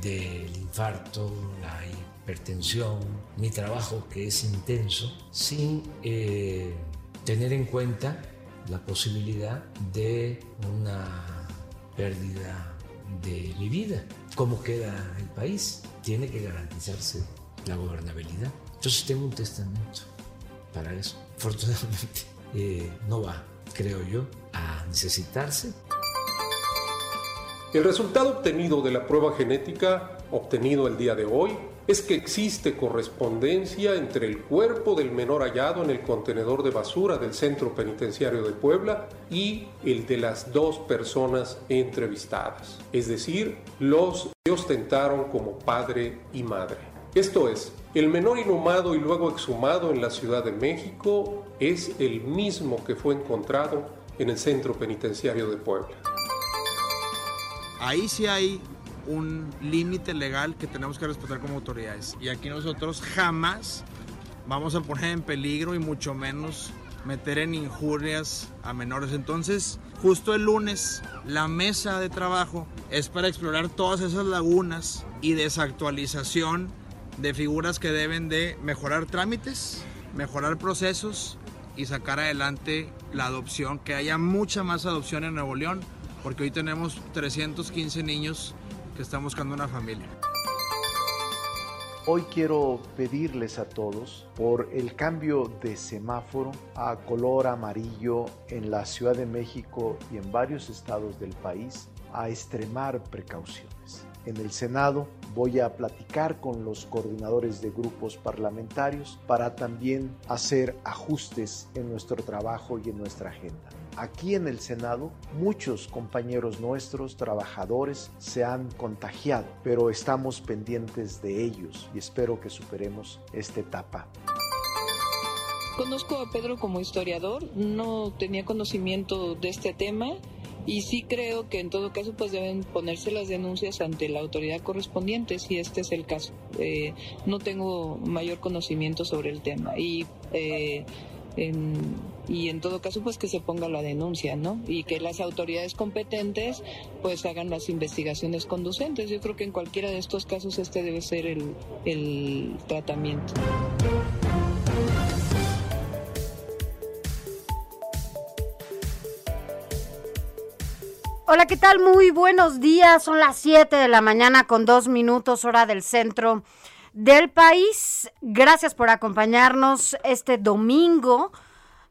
del infarto, la hipertensión, mi trabajo que es intenso, sin eh, tener en cuenta la posibilidad de una pérdida de mi vida. ¿Cómo queda el país? Tiene que garantizarse la gobernabilidad. Entonces tengo un testamento para eso. Afortunadamente eh, no va, creo yo, a necesitarse. El resultado obtenido de la prueba genética obtenido el día de hoy es que existe correspondencia entre el cuerpo del menor hallado en el contenedor de basura del Centro Penitenciario de Puebla y el de las dos personas entrevistadas, es decir, los que ostentaron como padre y madre. Esto es, el menor inhumado y luego exhumado en la Ciudad de México es el mismo que fue encontrado en el Centro Penitenciario de Puebla. Ahí sí hay un límite legal que tenemos que respetar como autoridades. Y aquí nosotros jamás vamos a poner en peligro y mucho menos meter en injurias a menores. Entonces, justo el lunes, la mesa de trabajo es para explorar todas esas lagunas y desactualización de figuras que deben de mejorar trámites, mejorar procesos y sacar adelante la adopción, que haya mucha más adopción en Nuevo León, porque hoy tenemos 315 niños que están buscando una familia. Hoy quiero pedirles a todos por el cambio de semáforo a color amarillo en la Ciudad de México y en varios estados del país a extremar precauciones. En el Senado voy a platicar con los coordinadores de grupos parlamentarios para también hacer ajustes en nuestro trabajo y en nuestra agenda. Aquí en el Senado muchos compañeros nuestros, trabajadores, se han contagiado, pero estamos pendientes de ellos y espero que superemos esta etapa. Conozco a Pedro como historiador, no tenía conocimiento de este tema y sí creo que en todo caso pues deben ponerse las denuncias ante la autoridad correspondiente si este es el caso. Eh, no tengo mayor conocimiento sobre el tema y eh, en, y en todo caso pues que se ponga la denuncia, ¿no? Y que las autoridades competentes pues hagan las investigaciones conducentes. Yo creo que en cualquiera de estos casos este debe ser el, el tratamiento. Hola, ¿qué tal? Muy buenos días. Son las 7 de la mañana con dos minutos hora del centro del país. Gracias por acompañarnos este domingo.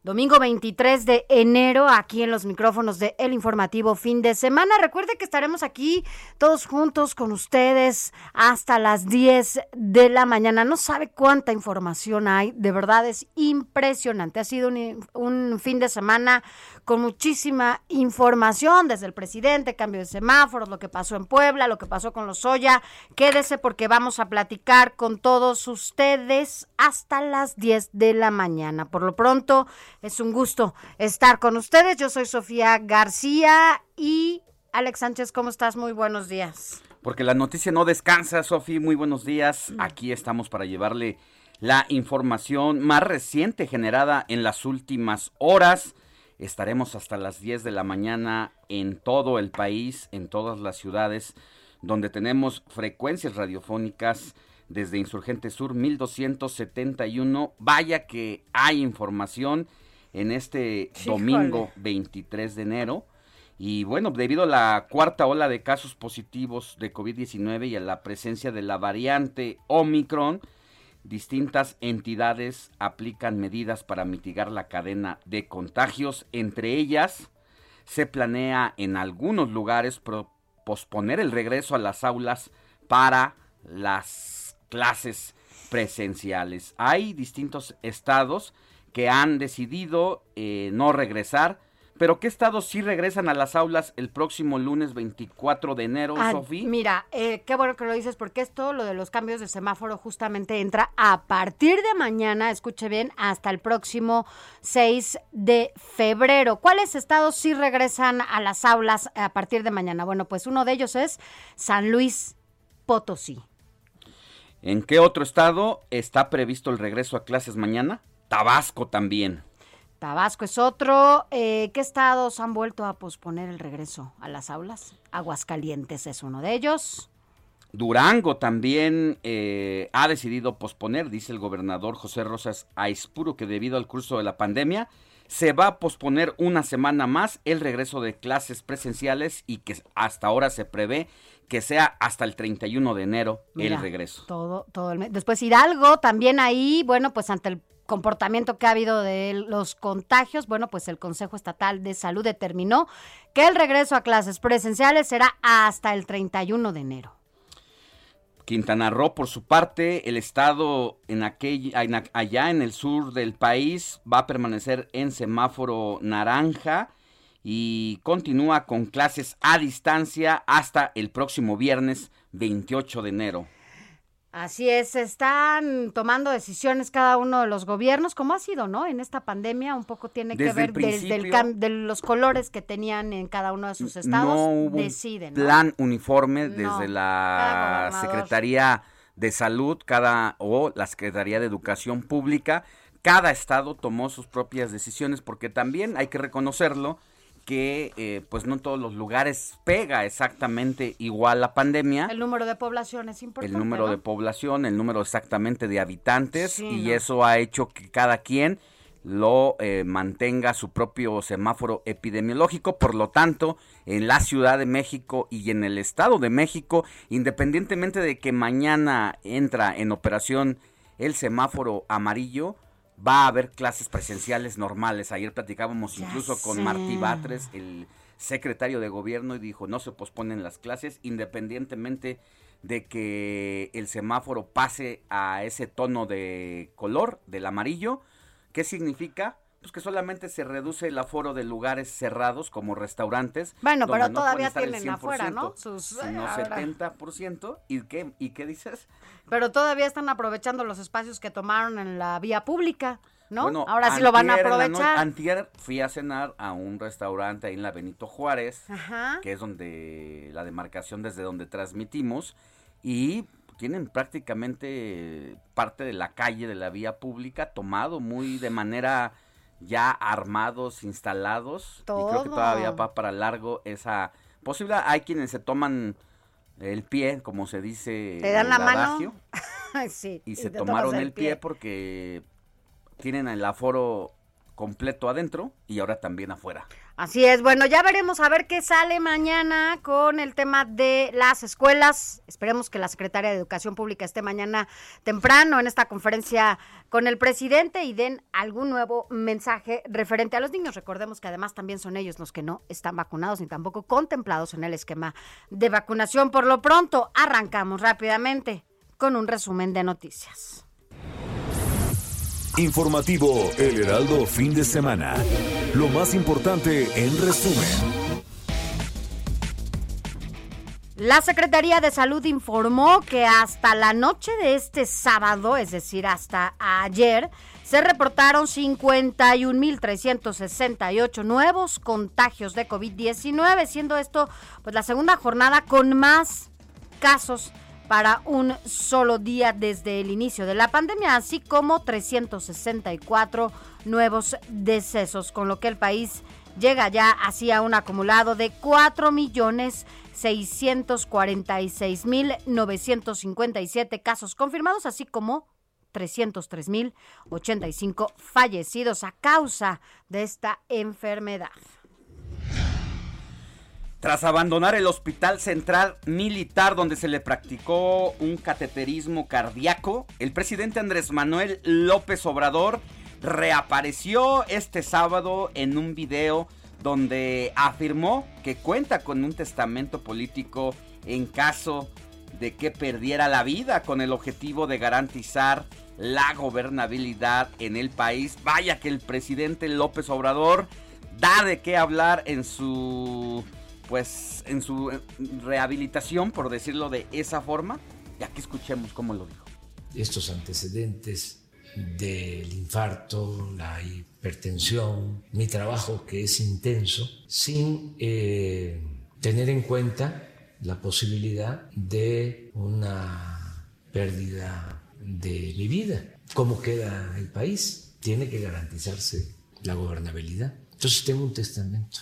Domingo 23 de enero, aquí en los micrófonos de El Informativo Fin de Semana. Recuerde que estaremos aquí todos juntos con ustedes hasta las 10 de la mañana. No sabe cuánta información hay, de verdad es impresionante. Ha sido un, un fin de semana con muchísima información desde el presidente, cambio de semáforos, lo que pasó en Puebla, lo que pasó con los Soya. Quédese porque vamos a platicar con todos ustedes hasta las 10 de la mañana. Por lo pronto, es un gusto estar con ustedes. Yo soy Sofía García y Alex Sánchez, ¿cómo estás? Muy buenos días. Porque la noticia no descansa, Sofía. Muy buenos días. Aquí estamos para llevarle la información más reciente generada en las últimas horas. Estaremos hasta las 10 de la mañana en todo el país, en todas las ciudades donde tenemos frecuencias radiofónicas desde Insurgente Sur 1271. Vaya que hay información en este Híjole. domingo 23 de enero. Y bueno, debido a la cuarta ola de casos positivos de COVID-19 y a la presencia de la variante Omicron, distintas entidades aplican medidas para mitigar la cadena de contagios. Entre ellas, se planea en algunos lugares posponer el regreso a las aulas para las clases presenciales. Hay distintos estados que han decidido eh, no regresar pero ¿qué estados sí regresan a las aulas el próximo lunes 24 de enero, ah, Sofía? Mira, eh, qué bueno que lo dices, porque esto, lo de los cambios de semáforo, justamente entra a partir de mañana, escuche bien, hasta el próximo 6 de febrero. ¿Cuáles estados sí regresan a las aulas a partir de mañana? Bueno, pues uno de ellos es San Luis Potosí. ¿En qué otro estado está previsto el regreso a clases mañana? Tabasco también. Tabasco es otro. Eh, ¿Qué estados han vuelto a posponer el regreso a las aulas? Aguascalientes es uno de ellos. Durango también eh, ha decidido posponer, dice el gobernador José Rosas Aispuro, que debido al curso de la pandemia se va a posponer una semana más el regreso de clases presenciales y que hasta ahora se prevé que sea hasta el 31 de enero el regreso. Todo, todo el mes. Después Hidalgo también ahí, bueno, pues ante el comportamiento que ha habido de los contagios, bueno, pues el Consejo Estatal de Salud determinó que el regreso a clases presenciales será hasta el 31 de enero. Quintana Roo, por su parte, el estado en aquel, allá en el sur del país va a permanecer en semáforo naranja y continúa con clases a distancia hasta el próximo viernes 28 de enero. Así es, están tomando decisiones cada uno de los gobiernos, como ha sido, ¿no? En esta pandemia un poco tiene que ver de los colores que tenían en cada uno de sus estados. No hubo deciden, plan uniforme desde la Secretaría de Salud, cada o la Secretaría de Educación Pública. Cada estado tomó sus propias decisiones porque también hay que reconocerlo que eh, pues no en todos los lugares pega exactamente igual la pandemia. El número de población es importante. El número de población, el número exactamente de habitantes y eso ha hecho que cada quien lo eh, mantenga su propio semáforo epidemiológico. Por lo tanto, en la Ciudad de México y en el Estado de México, independientemente de que mañana entra en operación el semáforo amarillo, va a haber clases presenciales normales. Ayer platicábamos incluso con Martí Batres, el secretario de gobierno, y dijo, no se posponen las clases independientemente de que el semáforo pase a ese tono de color, del amarillo. ¿Qué significa? Pues que solamente se reduce el aforo de lugares cerrados como restaurantes. Bueno, pero todavía tienen afuera, ¿no? Sus sino 70%. ¿Y qué, ¿Y qué dices? Pero todavía están aprovechando los espacios que tomaron en la vía pública. ¿no? Ahora sí lo van a aprovechar. antier fui a cenar a un restaurante ahí en la Benito Juárez, que es donde la demarcación desde donde transmitimos, y tienen prácticamente parte de la calle de la vía pública tomado muy de manera ya armados, instalados. Y creo que todavía va para largo esa posibilidad. Hay quienes se toman el pie, como se dice. Te dan la mano. sí, y, se tomaron el pie. porque tienen el aforo completo adentro y ahora también afuera. Así es, bueno, ya veremos a ver qué sale mañana con el tema de las escuelas. Esperemos que la Secretaria de Educación Pública esté mañana temprano en esta conferencia con el presidente y den algún nuevo mensaje referente a los niños. Recordemos que además también son ellos los que no están vacunados ni tampoco contemplados en el esquema de vacunación. Por lo pronto, arrancamos rápidamente con un resumen de noticias. Informativo El Heraldo Fin de Semana. Lo más importante en resumen. La Secretaría de Salud informó que hasta la noche de este sábado, es decir, hasta ayer, se reportaron 51.368 nuevos contagios de COVID-19, siendo esto pues la segunda jornada con más casos para un solo día desde el inicio de la pandemia, así como 364 nuevos decesos, con lo que el país llega ya hacia un acumulado de 4 millones 646.957 casos confirmados, así como 303.085 fallecidos a causa de esta enfermedad. Tras abandonar el Hospital Central Militar donde se le practicó un cateterismo cardíaco, el presidente Andrés Manuel López Obrador reapareció este sábado en un video donde afirmó que cuenta con un testamento político en caso de que perdiera la vida con el objetivo de garantizar la gobernabilidad en el país. Vaya que el presidente López Obrador da de qué hablar en su pues en su eh, rehabilitación, por decirlo de esa forma. Y aquí escuchemos cómo lo dijo. Estos antecedentes del infarto, la hipertensión, mi trabajo que es intenso, sin eh, tener en cuenta la posibilidad de una pérdida de mi vida. ¿Cómo queda el país? Tiene que garantizarse la gobernabilidad. Entonces tengo un testamento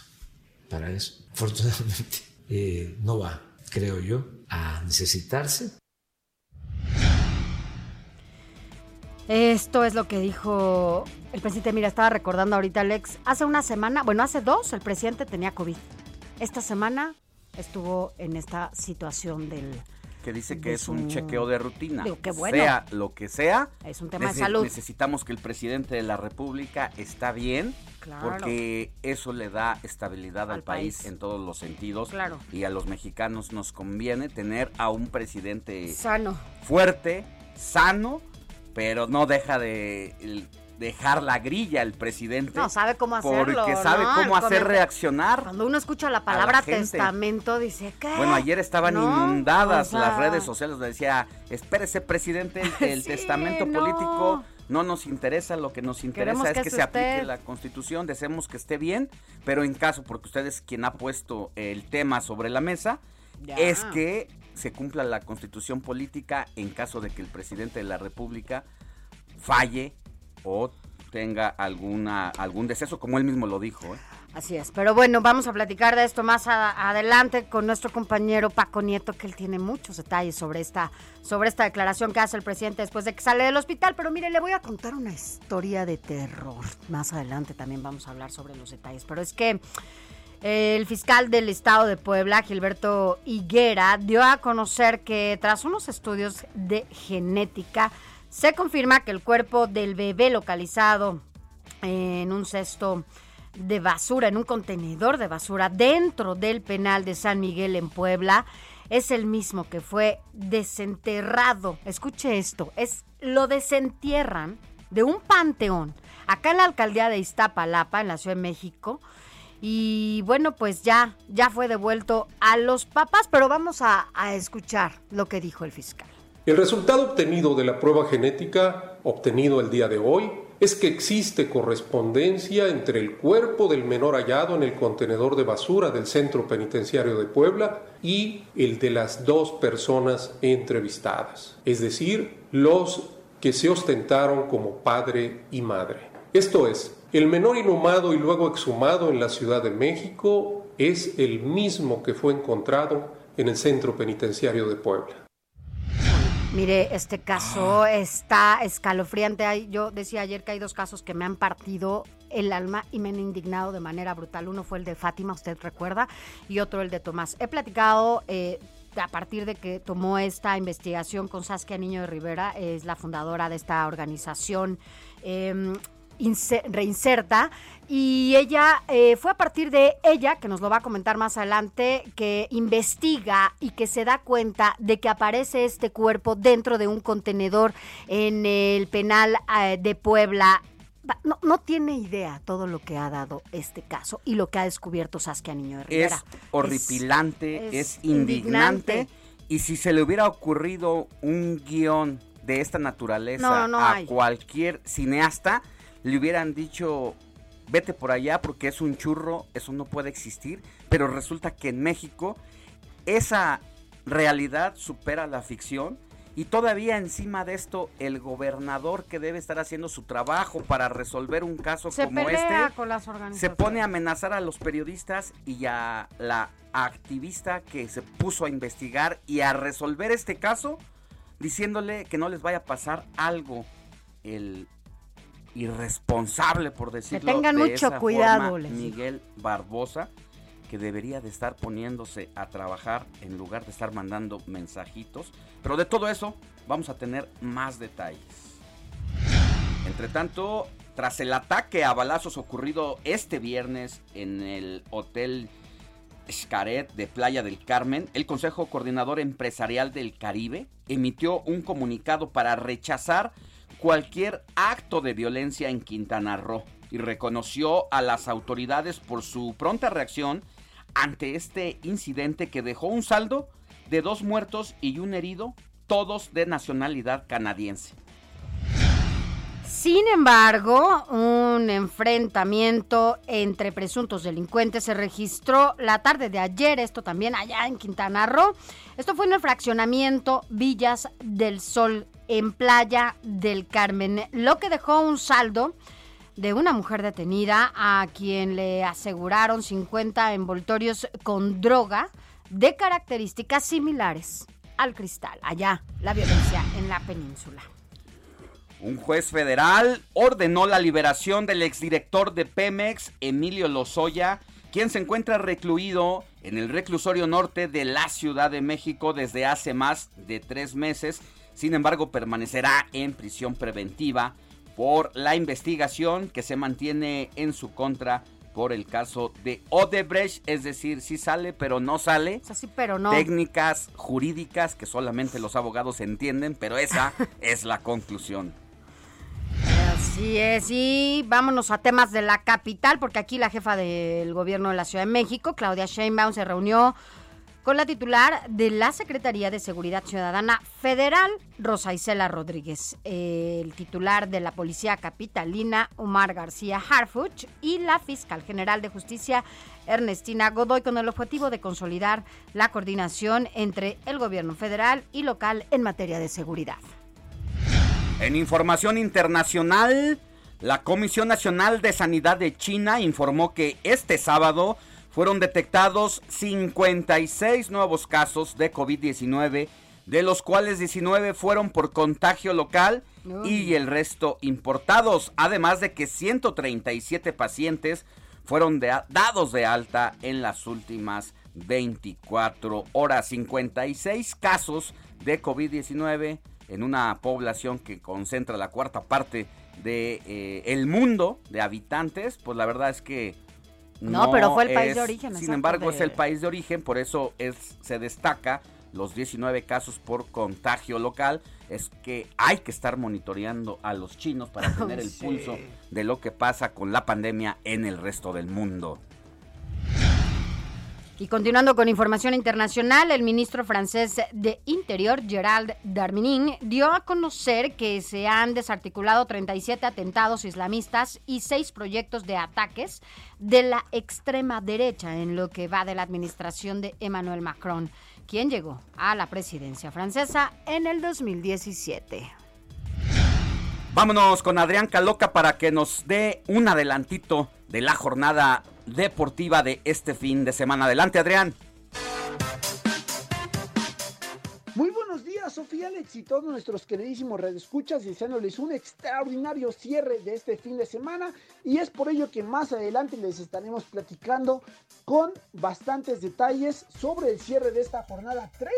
para eso. Afortunadamente eh, no va, creo yo, a necesitarse. Esto es lo que dijo el presidente. Mira, estaba recordando ahorita, Alex, hace una semana, bueno, hace dos, el presidente tenía COVID. Esta semana estuvo en esta situación del... Que dice que es un chequeo de rutina. Digo, qué bueno. Sea lo que sea. Es un tema de salud. Necesitamos que el presidente de la República está bien. Claro. Porque eso le da estabilidad al, Al país. país. en todos los sentidos. Claro. Y a los mexicanos nos conviene tener a un presidente Sano. fuerte, sano, pero no deja de dejar la grilla el presidente. No, sabe cómo hacerlo. Porque sabe ¿no? cómo hacer reaccionar. Cuando uno escucha la palabra testamento, dice, ¿qué? Bueno, ayer estaban No, inundadas o sea, las redes sociales decía, espérese presidente, el Sí, testamento no. político no nos interesa, lo que nos interesa Queremos es que se aplique la constitución, deseamos que esté bien, pero en caso, porque usted es quien ha puesto el tema sobre la mesa, Ya. es que se cumpla la constitución política en caso de que el presidente de la república falle o tenga alguna algún deceso, como él mismo lo dijo. ¿eh? Así es, pero bueno, vamos a platicar de esto más adelante con nuestro compañero Paco Nieto, que él tiene muchos detalles sobre esta, sobre esta declaración que hace el presidente después de que sale del hospital. Pero mire, le voy a contar una historia de terror. Más adelante también vamos a hablar sobre los detalles. Pero es que eh, el fiscal del estado de Puebla, Gilberto Higuera, dio a conocer que tras unos estudios de genética, se confirma que el cuerpo del bebé localizado en un cesto de basura, en un contenedor de basura dentro del penal de San Miguel en Puebla, es el mismo que fue desenterrado. Escuche esto, es lo desentierran de un panteón acá en la alcaldía de Iztapalapa, en la Ciudad de México. Y bueno, pues ya, ya fue devuelto a los papás, pero vamos a, a escuchar lo que dijo el fiscal. El resultado obtenido de la prueba genética, obtenido el día de hoy, es que existe correspondencia entre el cuerpo del menor hallado en el contenedor de basura del Centro Penitenciario de Puebla y el de las dos personas entrevistadas, es decir, los que se ostentaron como padre y madre. Esto es, el menor inhumado y luego exhumado en la Ciudad de México es el mismo que fue encontrado en el Centro Penitenciario de Puebla. Mire, este caso está escalofriante. Yo decía ayer que hay dos casos que me han partido el alma y me han indignado de manera brutal. Uno fue el de Fátima, usted recuerda, y otro el de Tomás. He platicado eh, a partir de que tomó esta investigación con Saskia Niño de Rivera, es la fundadora de esta organización. eh, Inse- reinserta y ella eh, fue a partir de ella que nos lo va a comentar más adelante que investiga y que se da cuenta de que aparece este cuerpo dentro de un contenedor en el penal eh, de Puebla no, no tiene idea todo lo que ha dado este caso y lo que ha descubierto Saskia Niño de Rivera. Es horripilante, es es, indignante. indignante. Y si se le hubiera ocurrido un guion de esta naturaleza No, no a hay. cualquier cineasta, le hubieran dicho, vete por allá porque es un churro, eso no puede existir. Pero resulta que en México esa realidad supera la ficción. Y todavía encima de esto, el gobernador que debe estar haciendo su trabajo para resolver un caso Se como pelea este, con las se pone a amenazar a los periodistas y a la activista que se puso a investigar y a resolver este caso, diciéndole que no les vaya a pasar algo. El irresponsable, por decirlo tengan de mucho esa cuidado, forma. Miguel Barbosa. que debería de estar poniéndose a trabajar en lugar de estar mandando mensajitos. Pero de todo eso vamos a tener más detalles. Entre tanto, tras el ataque a balazos ocurrido este viernes en el Hotel Xcaret de Playa del Carmen, el Consejo Coordinador Empresarial del Caribe emitió un comunicado para rechazar cualquier acto de violencia en Quintana Roo y reconoció a las autoridades por su pronta reacción ante este incidente que dejó un saldo de dos muertos y un herido, todos de nacionalidad canadiense. Sin embargo, un enfrentamiento entre presuntos delincuentes se registró la tarde de ayer, esto también allá en Quintana Roo. Esto fue en el fraccionamiento Villas del Sol en Playa del Carmen, lo que dejó un saldo de una mujer detenida a quien le aseguraron 50 envoltorios con droga de características similares al cristal. Allá, la violencia en la península. Un juez federal ordenó la liberación del exdirector de Pemex, Emilio Lozoya, quien se encuentra recluido en el reclusorio norte de la Ciudad de México desde hace más de tres meses. Sin embargo, permanecerá en prisión preventiva por la investigación que se mantiene en su contra por el caso de Odebrecht, es decir, sí sale, pero no sale. sí, pero no. Técnicas jurídicas que solamente los abogados entienden, pero esa es la conclusión. Así es, y vámonos a temas de la capital, porque aquí la jefa del gobierno de la Ciudad de México, Claudia Sheinbaum, se reunió con la titular de la Secretaría de Seguridad Ciudadana Federal, Rosa Isela Rodríguez, el titular de la Policía Capitalina, Omar García Harfuch, y la fiscal general de Justicia, Ernestina Godoy, con el objetivo de consolidar la coordinación entre el gobierno federal y local en materia de seguridad. En información internacional, la Comisión Nacional de Sanidad de China informó que este sábado fueron detectados 56 nuevos casos de COVID-19, de los cuales 19 fueron por contagio local y el resto importados, además de que 137 pacientes fueron dados de alta en las últimas 24 horas, 56 casos de COVID-19 en una población que concentra la cuarta parte de eh, el mundo de habitantes, pues la verdad es que no, pero fue el país de origen. Sin embargo, es el país de origen, por eso es, se destaca los 19 casos por contagio local. Es que hay que estar monitoreando a los chinos para tener el pulso de lo que pasa con la pandemia en el resto del mundo. Y continuando con información internacional, el ministro francés de Interior, Gerald Darmanin, dio a conocer que se han desarticulado 37 atentados islamistas y seis proyectos de ataques de la extrema derecha en lo que va de la administración de Emmanuel Macron, quien llegó a la presidencia francesa en el 2017. Vámonos con Adrián Caloca para que nos dé un adelantito de la jornada deportiva de este fin de semana. Adelante, Adrián. Muy buenos días, Sofía Alex y todos nuestros queridísimos redescuchas, deseándoles un extraordinario cierre de este fin de semana. Y es por ello que más adelante les estaremos platicando con bastantes detalles sobre el cierre de esta jornada 3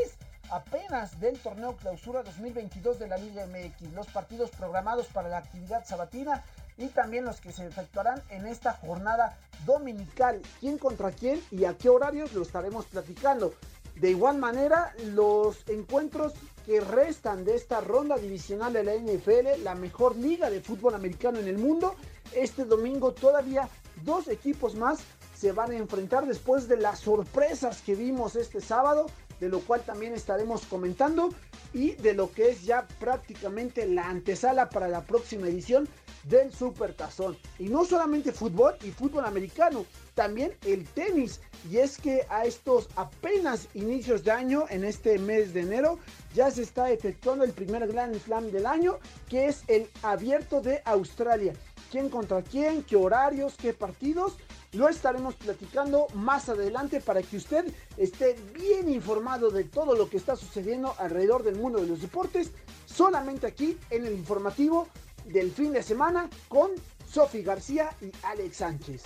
apenas del torneo clausura 2022 de la Liga MX. Los partidos programados para la actividad sabatina y también los que se efectuarán en esta jornada dominical. ¿Quién contra quién y a qué horarios lo estaremos platicando? De igual manera, los encuentros que restan de esta ronda divisional de la NFL, la mejor liga de fútbol americano en el mundo, este domingo todavía dos equipos más se van a enfrentar después de las sorpresas que vimos este sábado, de lo cual también estaremos comentando y de lo que es ya prácticamente la antesala para la próxima edición del Super Tazón. Y no solamente fútbol y fútbol americano, también el tenis. Y es que a estos apenas inicios de año, en este mes de enero, ya se está efectuando el primer Grand Slam del año, que es el abierto de Australia. ¿Quién contra quién? ¿Qué horarios? ¿Qué partidos? Lo estaremos platicando más adelante para que usted esté bien informado de todo lo que está sucediendo alrededor del mundo de los deportes, solamente aquí en el informativo del fin de semana con Sofi García y Alex Sánchez.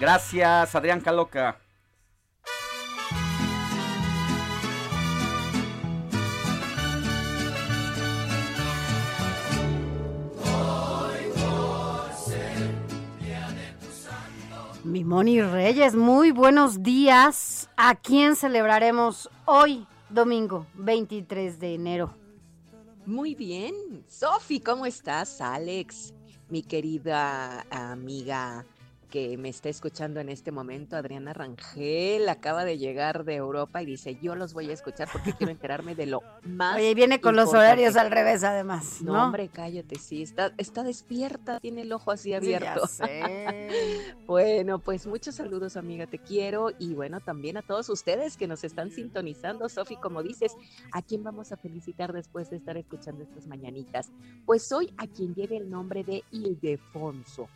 Gracias, Adrián Caloca. Mimoni Reyes, muy buenos días. ¿A quién celebraremos hoy, domingo 23 de enero? Muy bien. Sofi, ¿cómo estás? Alex, mi querida amiga que me está escuchando en este momento, Adriana Rangel, acaba de llegar de Europa y dice, yo los voy a escuchar porque quiero enterarme de lo más Oye, viene con los horarios al revés además, ¿no? No, hombre, cállate, sí, está, está despierta, tiene el ojo así abierto. bueno, pues muchos saludos, amiga, te quiero y bueno, también a todos ustedes que nos están sintonizando. Sofi, como dices, ¿a quién vamos a felicitar después de estar escuchando estas mañanitas? Pues hoy a quien lleve el nombre de Ildefonso.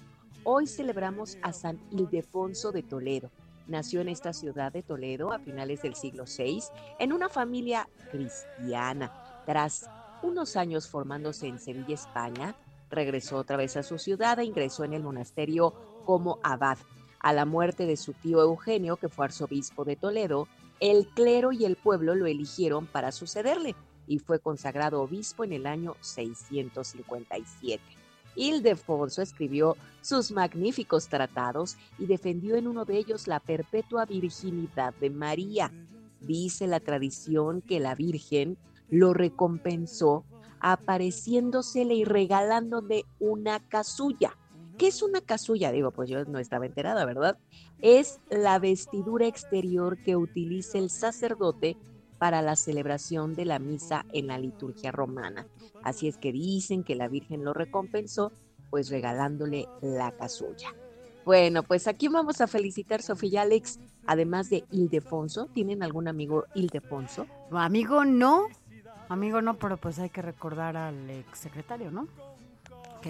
Hoy celebramos a San Ildefonso de Toledo. Nació en esta ciudad de Toledo a finales del siglo VI en una familia cristiana. Tras unos años formándose en Sevilla, España, regresó otra vez a su ciudad e ingresó en el monasterio como abad. A la muerte de su tío Eugenio, que fue arzobispo de Toledo, el clero y el pueblo lo eligieron para sucederle y fue consagrado obispo en el año 657. Ildefonso escribió sus magníficos tratados y defendió en uno de ellos la perpetua virginidad de María. Dice la tradición que la Virgen lo recompensó apareciéndosele y regalándole una casulla. ¿Qué es una casulla? Digo, pues yo no estaba enterada, ¿verdad? Es la vestidura exterior que utiliza el sacerdote para la celebración de la misa en la liturgia romana. Así es que dicen que la Virgen lo recompensó, pues regalándole la casulla. Bueno, pues aquí vamos a felicitar Sofía y Alex, además de Ildefonso. ¿Tienen algún amigo Ildefonso? amigo no, amigo no, pero pues hay que recordar al exsecretario, ¿no?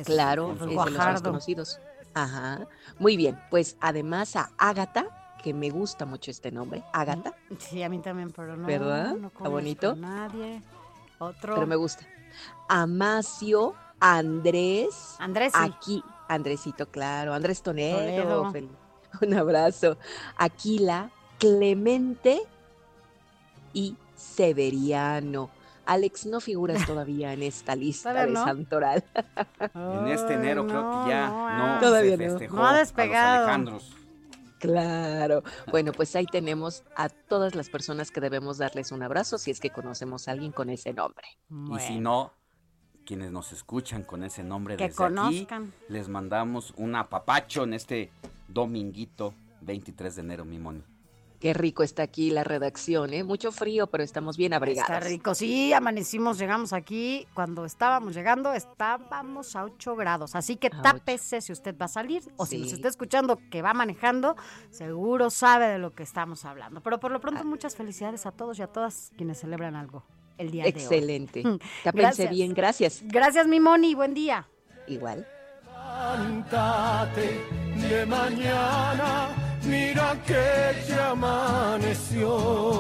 claro, es de los más conocidos. Ajá. Muy bien, pues además a Ágata, que me gusta mucho este nombre, Ágata. Sí, a mí también, pero no. ¿Verdad? No Está bonito. Nadie. Otro. Pero me gusta. Amacio, Andrés. Andrés. Aquí, Andresito, claro. Andrés Toledo. Un abrazo. Aquila, Clemente y Severiano. Alex, no figuras todavía en esta lista de Santoral. en este enero creo que ya no, todavía se festejó no. ha despegado. A los Claro. Bueno, pues ahí tenemos a todas las personas que debemos darles un abrazo si es que conocemos a alguien con ese nombre. Y si no, quienes nos escuchan con ese nombre que desde conozcan. aquí, les mandamos un apapacho en este dominguito 23 de enero, mi moni. Qué rico está aquí la redacción, ¿eh? Mucho frío, pero estamos bien abrigados. Está rico, sí, amanecimos, llegamos aquí. Cuando estábamos llegando, estábamos a 8 grados. Así que tápese si usted va a salir o si nos está escuchando que va manejando, seguro sabe de lo que estamos hablando. Pero por lo pronto, ah. muchas felicidades a todos y a todas quienes celebran algo el día Excelente. de hoy. Excelente. Tápense bien, gracias. Gracias, mi Moni, buen día. Igual. de mañana mira que ya amaneció.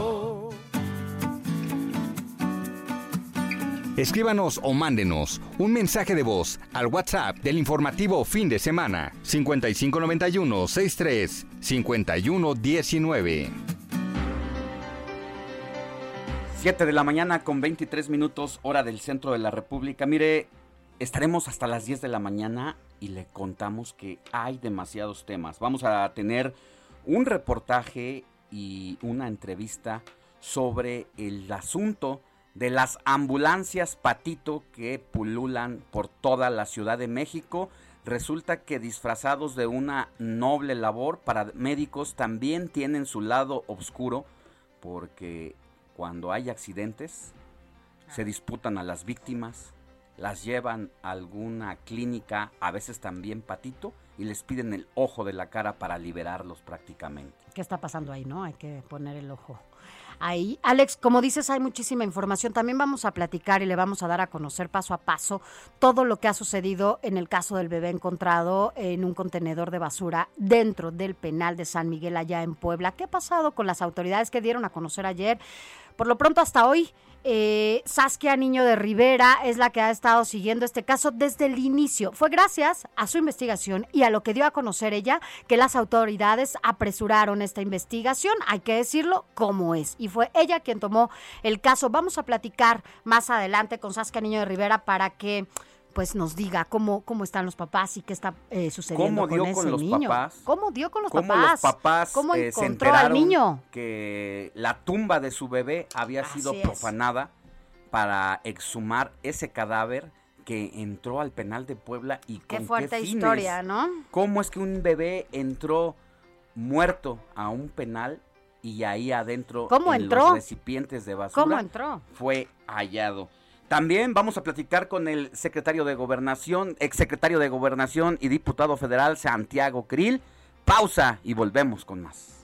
Escríbanos o mándenos un mensaje de voz al WhatsApp del informativo fin de semana 5591 63 5119. 7 de la mañana con 23 minutos hora del centro de la República. Mire, estaremos hasta las 10 de la mañana y le contamos que hay demasiados temas. Vamos a tener un reportaje y una entrevista sobre el asunto de las ambulancias patito que pululan por toda la Ciudad de México. Resulta que disfrazados de una noble labor, para médicos también tienen su lado oscuro porque cuando hay accidentes se disputan a las víctimas, las llevan a alguna clínica, a veces también patito, y les piden el ojo de la cara para liberarlos prácticamente. ¿Qué está pasando ahí, no? Hay que poner el ojo ahí. Alex, como dices, hay muchísima información. También vamos a platicar y le vamos a dar a conocer paso a paso todo lo que ha sucedido en el caso del bebé encontrado en un contenedor de basura dentro del penal de San Miguel allá en Puebla. ¿Qué ha pasado con las autoridades que dieron a conocer ayer? Por lo pronto, hasta hoy, eh, Saskia Niño de Rivera es la que ha estado siguiendo este caso desde el inicio. Fue gracias a su investigación y a lo que dio a conocer ella, que las autoridades apresuraron esta investigación, hay que decirlo como es. Y fue ella quien tomó el caso. Vamos a platicar más adelante con Saskia Niño de Rivera para que pues nos diga cómo, cómo están los papás y qué está eh, sucediendo ¿Cómo dio con ese con los niño. papás? ¿Cómo dio con los ¿Cómo papás? los papás ¿Cómo eh, se al niño? que la tumba de su bebé había Así sido es. profanada para exhumar ese cadáver que entró al penal de Puebla y Qué con fuerte qué fines? historia, ¿no? ¿Cómo es que un bebé entró muerto a un penal y ahí adentro ¿Cómo en entró? los recipientes de basura ¿Cómo entró? fue hallado? También vamos a platicar con el secretario de Gobernación, exsecretario de Gobernación y diputado federal Santiago Krill. Pausa y volvemos con más.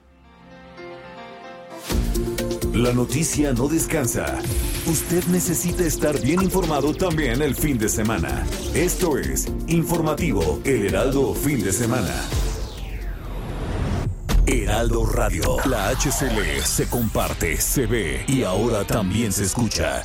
La noticia no descansa. Usted necesita estar bien informado también el fin de semana. Esto es Informativo El Heraldo Fin de Semana. Heraldo Radio. La HCL se comparte, se ve y ahora también se escucha.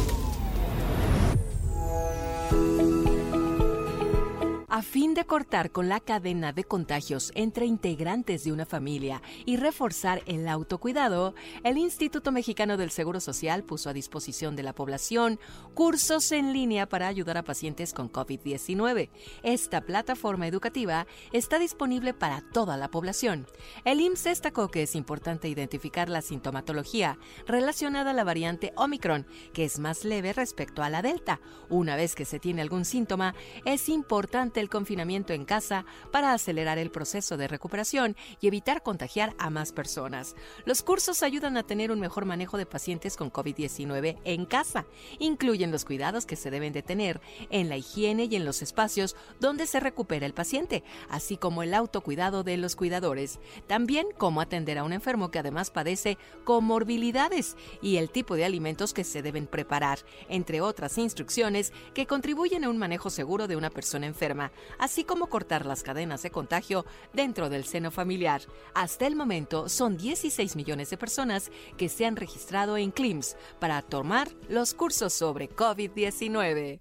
A fin de cortar con la cadena de contagios entre integrantes de una familia y reforzar el autocuidado, el Instituto Mexicano del Seguro Social puso a disposición de la población cursos en línea para ayudar a pacientes con COVID-19. Esta plataforma educativa está disponible para toda la población. El IMSS destacó que es importante identificar la sintomatología relacionada a la variante Omicron, que es más leve respecto a la Delta. Una vez que se tiene algún síntoma, es importante el confinamiento en casa para acelerar el proceso de recuperación y evitar contagiar a más personas. Los cursos ayudan a tener un mejor manejo de pacientes con COVID-19 en casa. Incluyen los cuidados que se deben de tener en la higiene y en los espacios donde se recupera el paciente, así como el autocuidado de los cuidadores. También cómo atender a un enfermo que además padece comorbilidades y el tipo de alimentos que se deben preparar, entre otras instrucciones que contribuyen a un manejo seguro de una persona enferma así como cortar las cadenas de contagio dentro del seno familiar. Hasta el momento son 16 millones de personas que se han registrado en CLIMS para tomar los cursos sobre COVID-19.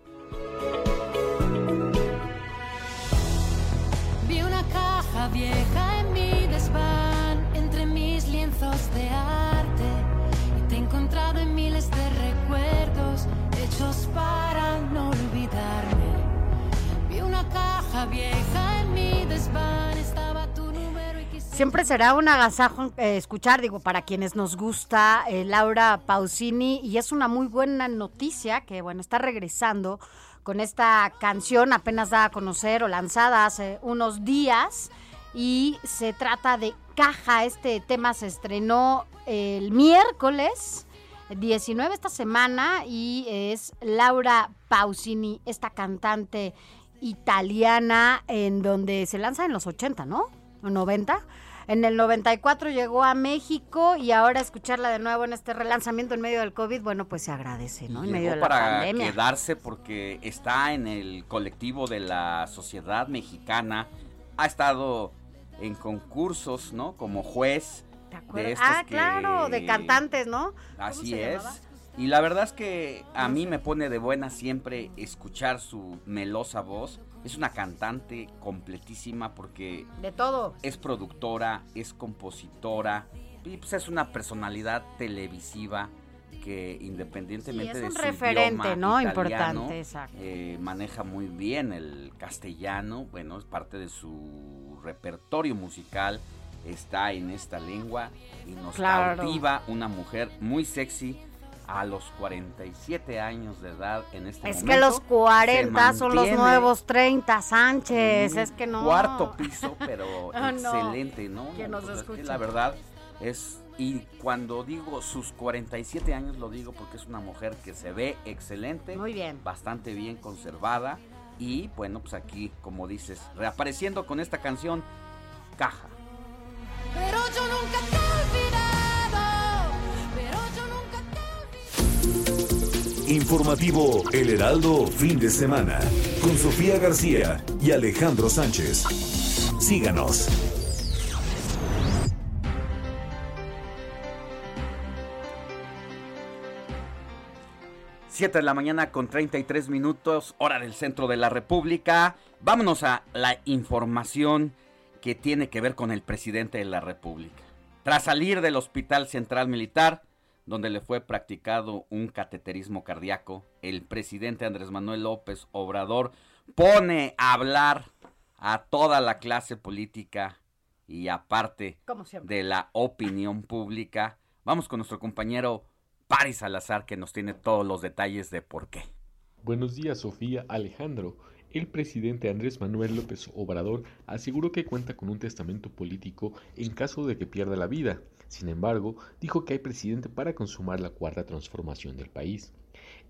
Vi una caja vieja en mi desván, entre mis lienzos de arte. Y te he encontrado en miles de recuerdos, hechos para caja vieja mi estaba tu número y. Siempre será un agasajo eh, escuchar, digo, para quienes nos gusta eh, Laura Pausini, y es una muy buena noticia que, bueno, está regresando con esta canción apenas dada a conocer o lanzada hace unos días, y se trata de Caja. Este tema se estrenó el miércoles 19 esta semana y es Laura Pausini, esta cantante italiana en donde se lanza en los 80, ¿no? ¿O 90? En el 94 llegó a México y ahora escucharla de nuevo en este relanzamiento en medio del COVID, bueno, pues se agradece, ¿no? En Llegó medio de la para pandemia. quedarse porque está en el colectivo de la sociedad mexicana, ha estado en concursos, ¿no? Como juez. ¿Te de estos Ah, claro, de que- cantantes, ¿no? Así es. llamaba? Y la verdad es que a mí me pone de buena siempre escuchar su melosa voz. Es una cantante completísima porque De todo. es productora, es compositora y pues es una personalidad televisiva que independientemente Sí, es de un su referente, idioma ¿no? italiano, Importante, exacto. eh, maneja muy bien el castellano, bueno, es parte de su repertorio musical, está en esta lengua y nos Claro. cautiva una mujer muy sexy a los 47 años de edad en este Es momento. que los 40 se son los nuevos 30, Sánchez. Es que no. Cuarto piso, pero Ah, no. excelente, ¿no? Que nos Pues es que la verdad es. Y cuando digo sus 47 años, lo digo porque es una mujer que se ve excelente. Muy bien. Bastante bien conservada. Y bueno, pues aquí, como dices, reapareciendo con esta canción, Caja. Pero yo nunca te he Informativo El Heraldo Fin de Semana con Sofía García y Alejandro Sánchez. Síganos. 7 de la mañana con 33 minutos, hora del centro de la República. Vámonos a la información que tiene que ver con el presidente de la República. Tras salir del Hospital Central Militar, donde le fue practicado un cateterismo cardíaco, el presidente Andrés Manuel López Obrador pone a hablar a toda la clase política y aparte de la opinión pública. Vamos con nuestro compañero Paris Salazar que nos tiene todos los detalles de por qué. Buenos días, Sofía Alejandro. El presidente Andrés Manuel López Obrador aseguró que cuenta con un testamento político en caso de que pierda la vida. Sin embargo, dijo que hay presidente para consumar la cuarta transformación del país.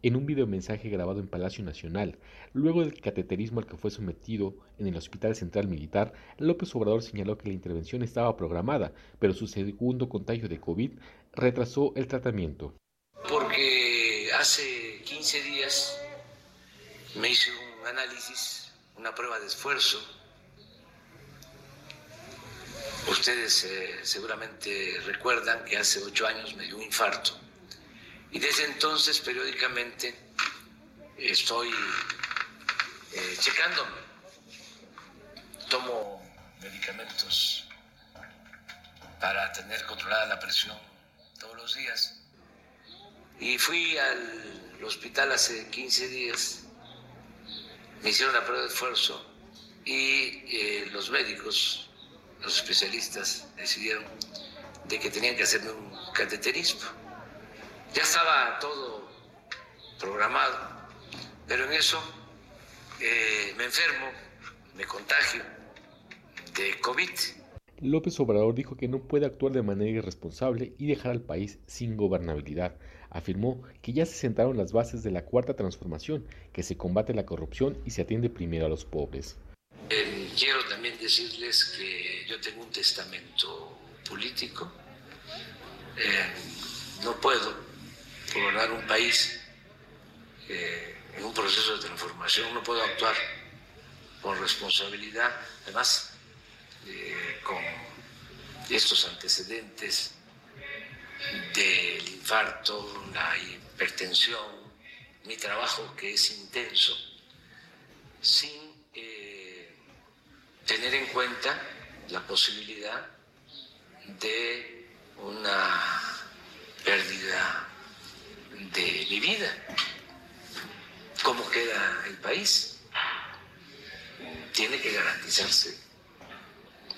En un videomensaje grabado en Palacio Nacional, luego del cateterismo al que fue sometido en el Hospital Central Militar, López Obrador señaló que la intervención estaba programada, pero su segundo contagio de COVID retrasó el tratamiento. Porque hace 15 días me hice un análisis, una prueba de esfuerzo. Ustedes eh, seguramente recuerdan que hace ocho años me dio un infarto y desde entonces periódicamente estoy eh, checándome. Tomo medicamentos para tener controlada la presión todos los días. Y fui al hospital hace 15 días, me hicieron la prueba de esfuerzo y eh, los médicos, los especialistas, decidieron de que tenían que hacerme un cateterismo ya estaba todo programado, pero en eso eh, me enfermo, me contagio de COVID. López Obrador dijo que no puede actuar de manera irresponsable y dejar al país sin gobernabilidad. Afirmó que ya se sentaron las bases de la cuarta transformación, que se combate la corrupción y se atiende primero a los pobres. Eh, quiero también decirles que yo tengo un testamento político. Eh, no puedo gobernar un país eh, en un proceso de transformación, no puedo actuar con responsabilidad, además eh, con estos antecedentes del infarto, la hipertensión, mi trabajo que es intenso, sin tener en cuenta la posibilidad de una pérdida de mi vida, cómo queda el país. Tiene que garantizarse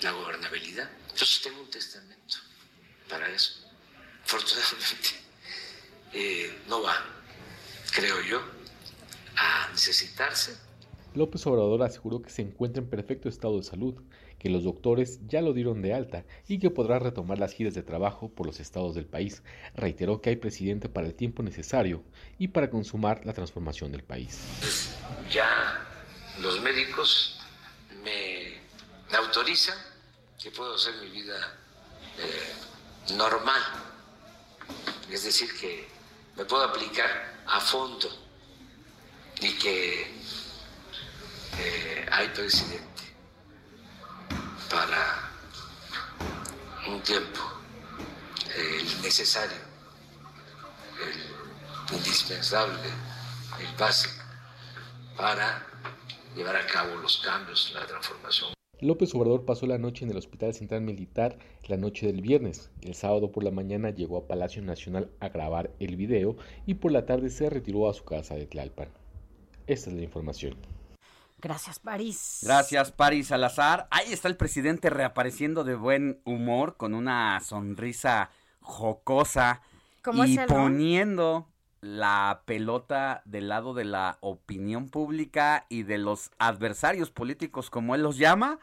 la gobernabilidad. Entonces tengo un testamento para eso. Afortunadamente eh, no va, creo yo, a necesitarse. López Obrador aseguró que se encuentra en perfecto estado de salud que los doctores ya lo dieron de alta y que podrá retomar las giras de trabajo por los estados del país. Reiteró que hay presidente para el tiempo necesario y para consumar la transformación del país. Ya los médicos me autorizan que puedo hacer mi vida eh, normal, es decir, que me puedo aplicar a fondo y que eh, hay presidente para un tiempo el necesario, indispensable, el básico para llevar a cabo los cambios, la transformación. López Obrador pasó la noche en el Hospital Central Militar la noche del viernes. El sábado por la mañana llegó a Palacio Nacional a grabar el video y por la tarde se retiró a su casa de Tlalpan. Esta es la información. Gracias, París. Gracias, París Salazar. Ahí está el presidente reapareciendo de buen humor, con una sonrisa jocosa y poniendo la pelota del lado de la opinión pública y de los adversarios políticos, como él los llama,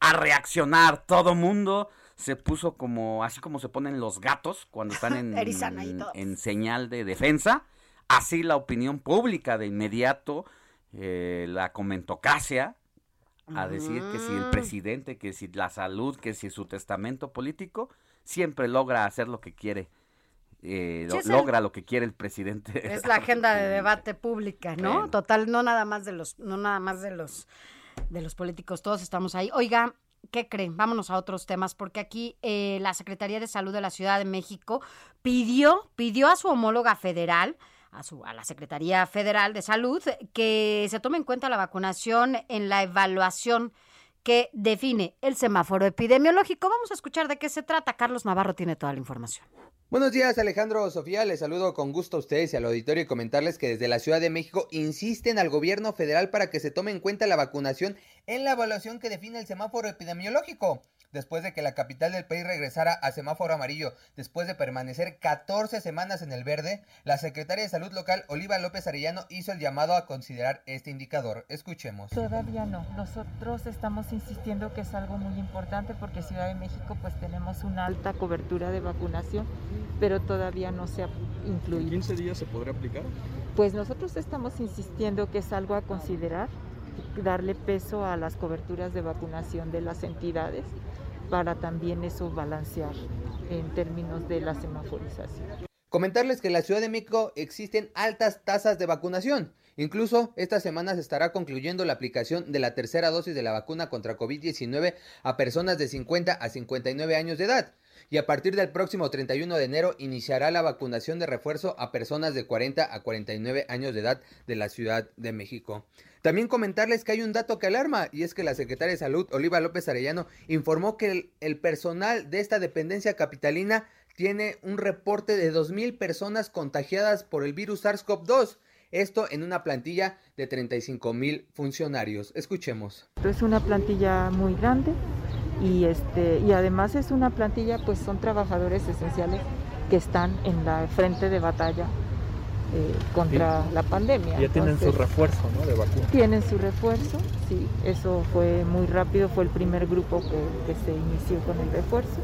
a reaccionar. Todo mundo se puso como, así como se ponen los gatos cuando están en, en señal de defensa. Así la opinión pública de inmediato eh, la comentocracia a decir que si el presidente, que si la salud, que si su testamento político, siempre logra hacer lo que quiere. Eh, logra lo que quiere el presidente. Es la agenda de debate pública, ¿no? Total, no nada más de los, no nada más de los, de los políticos, todos estamos ahí. Oiga, ¿qué creen? Vámonos a otros temas, porque aquí eh, la Secretaría de Salud de la Ciudad de México pidió, pidió a su homóloga federal a, la Secretaría Federal de Salud que se tome en cuenta la vacunación en la evaluación que define el semáforo epidemiológico. Vamos a escuchar de qué se trata. Carlos Navarro tiene toda la información. Buenos días Alejandro Sofía, les saludo con gusto a ustedes y al auditorio y comentarles que desde la Ciudad de México insisten al gobierno federal para que se tome en cuenta la vacunación en la evaluación que define el semáforo epidemiológico después de que la capital del país regresara a semáforo amarillo, después de permanecer 14 semanas en el verde, la secretaria de Salud local, Oliva López Arellano, hizo el llamado a considerar este indicador. Escuchemos. Todavía no. Nosotros estamos insistiendo que es algo muy importante porque Ciudad de México pues tenemos una alta cobertura de vacunación, pero todavía no se ha incluido. ¿En 15 días se podrá aplicar? Pues nosotros estamos insistiendo que es algo a considerar darle peso a las coberturas de vacunación de las entidades para también eso balancear en términos de la semaforización. Comentarles que en la Ciudad de México existen altas tasas de vacunación. Incluso esta semana se estará concluyendo la aplicación de la tercera dosis de la vacuna contra COVID-19 a personas de 50 a 59 años de edad. Y a partir del próximo 31 de enero iniciará la vacunación de refuerzo a personas de 40 a 49 años de edad de la Ciudad de México. También comentarles que hay un dato que alarma y es que la secretaria de Salud, Oliva López Arellano, informó que el, personal de esta dependencia capitalina tiene un reporte de 2.000 personas contagiadas por el virus SARS-CoV-2. Esto en una plantilla de 35 mil funcionarios. Escuchemos. Es una plantilla muy grande y, este, y además es una plantilla, pues son trabajadores esenciales que están en la frente de batalla eh, contra la pandemia. Ya tienen su refuerzo, ¿no? De vacuna. Tienen su refuerzo, sí. Eso fue muy rápido, fue el primer grupo que, que se inició con el refuerzo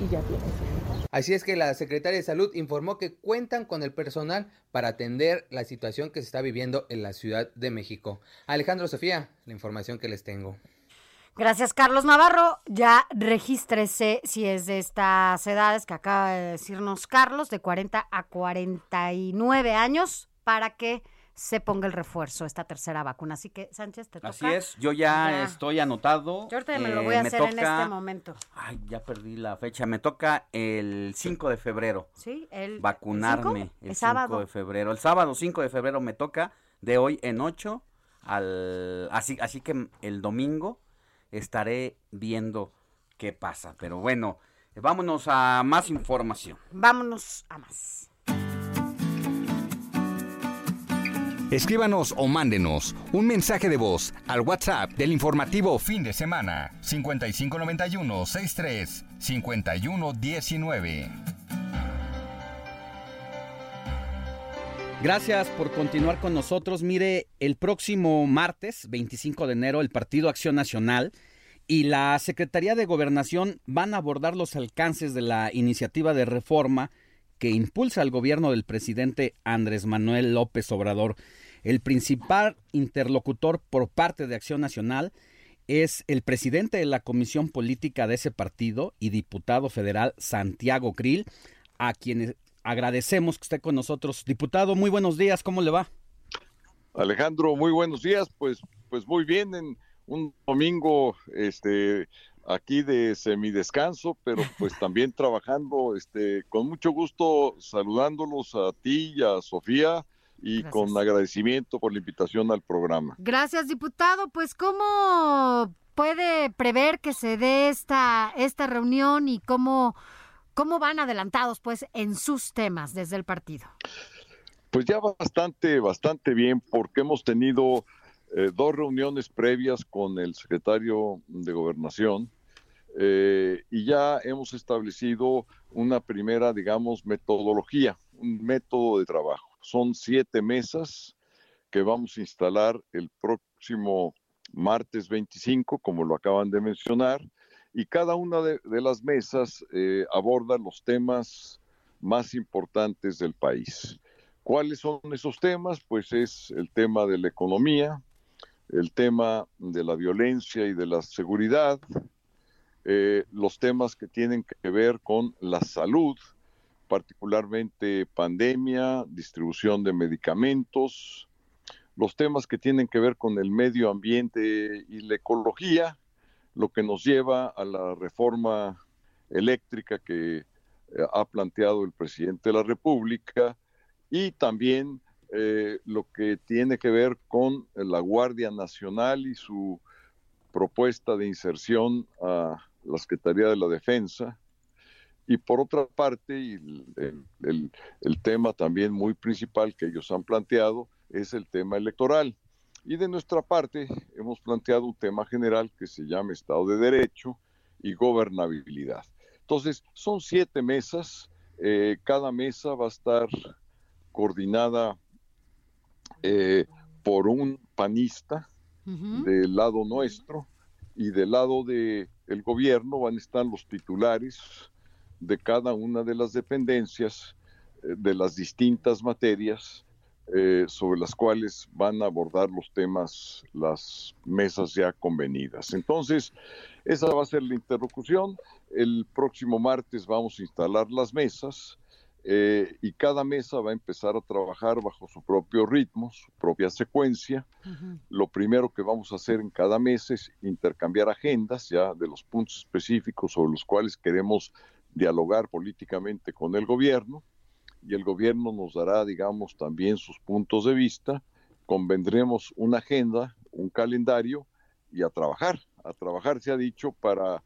y ya tienen su refuerzo. Así es que la Secretaria de Salud informó que cuentan con el personal para atender la situación que se está viviendo en la Ciudad de México. Alejandro Sofía, la información que les tengo. Gracias, Carlos Navarro. Ya regístrese si es de estas edades que acaba de decirnos Carlos, de 40 a 49 años, para que se ponga el refuerzo, esta tercera vacuna. Así que, Sánchez, te toca. Así es, yo ya, estoy anotado. Yo ahorita me lo voy a eh, hacer en este momento. Ay, ya perdí la fecha. Me toca el 5 de febrero. Sí, el. Vacunarme. El, 5 de febrero. El sábado 5 de febrero me toca, de hoy en 8 al. Así, así que el domingo estaré viendo qué pasa. Pero bueno, vámonos a más información. Vámonos a más. Escríbanos o mándenos un mensaje de voz al WhatsApp del informativo fin de semana 5591 63 5119. Gracias por continuar con nosotros. Mire, el próximo martes, 25 de enero, el Partido Acción Nacional y la Secretaría de Gobernación van a abordar los alcances de la iniciativa de reforma que impulsa el gobierno del presidente Andrés Manuel López Obrador. El principal interlocutor por parte de Acción Nacional es el presidente de la Comisión Política de ese partido y diputado federal Santiago Krill, a quien agradecemos que esté con nosotros. Diputado, muy buenos días, ¿cómo le va? Alejandro, muy buenos días, pues, pues muy bien, en un domingo, este, aquí de semidescanso, pero pues también trabajando, este, con mucho gusto saludándolos a ti y a Sofía y con agradecimiento por la invitación al programa. Gracias, diputado. Pues, ¿cómo puede prever que se dé esta, esta reunión y cómo ¿Cómo van adelantados, pues, en sus temas desde el partido? Pues ya bastante, bastante bien, porque hemos tenido eh, dos reuniones previas con el secretario de Gobernación eh, y ya hemos establecido una primera, digamos, metodología, un método de trabajo. Son siete mesas que vamos a instalar el próximo martes 25, como lo acaban de mencionar, y cada una de, las mesas eh, aborda los temas más importantes del país. ¿Cuáles son esos temas? Pues es el tema de la economía, el tema de la violencia y de la seguridad, eh, los temas que tienen que ver con la salud, particularmente pandemia, distribución de medicamentos, los temas que tienen que ver con el medio ambiente y la ecología, lo que nos lleva a la reforma eléctrica que eh, ha planteado el presidente de la República y también eh, lo que tiene que ver con la Guardia Nacional y su propuesta de inserción a la Secretaría de la Defensa. Y por otra parte, el, el tema también muy principal que ellos han planteado es el tema electoral. Y de nuestra parte hemos planteado un tema general que se llama Estado de Derecho y gobernabilidad. Entonces, son siete mesas, eh, cada mesa va a estar coordinada eh, por un panista del lado nuestro y del lado del el gobierno van a estar los titulares de cada una de las dependencias eh, de las distintas materias eh, sobre las cuales van a abordar los temas las mesas ya convenidas. Entonces, esa va a ser la interlocución. El próximo martes vamos a instalar las mesas eh, y cada mesa va a empezar a trabajar bajo su propio ritmo, su propia secuencia. Lo primero que vamos a hacer en cada mesa es intercambiar agendas ya de los puntos específicos sobre los cuales queremos dialogar políticamente con el gobierno y el gobierno nos dará, digamos, también sus puntos de vista, convendremos una agenda, un calendario y a trabajar, a trabajar se ha dicho para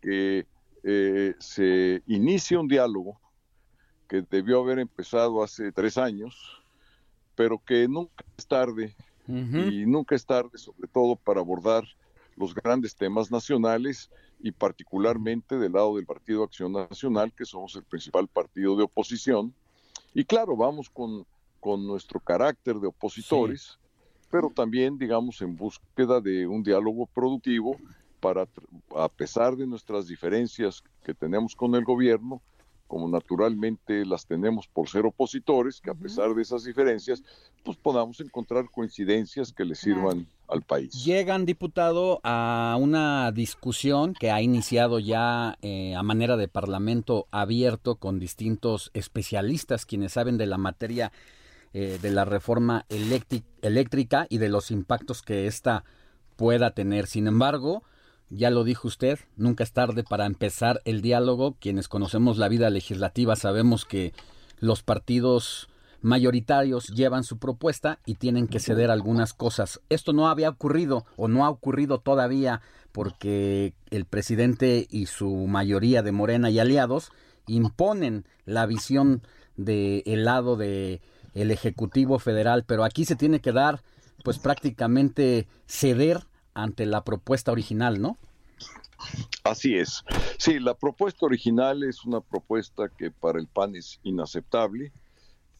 que eh, se inicie un diálogo que debió haber empezado hace tres años, pero que nunca es tarde y nunca es tarde sobre todo para abordar los grandes temas nacionales y particularmente del lado del Partido Acción Nacional, que somos el principal partido de oposición, y claro, vamos con, con nuestro carácter de opositores, pero también, digamos, en búsqueda de un diálogo productivo para, a pesar de nuestras diferencias que tenemos con el gobierno, como naturalmente las tenemos por ser opositores, que a pesar de esas diferencias, pues podamos encontrar coincidencias que le sirvan al país. Llegan, diputado, a una discusión que ha iniciado ya eh, a manera de parlamento abierto con distintos especialistas quienes saben de la materia eh, de la reforma eléctrica y de los impactos que ésta pueda tener. Sin embargo, ya lo dijo usted, nunca es tarde para empezar el diálogo. Quienes conocemos la vida legislativa sabemos que los partidos mayoritarios llevan su propuesta y tienen que ceder algunas cosas. Esto no había ocurrido o no ha ocurrido todavía porque el presidente y su mayoría de Morena y aliados imponen la visión del lado de el ejecutivo federal, pero aquí se tiene que dar pues prácticamente ceder ante la propuesta original, ¿no? Así es. Sí, la propuesta original es una propuesta que para el PAN es inaceptable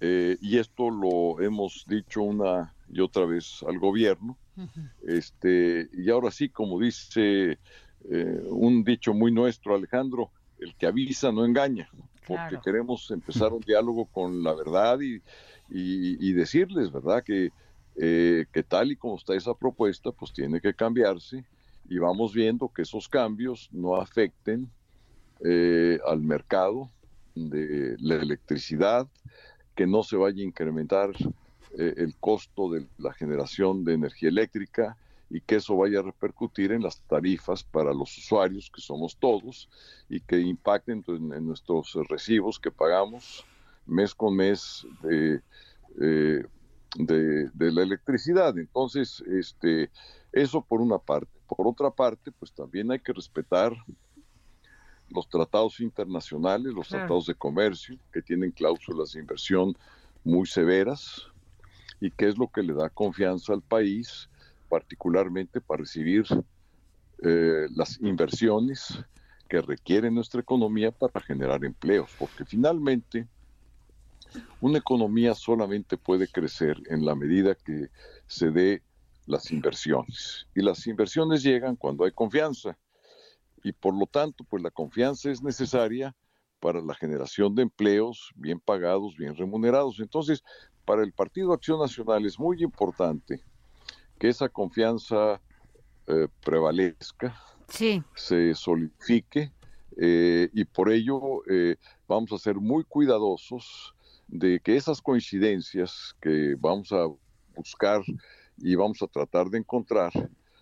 eh, y esto lo hemos dicho una y otra vez al gobierno. Este y ahora sí, como dice eh, un dicho muy nuestro, Alejandro, el que avisa no engaña, porque queremos empezar un diálogo con la verdad y, y decirles, ¿verdad? Que eh, que tal y como está esa propuesta, pues tiene que cambiarse y vamos viendo que esos cambios no afecten eh, al mercado de la electricidad, que no se vaya a incrementar eh, el costo de la generación de energía eléctrica y que eso vaya a repercutir en las tarifas para los usuarios, que somos todos, y que impacten en, en nuestros recibos que pagamos mes con mes de, de, la electricidad. Entonces, este, eso por una parte. Por otra parte, pues también hay que respetar los tratados internacionales, los tratados de comercio, que tienen cláusulas de inversión muy severas y que es lo que le da confianza al país, particularmente para recibir eh, las inversiones que requiere nuestra economía para generar empleos, porque finalmente una economía solamente puede crecer en la medida que se dé las inversiones. Y las inversiones llegan cuando hay confianza. Y por lo tanto, pues la confianza es necesaria para la generación de empleos bien pagados, bien remunerados. Entonces, para el Partido Acción Nacional es muy importante que esa confianza eh, prevalezca, se solidifique, eh, y por ello eh, vamos a ser muy cuidadosos de que esas coincidencias que vamos a buscar y vamos a tratar de encontrar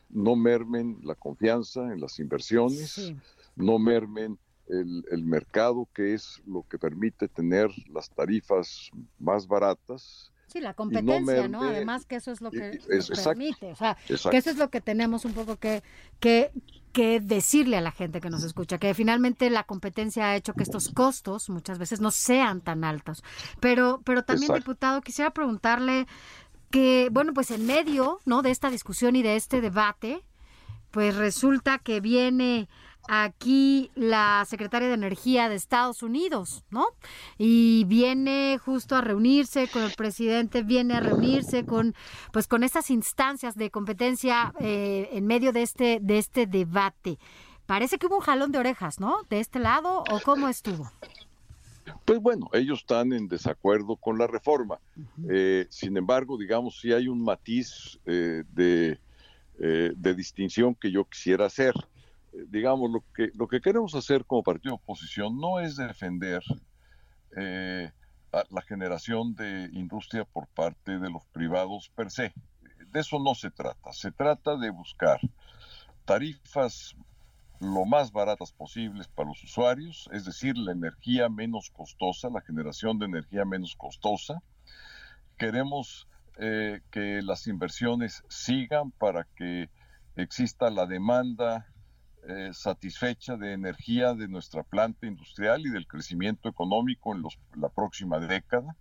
no mermen la confianza en las inversiones, no mermen el, mercado, que es lo que permite tener las tarifas más baratas. Sí, la competencia, ¿no? Además que eso es lo que permite, o sea, que eso es lo que tenemos un poco que, que, que decirle a la gente que nos escucha, que finalmente la competencia ha hecho que estos costos muchas veces no sean tan altos. Pero, pero también, diputado, quisiera preguntarle que, bueno, pues en medio, ¿no? De esta discusión y de este debate, pues resulta que viene aquí la secretaria de Energía de Estados Unidos, ¿no? Y viene justo a reunirse con el presidente, viene a reunirse con, pues, con estas instancias de competencia eh, en medio de este, de este debate. Parece que hubo un jalón de orejas, ¿no? De este lado, ¿o cómo estuvo? Pues bueno, ellos están en desacuerdo con la reforma. Eh, sin embargo, digamos, si hay un matiz eh, de, de distinción que yo quisiera hacer digamos, lo que, lo que queremos hacer como partido de oposición no es defender eh, la generación de industria por parte de los privados per se. De eso no se trata. Se trata de buscar tarifas lo más baratas posibles para los usuarios, es decir, la energía menos costosa, la generación de energía menos costosa. Queremos eh, que las inversiones sigan para que exista la demanda eh, satisfecha de energía de nuestra planta industrial y del crecimiento económico en la próxima década.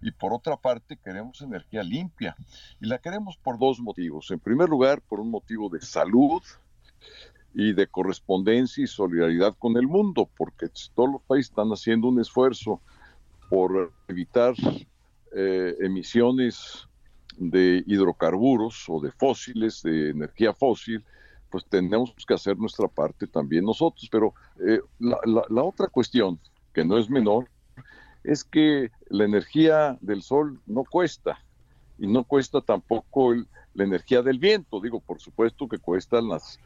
Y por otra parte, queremos energía limpia. Y la queremos por dos motivos. En primer lugar, por un motivo de salud y de correspondencia y solidaridad con el mundo, porque todos los países están haciendo un esfuerzo por evitar eh, emisiones de hidrocarburos o de fósiles, de energía fósil, pues tenemos que hacer nuestra parte también nosotros. Pero eh, la, otra cuestión, que no es menor, es que la energía del sol no cuesta y no cuesta tampoco la energía del viento. Digo, por supuesto que cuestan las,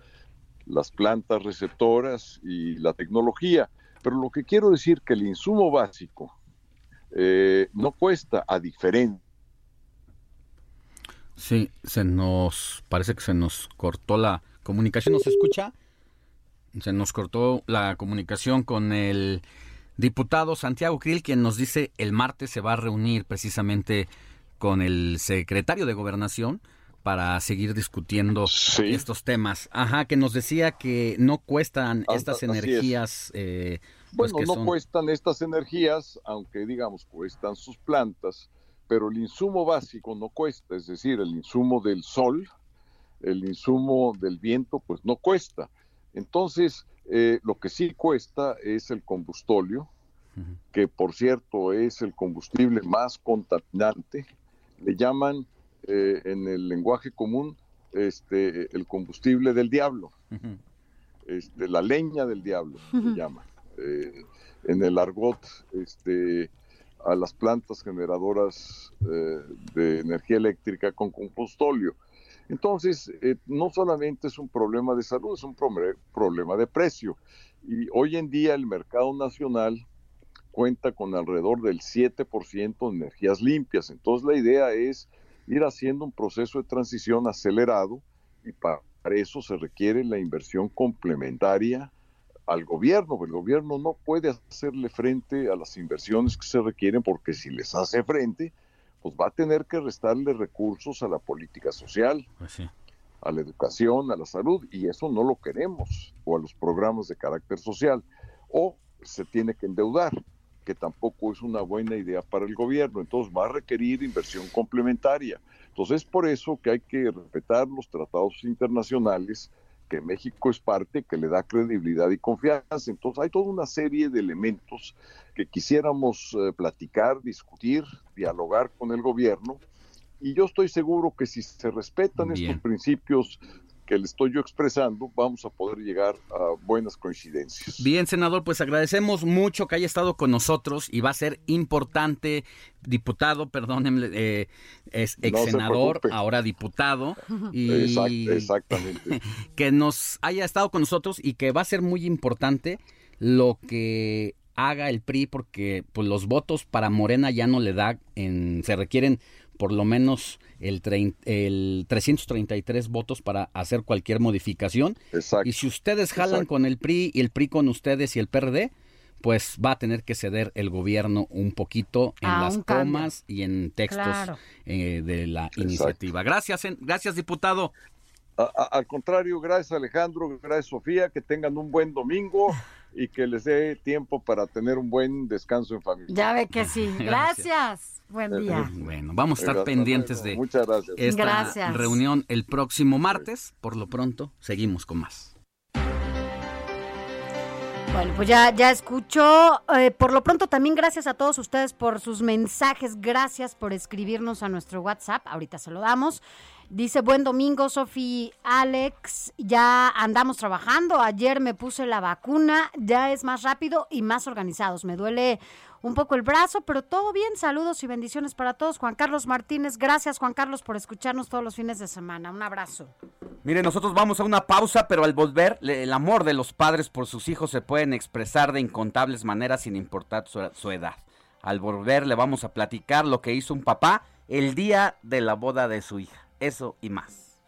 las plantas receptoras y la tecnología, pero lo que quiero decir que el insumo básico eh, no cuesta a diferencia. Sí, se nos parece que se nos cortó la, comunicación. ¿Nos escucha? Se nos cortó la comunicación con el diputado Santiago Krill, quien nos dice el martes se va a reunir precisamente con el secretario de Gobernación para seguir discutiendo estos temas. Ajá, que nos decía que no cuestan estas energías. Eh, pues bueno, no cuestan estas energías, aunque digamos cuestan sus plantas, pero el insumo básico no cuesta, es decir, el insumo del sol, el insumo del viento pues no cuesta. Entonces, eh, lo que sí cuesta es el combustóleo, que por cierto es el combustible más contaminante. Le llaman eh, en el lenguaje común este, el combustible del diablo, este, la leña del diablo se llama. Eh, en el argot, este, a las plantas generadoras de energía eléctrica con combustóleo. Entonces, eh, no solamente es un problema de salud, es un problema de precio. Y hoy en día el mercado nacional cuenta con alrededor del 7% de energías limpias. Entonces, la idea es ir haciendo un proceso de transición acelerado y para eso se requiere la inversión complementaria al gobierno. El gobierno no puede hacerle frente a las inversiones que se requieren porque si les hace frente, pues va a tener que restarle recursos a la política social, pues a la educación, a la salud, y eso no lo queremos, o a los programas de carácter social, o se tiene que endeudar, que tampoco es una buena idea para el gobierno, entonces va a requerir inversión complementaria. Entonces es por eso que hay que respetar los tratados internacionales, que México es parte, que le da credibilidad y confianza. Entonces hay toda una serie de elementos que quisiéramos eh, platicar, discutir, dialogar con el gobierno. Y yo estoy seguro que si se respetan estos principios que le estoy yo expresando, vamos a poder llegar a buenas coincidencias. Bien, senador, pues agradecemos mucho que haya estado con nosotros y va a ser importante, diputado, perdónenme, eh, es ex senador, ahora diputado, y exactamente. que nos haya estado con nosotros y que va a ser muy importante lo que haga el PRI porque pues los votos para Morena ya no le da en se requieren por lo menos el, el 333 votos para hacer cualquier modificación. Exacto. Y si ustedes jalan con el PRI y el PRI con ustedes y el PRD, pues va a tener que ceder el gobierno un poquito en las comas y en textos eh, de la iniciativa. Gracias, gracias diputado. al contrario, gracias Alejandro, gracias Sofía, que tengan un buen domingo y que les dé tiempo para tener un buen descanso en familia. Ya ve que sí. Gracias. Buen día. Bueno, vamos a estar pendientes de esta reunión el próximo martes. Por lo pronto, seguimos con más. Bueno, pues ya, ya escuchó. Eh, por lo pronto, también gracias a todos ustedes por sus mensajes. Gracias por escribirnos a nuestro WhatsApp. Ahorita se lo damos. Dice, buen domingo, Sofi, Alex. Ya andamos trabajando. Ayer me puse la vacuna. Ya es más rápido y más organizados. Me duele un poco el brazo, pero todo bien. Saludos y bendiciones para todos. Juan Carlos Martínez, gracias Juan Carlos por escucharnos todos los fines de semana. Un abrazo. Mire, nosotros vamos a una pausa, pero al volver, el amor de los padres por sus hijos se pueden expresar de incontables maneras sin importar su, edad. Al volver le vamos a platicar lo que hizo un papá el día de la boda de su hija. Eso y más.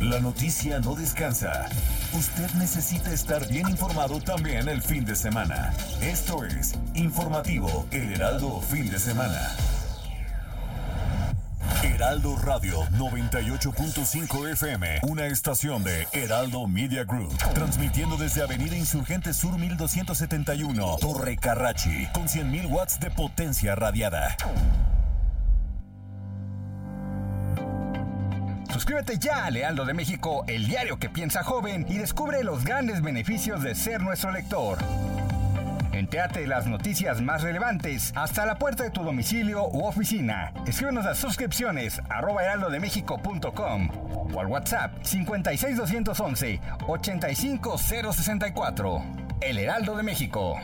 La noticia no descansa. Usted necesita estar bien informado también el fin de semana. Esto es Informativo El Heraldo Fin de Semana. Heraldo Radio 98.5 FM, una estación de Heraldo Media Group, transmitiendo desde Avenida Insurgente Sur 1271, Torre Carrachi, con 100.000 watts de potencia radiada. Suscríbete ya a Lealdo de México, el diario que piensa joven, y descubre los grandes beneficios de ser nuestro lector. Entéate las noticias más relevantes hasta la puerta de tu domicilio u oficina. Escríbenos a suscripciones arroba heraldodemexico.com o al WhatsApp 56211 85064. El Heraldo de México.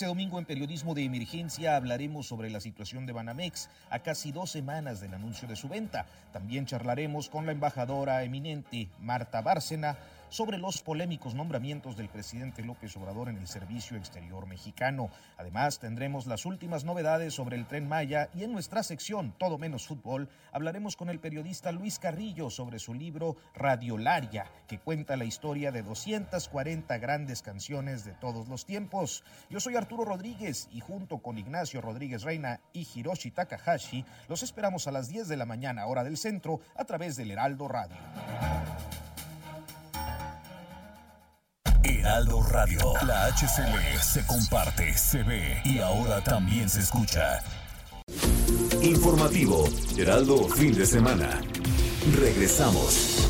Este domingo en Periodismo de Emergencia hablaremos sobre la situación de Banamex a casi dos semanas del anuncio de su venta. También charlaremos con la embajadora eminente Marta Bárcena sobre los polémicos nombramientos del presidente López Obrador en el Servicio Exterior Mexicano. Además, tendremos las últimas novedades sobre el tren Maya y en nuestra sección Todo menos fútbol hablaremos con el periodista Luis Carrillo sobre su libro Radiolaria, que cuenta la historia de 240 grandes canciones de todos los tiempos. Yo soy Arturo Rodríguez y junto con Ignacio Rodríguez Reina y Hiroshi Takahashi los esperamos a las 10 de la mañana hora del centro a través del Heraldo Radio. Heraldo Radio. La HCL se comparte, se ve y ahora también se escucha. Informativo, Heraldo fin de semana. Regresamos.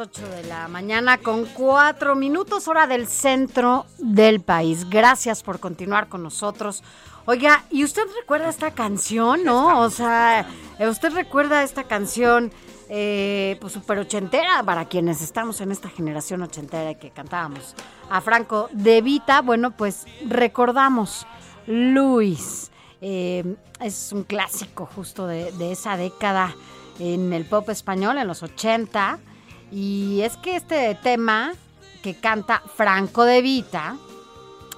8 de la mañana con 4 minutos hora del centro del país. Gracias por continuar con nosotros. Oiga, ¿y usted recuerda esta canción, no? O sea, ¿usted recuerda esta canción eh, pues súper ochentera para quienes estamos en esta generación ochentera que cantábamos a Franco de Vita? Bueno, pues recordamos Luis. Eh, es un clásico justo de, de esa década en el pop español en los 80. Y es que este tema que canta Franco de Vita,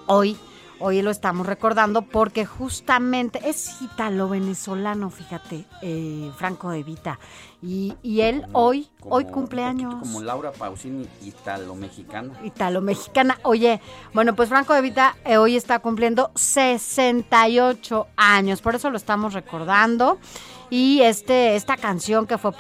hoy, Hoy lo estamos recordando porque justamente es italo-venezolano, fíjate, eh, Franco de Vita. Y, él hoy, hoy cumpleaños. Como Laura Pausini, italo-mexicana. Italo-mexicana. Oye, bueno, pues Franco de Vita eh, hoy está cumpliendo 68 años, por eso lo estamos recordando. Y este, esta canción que fue,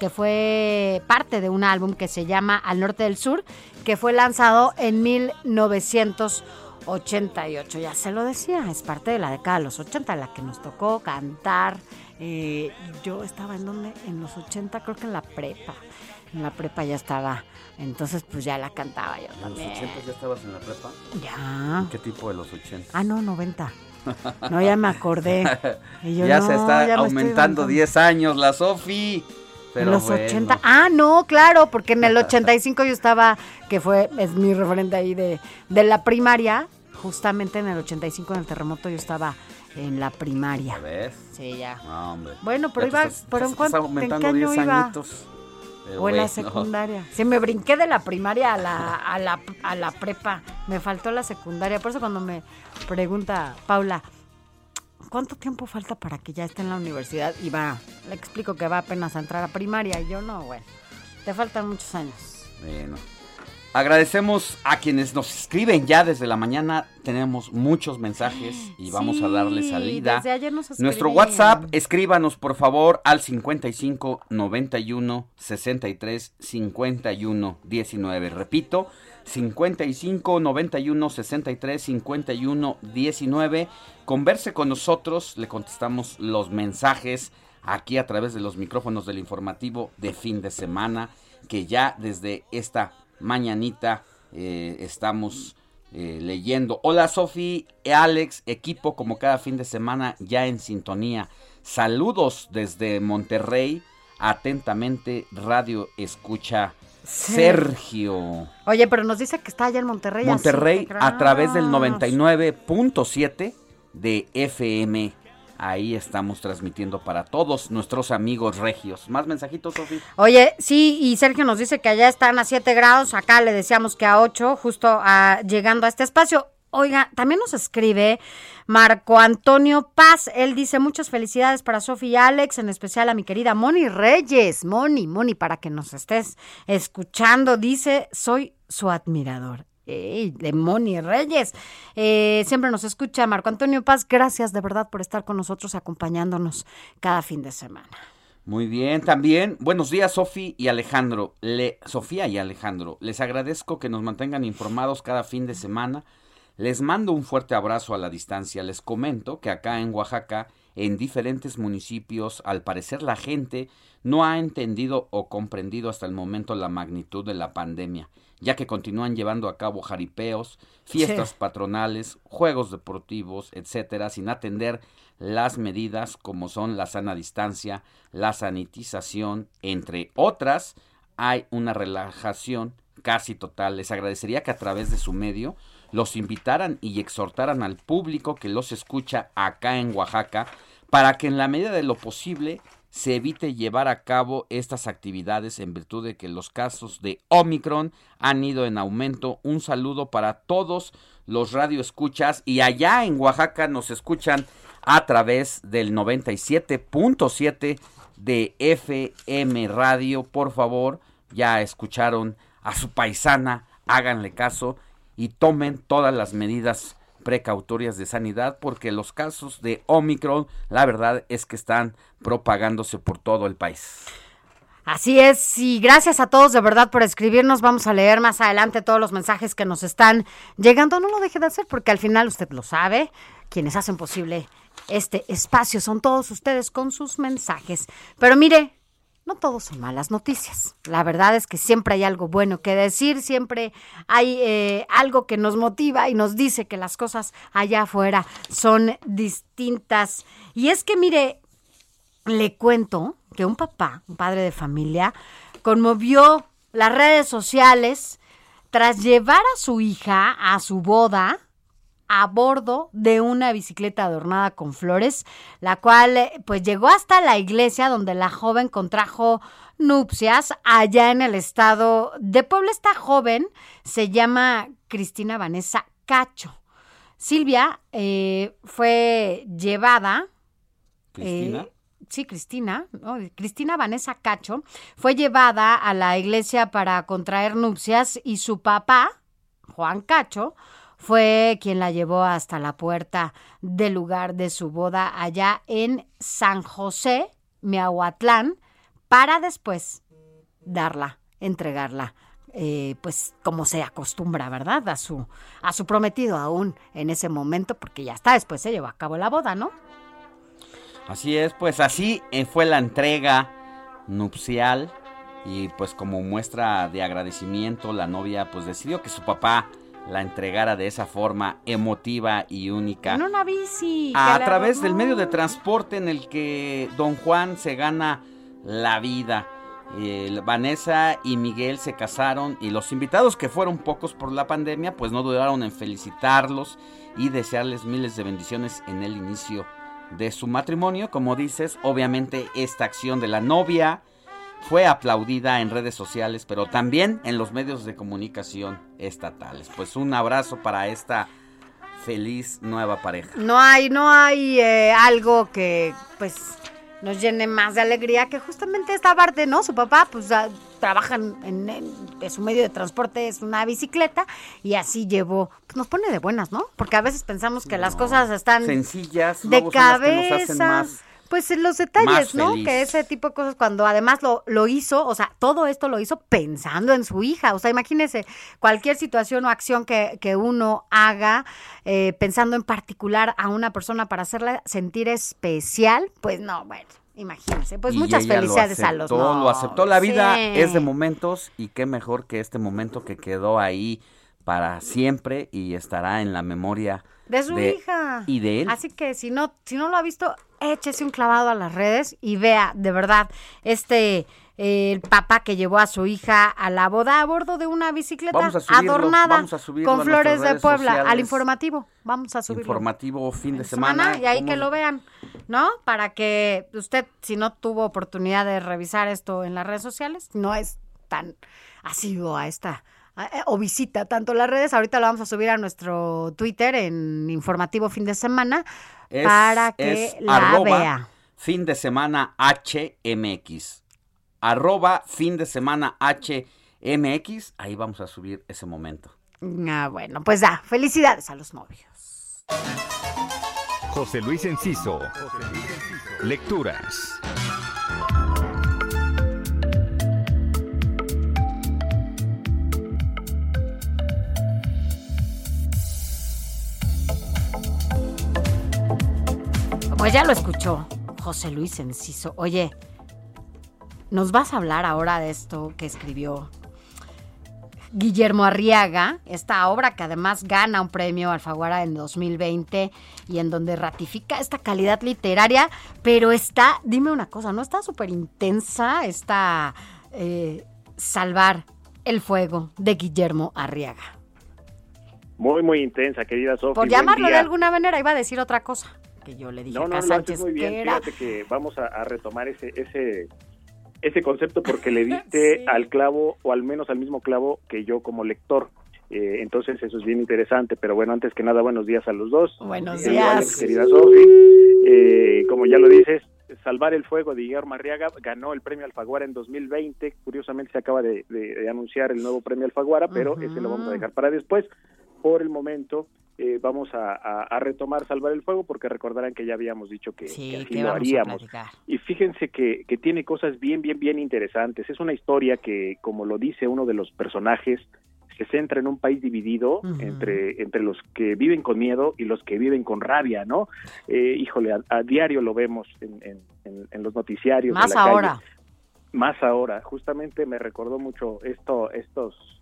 que fue parte de un álbum que se llama Al Norte del Sur, que fue lanzado en 1900 88, ya se lo decía, es parte de la década de los 80, la que nos tocó cantar. Eh, yo estaba en donde, en los 80, creo que en la prepa. En la prepa ya estaba, entonces pues ya la cantaba yo también. ¿En los 80 ya estabas en la prepa? Ya. ¿Qué tipo de los 80? Ah, no, 90. No, ya me acordé. ya se está aumentando 10 años la Sofi. En los 80. Ah, no, claro, porque en el 85 yo estaba, que fue, es mi referente ahí de, de la primaria, justamente en el 85 en el terremoto yo estaba en la primaria. ¿Ves? Sí, ya. No, hombre. Bueno, pero iba, pero en cuánto, ¿en qué año iba? O en la secundaria. Sí, me brinqué de la primaria a la, a la, a la prepa. Me faltó la secundaria. Por eso cuando me pregunta Paula, ¿cuánto tiempo falta para que ya esté en la universidad? Y va, le explico que va apenas a entrar a primaria. Y yo no, bueno, te faltan muchos años. Bueno. Agradecemos a quienes nos escriben ya desde la mañana. Tenemos muchos mensajes y vamos a darle salida. Desde ayer nos Nuestro WhatsApp, escríbanos por favor al 55 91 63 51 19. Repito, 55 91 63 51 19. Converse con nosotros, le contestamos los mensajes aquí a través de los micrófonos del informativo de fin de semana que ya desde esta mañanita eh, estamos eh, leyendo. Hola Sofi, Alex, equipo como cada fin de semana ya en sintonía. Saludos desde Monterrey. Atentamente, Radio Escucha Sergio. Oye, pero nos dice que está allá en Monterrey. Monterrey a través del 99.7 de FM Ahí estamos transmitiendo para todos nuestros amigos regios. ¿Más mensajitos, Sofi? Oye, sí, y Sergio nos dice que allá están a 7 grados, acá le decíamos que a 8, justo a, llegando a este espacio. Oiga, también nos escribe Marco Antonio Paz. Él dice muchas felicidades para Sofi y Alex, en especial a mi querida Moni Reyes. Moni, Moni, para que nos estés escuchando. Dice, soy su admirador de Moni Reyes. Eh, siempre nos escucha Marco Antonio Paz. Gracias de verdad por estar con nosotros, acompañándonos cada fin de semana. Muy bien, también buenos días Sofi y Alejandro. Le, Sofía y Alejandro, les agradezco que nos mantengan informados cada fin de semana. Les mando un fuerte abrazo a la distancia. Les comento que acá en Oaxaca, en diferentes municipios, al parecer la gente no ha entendido o comprendido hasta el momento la magnitud de la pandemia ya que continúan llevando a cabo jaripeos, fiestas patronales, juegos deportivos, etcétera, sin atender las medidas como son la sana distancia, la sanitización, entre otras, hay una relajación casi total. Les agradecería que a través de su medio los invitaran y exhortaran al público que los escucha acá en Oaxaca para que en la medida de lo posible se evite llevar a cabo estas actividades en virtud de que los casos de Omicron han ido en aumento. Un saludo para todos los radioescuchas y allá en Oaxaca nos escuchan a través del 97.7 de FM Radio. Por favor, ya escucharon a su paisana, háganle caso y tomen todas las medidas precautorias de sanidad porque los casos de Omicron, la verdad es que están propagándose por todo el país. Así es, y gracias a todos de verdad por escribirnos. Vamos a leer más adelante todos los mensajes que nos están llegando. No lo deje de hacer porque al final usted lo sabe. Quienes hacen posible este espacio son todos ustedes con sus mensajes. Pero mire, no todos son malas noticias. La verdad es que siempre hay algo bueno que decir, siempre hay eh, algo que nos motiva y nos dice que las cosas allá afuera son distintas. Y es que, mire, le cuento que un papá, un padre de familia, conmovió las redes sociales tras llevar a su hija a su boda a bordo de una bicicleta adornada con flores, la cual eh, pues llegó hasta la iglesia donde la joven contrajo nupcias allá en el estado de Puebla. Esta joven se llama Cristina Vanessa Cacho. Silvia eh, fue llevada. Cristina. eh, sí, Cristina, ¿no? Cristina Vanessa Cacho, fue llevada a la iglesia para contraer nupcias y su papá, Juan Cacho, fue quien la llevó hasta la puerta del lugar de su boda allá en San José, Miahuatlán, para después darla, entregarla, eh, pues como se acostumbra, ¿verdad? A su, a su prometido aún en ese momento, porque ya está, después se llevó a cabo la boda, ¿no? Así es, pues así eh, fue la entrega nupcial y pues como muestra de agradecimiento la novia pues decidió que su papá la entregara de esa forma emotiva y única. En una bici. a través del medio de transporte en el que don Juan se gana la vida. Vanessa y Miguel se casaron y los invitados que fueron pocos por la pandemia pues no dudaron en felicitarlos y desearles miles de bendiciones en el inicio de su matrimonio. Como dices, obviamente esta acción de la novia fue aplaudida en redes sociales, pero también en los medios de comunicación estatales. Pues un abrazo para esta feliz nueva pareja. No hay, no hay eh, algo que pues nos llene más de alegría que justamente esta parte, ¿no? Su papá pues ah, trabaja en, en- en- su medio de transporte es una bicicleta y así llevó, pues nos pone de buenas, ¿no? Porque a veces pensamos que las cosas están Sencillas, de que nos cabeza. hacen más Pues en los detalles, ¿no? feliz. Que ese tipo de cosas, cuando además lo, lo hizo, o sea, todo esto lo hizo pensando en su hija. O sea, imagínese cualquier situación o acción que, que uno haga eh, pensando en particular a una persona para hacerla sentir especial, pues no, bueno, imagínense. Pues Y muchas lo felicidades a los novios. Lo aceptó. La vida Sí. es de momentos y qué mejor que este momento que quedó ahí para siempre y estará en la memoria De su hija. y de él. Así que si no, si no lo ha visto, échese un clavado a las redes y vea de verdad este eh, el papá que llevó a su hija a la boda a bordo de una bicicleta subirlo, adornada con flores de Puebla al informativo. Vamos a subirlo. Informativo fin de semana, semana. y ahí ¿Cómo- que lo vean, ¿no? Para que usted, si no tuvo oportunidad de revisar esto en las redes sociales, no es tan asiduo a esta o visita tanto las redes. Ahorita lo vamos a subir a nuestro Twitter en informativo fin de semana Es- para que es la arroba vea. Fin de semana HMX. Arroba fin de semana HMX. Ahí vamos a subir ese momento. Ah, bueno, pues da, felicidades a los novios. José Luis Enciso. Lecturas. Pues ya lo escuchó José Luis Enciso. Oye, ¿nos vas a hablar ahora de esto que escribió Guillermo Arriaga? Esta obra que además gana un premio Alfaguara en 2020 y en donde ratifica esta calidad literaria, pero está, dime una cosa, ¿no está súper intensa esta eh, Salvar el Fuego de Guillermo Arriaga? Muy, muy intensa, querida Sofía. Por llamarlo de alguna manera, iba a decir otra cosa que yo le dije No, no, a Sánchez muy bien. que era Fíjate que vamos a, a retomar ese, ese, ese concepto porque le diste al clavo, o al menos al mismo clavo que yo como lector. Eh, entonces eso es bien interesante, pero bueno, antes que nada, buenos días a los dos. Buenos Querido días. Alex, querida Sofi. Eh, como ya lo dices, Salvar el Fuego de Guillermo Arriaga ganó el premio Alfaguara en 2020. Curiosamente se acaba de, de- de anunciar el nuevo premio Alfaguara, pero ese lo vamos a dejar para después. Por el momento eh, vamos a, a- a retomar Salvar el Fuego porque recordarán que ya habíamos dicho que, Sí, que así que lo haríamos. Y fíjense que, que tiene cosas bien, bien, bien interesantes. Es una historia que, como lo dice uno de los personajes, se centra en un país dividido entre, entre los que viven con miedo y los que viven con rabia, ¿no? Eh, híjole, a, a diario lo vemos en, en- en- en los noticiarios. de Más calle. ahora. Más ahora. Justamente me recordó mucho esto, estos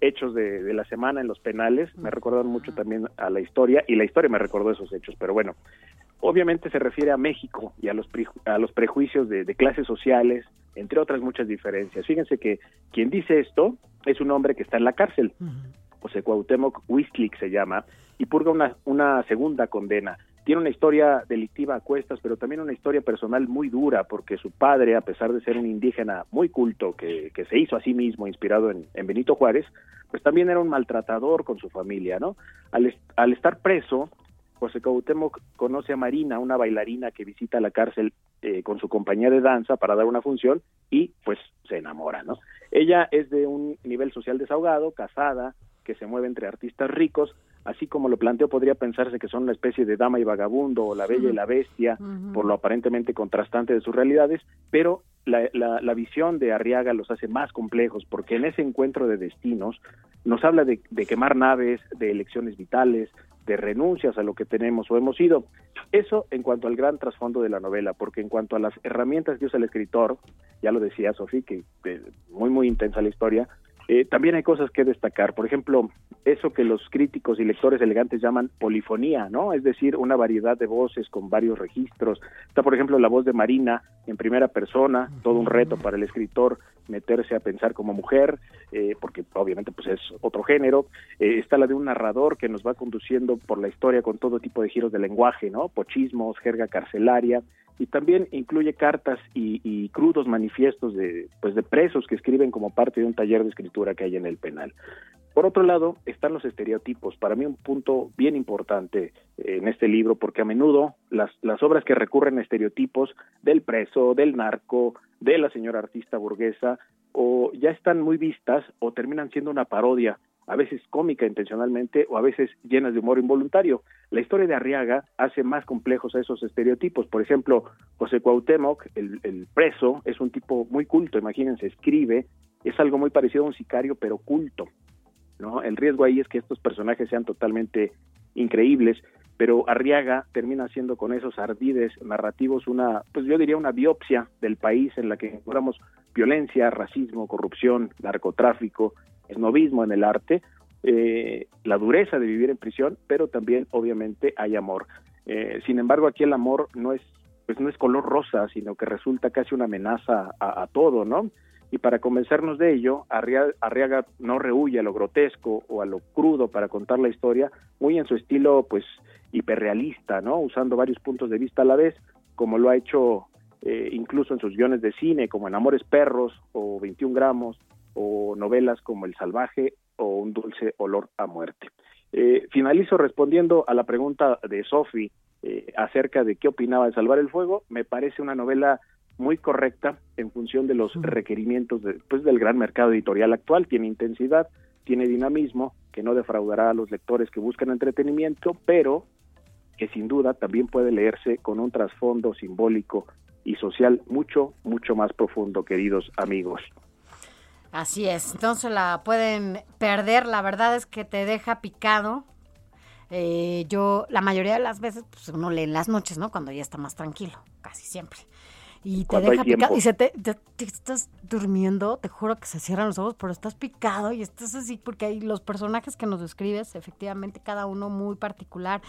hechos de, de la semana en los penales, me recordan mucho también a la historia, y la historia me recordó esos hechos, pero bueno, obviamente se refiere a México y a los, preju- a los prejuicios de, de clases sociales, entre otras muchas diferencias. Fíjense que quien dice esto es un hombre que está en la cárcel, José Cuauhtémoc Huistlic se llama, y purga una, una segunda condena. Tiene una historia delictiva a cuestas, pero también una historia personal muy dura, porque su padre, a pesar de ser un indígena muy culto, que, que se hizo a sí mismo inspirado en, en, Benito Juárez, pues también era un maltratador con su familia, ¿no? Al, al estar preso, José Cuauhtémoc conoce a Marina, una bailarina que visita la cárcel eh, con su compañía de danza para dar una función y pues se enamora, ¿no? Ella es de un nivel social desahogado, casada, que se mueve entre artistas ricos, así como lo planteo, podría pensarse que son una especie de dama y vagabundo o la bella y la bestia, por lo aparentemente contrastante de sus realidades, pero la, la, visión de Arriaga los hace más complejos, porque en ese encuentro de destinos nos habla de, de quemar naves, de elecciones vitales, de renuncias a lo que tenemos o hemos sido. Eso en cuanto al gran trasfondo de la novela, porque en cuanto a las herramientas que usa el escritor, ya lo decía Sofía, que, que muy, muy intensa la historia, eh, también hay cosas que destacar. Por ejemplo, eso que los críticos y lectores elegantes llaman polifonía, ¿no? Es decir, una variedad de voces con varios registros. Está, por ejemplo, la voz de Marina en primera persona, todo un reto para el escritor meterse a pensar como mujer, eh, porque obviamente pues es otro género. Eh, está la de un narrador que nos va conduciendo por la historia con todo tipo de giros de lenguaje, ¿no? Pochismos, jerga carcelaria, y también incluye cartas y, crudos manifiestos de, pues de presos que escriben como parte de un taller de escritura que hay en el penal. Por otro lado, están los estereotipos. Para mí un punto bien importante en este libro, porque a menudo las, las obras que recurren a estereotipos del preso, del narco, de la señora artista burguesa, o ya están muy vistas o terminan siendo una parodia a veces cómica intencionalmente o a veces llenas de humor involuntario. La historia de Arriaga hace más complejos a esos estereotipos. Por ejemplo, José Cuauhtémoc, el, el, preso, es un tipo muy culto, imagínense, escribe, es algo muy parecido a un sicario, pero culto. ¿no? El riesgo ahí es que estos personajes sean totalmente increíbles, pero Arriaga termina siendo con esos ardides narrativos una, pues yo diría una biopsia del país en la que encontramos violencia, racismo, corrupción, narcotráfico, esnovismo en el arte, eh, la dureza de vivir en prisión, pero también obviamente hay amor. Eh, sin embargo, aquí el amor no es, pues no es color rosa, sino que resulta casi una amenaza a, todo, ¿no? Y para convencernos de ello, Arriaga, no rehuye a lo grotesco o a lo crudo para contar la historia, muy en su estilo, pues, hiperrealista, ¿no? Usando varios puntos de vista a la vez, como lo ha hecho eh, incluso en sus guiones de cine, como en Amores Perros o 21 gramos, o novelas como El Salvaje o Un Dulce Olor a Muerte. Eh, finalizo respondiendo a la pregunta de Sophie eh, acerca de qué opinaba de Salvar el Fuego. Me parece una novela muy correcta en función de los requerimientos de, pues, del gran mercado editorial actual. Tiene intensidad, tiene dinamismo, que no defraudará a los lectores que buscan entretenimiento, pero que sin duda también puede leerse con un trasfondo simbólico y social mucho, mucho más profundo, queridos amigos. Así es, entonces la pueden perder, la verdad es que te deja picado. Eh, yo, la mayoría de las veces, pues uno lee en las noches, ¿no? Cuando ya está más tranquilo, casi siempre. Y te deja picado y se te, estás durmiendo, te juro que se cierran los ojos, pero estás picado y estás así porque hay los personajes que nos describes, efectivamente cada uno muy particular,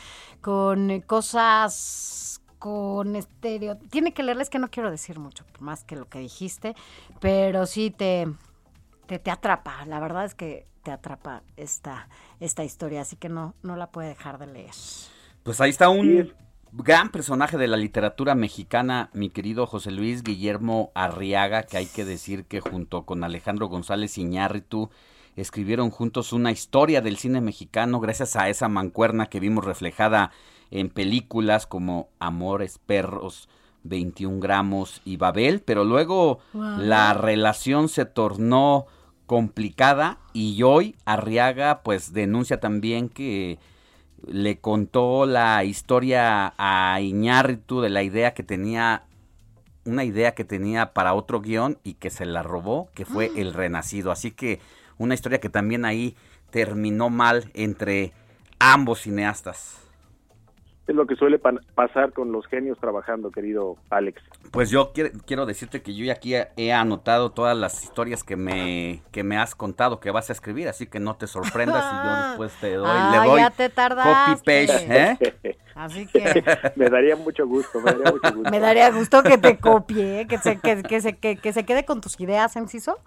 con cosas con estéreo. Tiene que leerles que no quiero decir mucho más que lo que dijiste, pero sí te, te, atrapa. La verdad es que te atrapa esta, esta historia, así que no, no la puede dejar de leer. Pues ahí está un gran personaje de la literatura mexicana, mi querido José Luis Guillermo Arriaga, que hay que decir que junto con Alejandro González Iñárritu escribieron juntos una historia del cine mexicano gracias a esa mancuerna que vimos reflejada en películas como Amores Perros, 21 gramos y Babel, pero luego la relación se tornó complicada y hoy Arriaga pues denuncia también que le contó la historia a Iñárritu de la idea que tenía una idea que tenía para otro guion y que se la robó, que fue mm. El Renacido. Así que una historia que también ahí terminó mal entre ambos cineastas es lo que suele pasar con los genios trabajando, querido Alex. Pues yo quiero, decirte que yo ya aquí he, anotado todas las historias que me, que me has contado que vas a escribir, así que no te sorprendas si yo después te doy, le doy ya te copy paste, ¿eh? Así que me daría mucho gusto, me daría mucho gusto. me daría gusto que te copie, que se, que, se, que, se quede con tus ideas, Enciso.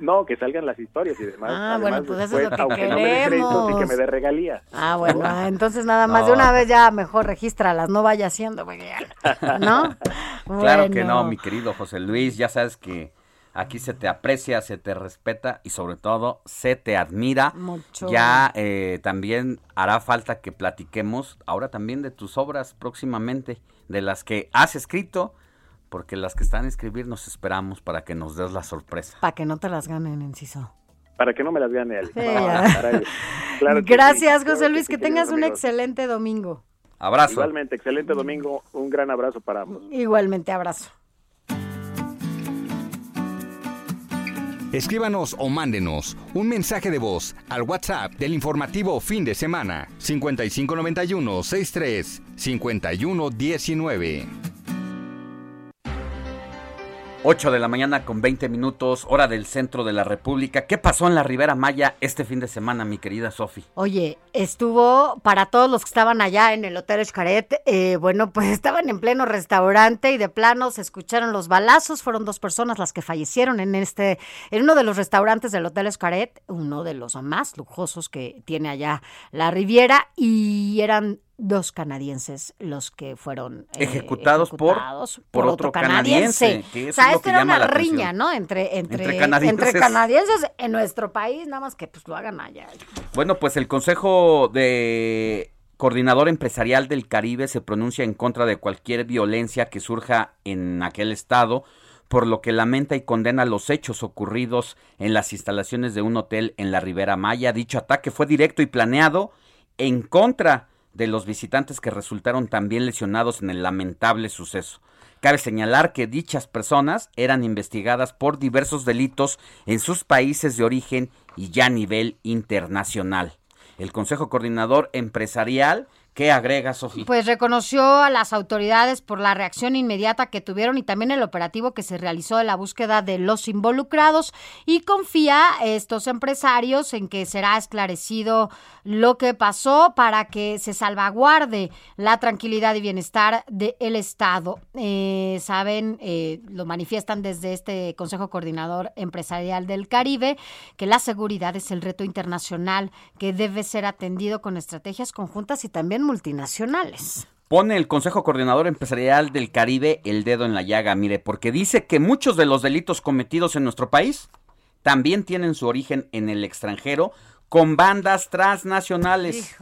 No, que salgan las historias y demás. Ah, bueno, pues eso es lo que aunque queremos. no me dé créditos y que me dé regalías. Ah, bueno, entonces nada más de una vez ya mejor regístralas, no vaya haciendo, porque ya- ¿no? Claro que no, mi querido José Luis, ya sabes que aquí se te aprecia, se te respeta y sobre todo se te admira. Mucho. Ya eh, también hará falta que platiquemos ahora también de tus obras próximamente, de las que has escrito, porque las que están a escribir nos esperamos para que nos des la sorpresa. Para que no te las ganen, Enciso. Para que no me las gane Alex. Sí. Claro sí, Gracias, claro José que Luis, sí, que tengas un amigos. excelente domingo. Abrazo. Igualmente, excelente domingo. Un gran abrazo para ambos. Igualmente, abrazo. Escríbanos o mándenos un mensaje de voz al WhatsApp del informativo fin de semana 5591 63 51 19. 8 de la mañana con 20 minutos, hora del centro de la República. ¿Qué pasó en la Ribera Maya este fin de semana, mi querida Sofi? Oye, estuvo para todos los que estaban allá en el Hotel Escaret, eh, bueno, pues estaban en pleno restaurante y de plano se escucharon los balazos. Fueron dos personas las que fallecieron en este, en uno de los restaurantes del Hotel Escaret, uno de los más lujosos que tiene allá la Riviera, y eran dos canadienses los que fueron eh, Ejecutados por- ejecutados por otro canadiense, que O sea, esto que era una atención. riña, ¿no? Entre, entre, Entre canadienses. entre canadienses en nuestro país, nada más que pues lo hagan allá. Bueno, pues el Consejo de Coordinador Empresarial del Caribe se pronuncia en contra de cualquier violencia que surja en aquel estado, por lo que lamenta y condena los hechos ocurridos en las instalaciones de un hotel en la Ribera Maya. Dicho ataque fue directo y planeado en contra de los visitantes que resultaron también lesionados en el lamentable suceso. Cabe señalar que dichas personas eran investigadas por diversos delitos en sus países de origen y ya a nivel internacional. El Consejo Coordinador Empresarial, ¿qué agrega, Sofía? Pues reconoció a las autoridades por la reacción inmediata que tuvieron y también el operativo que se realizó de la búsqueda de los involucrados y confía a estos empresarios en que será esclarecido lo que pasó para que se salvaguarde la tranquilidad y bienestar del Estado. Eh, Saben, eh, lo manifiestan desde este Consejo Coordinador Empresarial del Caribe, que la seguridad es el reto internacional que debe ser atendido con estrategias conjuntas y también multinacionales. Pone el Consejo Coordinador Empresarial del Caribe el dedo en la llaga, mire, porque dice que muchos de los delitos cometidos en nuestro país también tienen su origen en el extranjero con bandas transnacionales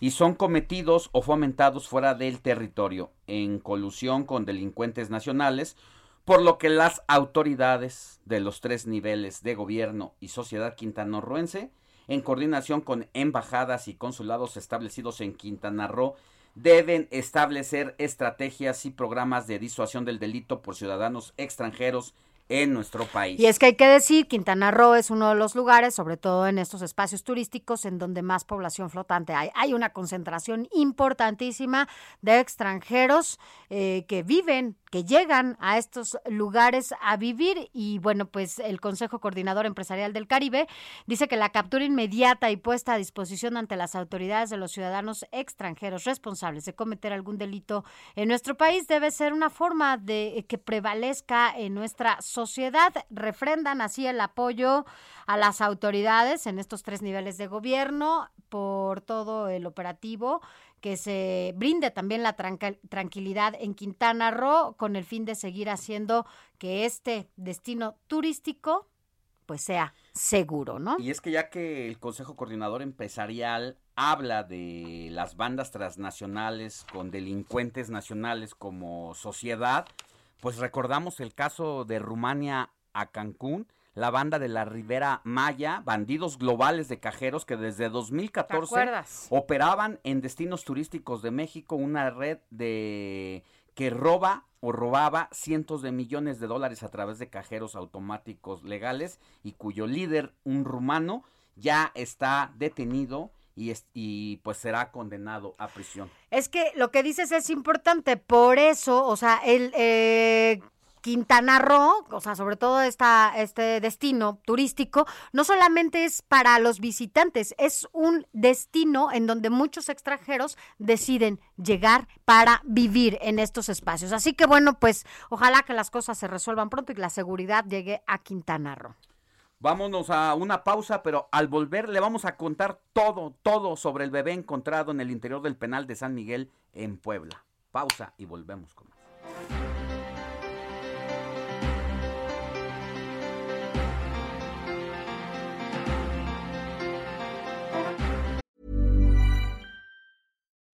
y son cometidos o fomentados fuera del territorio en colusión con delincuentes nacionales, por lo que las autoridades de los tres niveles de gobierno y sociedad quintanarroense, en coordinación con embajadas y consulados establecidos en Quintana Roo, deben establecer estrategias y programas de disuasión del delito por ciudadanos extranjeros en nuestro país. Y es que hay que decir, Quintana Roo es uno de los lugares, sobre todo en estos espacios turísticos, en donde más población flotante hay. Hay una concentración importantísima de extranjeros eh, que viven, que llegan a estos lugares a vivir. Y bueno, pues el Consejo Coordinador Empresarial del Caribe dice que la captura inmediata y puesta a disposición ante las autoridades de los ciudadanos extranjeros responsables de cometer algún delito en nuestro país debe ser una forma de que prevalezca en nuestra sociedad. Refrendan así el apoyo a las autoridades en estos tres niveles de gobierno por todo el operativo que se brinde también la tranquilidad en Quintana Roo con el fin de seguir haciendo que este destino turístico pues sea seguro, ¿no? Y es que ya que el Consejo Coordinador Empresarial habla de las bandas transnacionales con delincuentes nacionales como sociedad, pues recordamos el caso de Rumania a Cancún, la banda de la Ribera Maya, bandidos globales de cajeros que desde 2014 ¿Te acuerdas? operaban en destinos turísticos de México una red de que roba o robaba cientos de millones de dólares a través de cajeros automáticos legales y cuyo líder, un rumano, ya está detenido y, es- y pues será condenado a prisión. Es que lo que dices es importante, por eso, o sea, el eh, Quintana Roo, o sea, sobre todo este destino turístico, no solamente es para los visitantes, es un destino en donde muchos extranjeros deciden llegar para vivir en estos espacios. Así que bueno, pues ojalá que las cosas se resuelvan pronto y la seguridad llegue a Quintana Roo. Vámonos a una pausa, pero al volver le vamos a contar todo, todo sobre el bebé encontrado en el interior del penal de San Miguel en Puebla. Pausa y volvemos con más.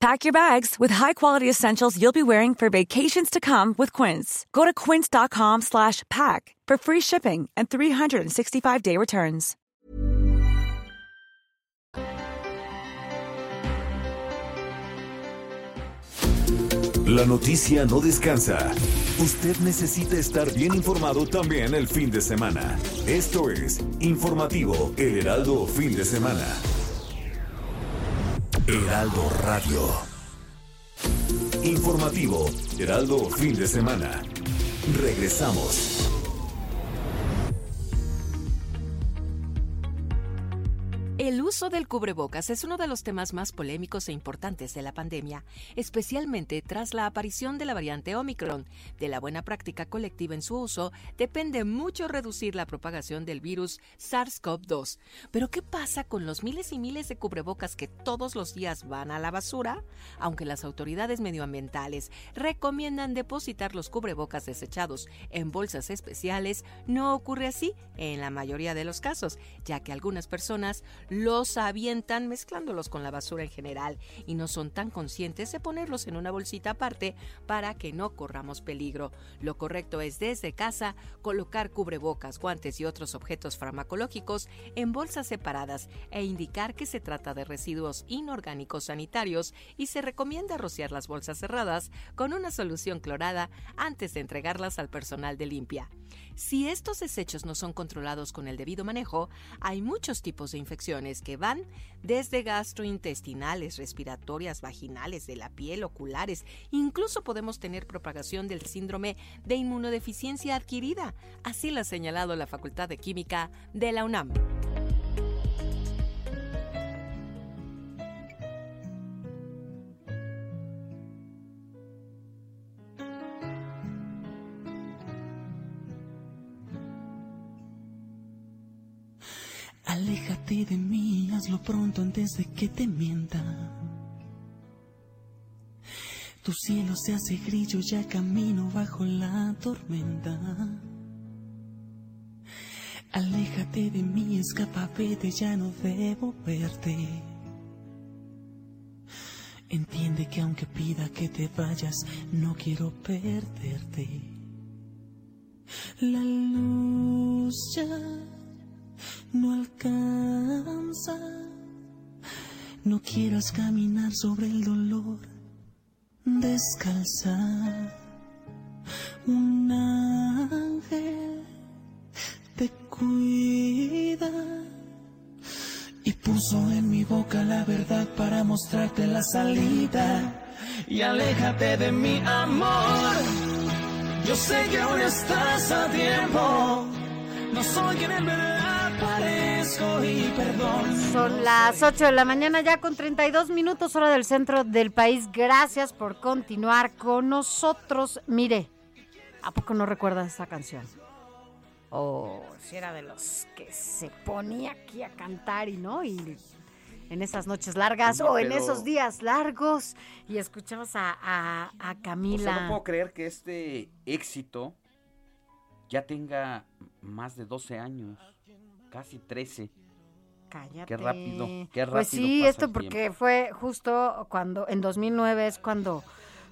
Pack your bags with high-quality essentials you'll be wearing for vacations to come with Quince. Go to quince.com slash pack for free shipping and 365-day returns. La noticia no descansa. Usted necesita estar bien informado también el fin de semana. Esto es Informativo El Heraldo Fin de Semana. Heraldo Radio. Informativo Heraldo Fin de Semana. Regresamos. El uso del cubrebocas es uno de los temas más polémicos e importantes de la pandemia, especialmente tras la aparición de la variante Omicron. De la buena práctica colectiva en su uso depende mucho reducir la propagación del virus SARS-CoV-2. Pero ¿qué pasa con los miles y miles de cubrebocas que todos los días van a la basura? Aunque las autoridades medioambientales recomiendan depositar los cubrebocas desechados en bolsas especiales, no ocurre así en la mayoría de los casos, ya que algunas personas los avientan mezclándolos con la basura en general y no son tan conscientes de ponerlos en una bolsita aparte para que no corramos peligro. Lo correcto es desde casa colocar cubrebocas, guantes y otros objetos farmacológicos en bolsas separadas e indicar que se trata de residuos inorgánicos sanitarios y se recomienda rociar las bolsas cerradas con una solución clorada antes de entregarlas al personal de limpia. Si estos desechos no son controlados con el debido manejo, hay muchos tipos de infecciones que van desde gastrointestinales, respiratorias, vaginales, de la piel, oculares. Incluso podemos tener propagación del síndrome de inmunodeficiencia adquirida. Así lo ha señalado la Facultad de Química de la UNAM. Aléjate de mí, hazlo pronto antes de que te mienta. Tu cielo se hace grillo, ya camino bajo la tormenta. Aléjate de mí, escapa, vete, ya no debo verte. Entiende que aunque pida que te vayas, no quiero perderte. La luz ya no alcanza. No quieras caminar sobre el dolor descalza. Un ángel te cuida y puso en mi boca la verdad para mostrarte la salida. Y aléjate de mi amor. Yo sé que aún estás a tiempo. No soy quien en verdad. Son las 8 de la mañana ya con 32 minutos hora del centro del país. Gracias por continuar con nosotros. Mire, ¿a poco no recuerdas esa canción? Oh, si era de los que se ponía aquí a cantar y no, y en esas noches largas o en esos días largos y escuchamos a, a, a O sea, Camila. no puedo creer que este éxito ya tenga más de 12 años, casi 13. Cállate. Qué rápido, qué rápido. Pues sí, pasa esto porque fue justo cuando, en 2009 es cuando,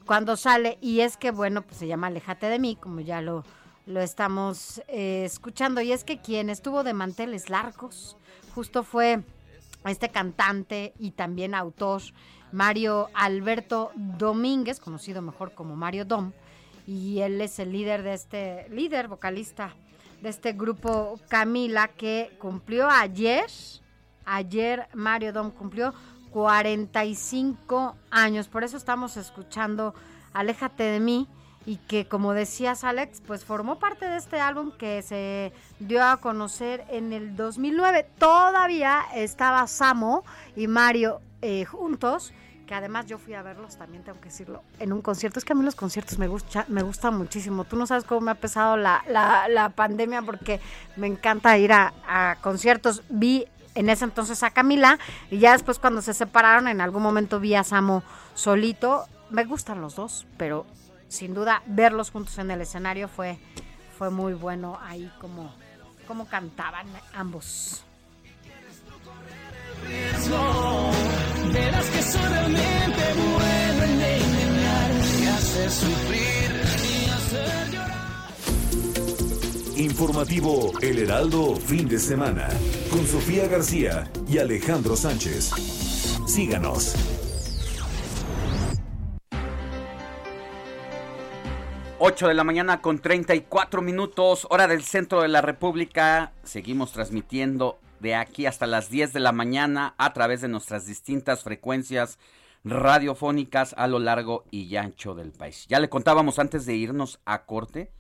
cuando sale y es que, bueno, pues se llama Alejate de mí, como ya lo, lo estamos eh, escuchando. Y es que quien estuvo de manteles largos justo fue este cantante y también autor Mario Alberto Domínguez, conocido mejor como Mario Dom, y él es el líder de este, líder vocalista de este grupo Camila que cumplió ayer, ayer Mario Dom cumplió 45 años, por eso estamos escuchando Aléjate de mí y que como decías Alex, pues formó parte de este álbum que se dio a conocer en el 2009. Todavía estaba Samo y Mario eh, juntos, que además yo fui a verlos también, tengo que decirlo, en un concierto. Es que a mí los conciertos me, gusta, me gustan muchísimo. Tú no sabes cómo me ha pesado la, la, pandemia porque me encanta ir a, a conciertos. Vi en ese entonces a Camila y ya después cuando se separaron en algún momento vi a Samo solito. Me gustan los dos, pero sin duda verlos juntos en el escenario fue, fue muy bueno ahí como, como cantaban ambos. Que soy realmente bueno en engañar y hacer sufrir y hacer llorar. Informativo El Heraldo fin de semana con Sofía García y Alejandro Sánchez. Síganos. Ocho de la mañana con 34 minutos, hora del centro de la República. Seguimos transmitiendo de aquí hasta las 10 de la mañana a través de nuestras distintas frecuencias radiofónicas a lo largo y ancho del país. Ya le contábamos antes de irnos a corte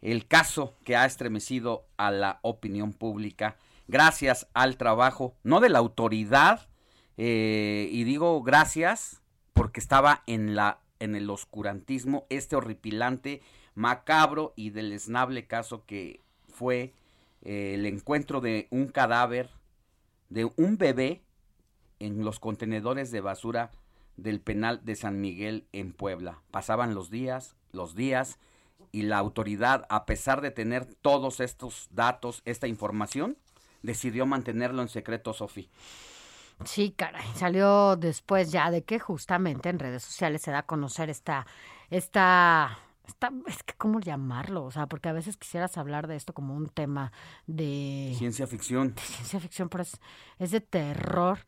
el caso que ha estremecido a la opinión pública gracias al trabajo, no de la autoridad, eh, y digo gracias porque estaba en, la, en el oscurantismo este horripilante, macabro y deleznable caso que fue el encuentro de un cadáver de un bebé en los contenedores de basura del penal de San Miguel en Puebla. Pasaban los días, los días, y la autoridad, a pesar de tener todos estos datos, esta información, decidió mantenerlo en secreto, Sofía. Sí, caray, salió después ya de que justamente en redes sociales se da a conocer esta, esta es que cómo llamarlo, o sea, porque a veces quisieras hablar de esto como un tema de ciencia ficción, ciencia ficción, pero es, es de terror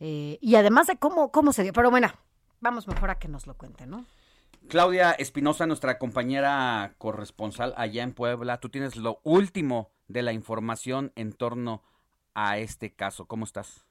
eh, y además de cómo cómo se dio. Pero bueno, vamos mejor a que nos lo cuente, ¿no? Claudia Espinosa, nuestra compañera corresponsal allá en Puebla, tú tienes lo último de la información en torno a este caso. ¿Cómo estás?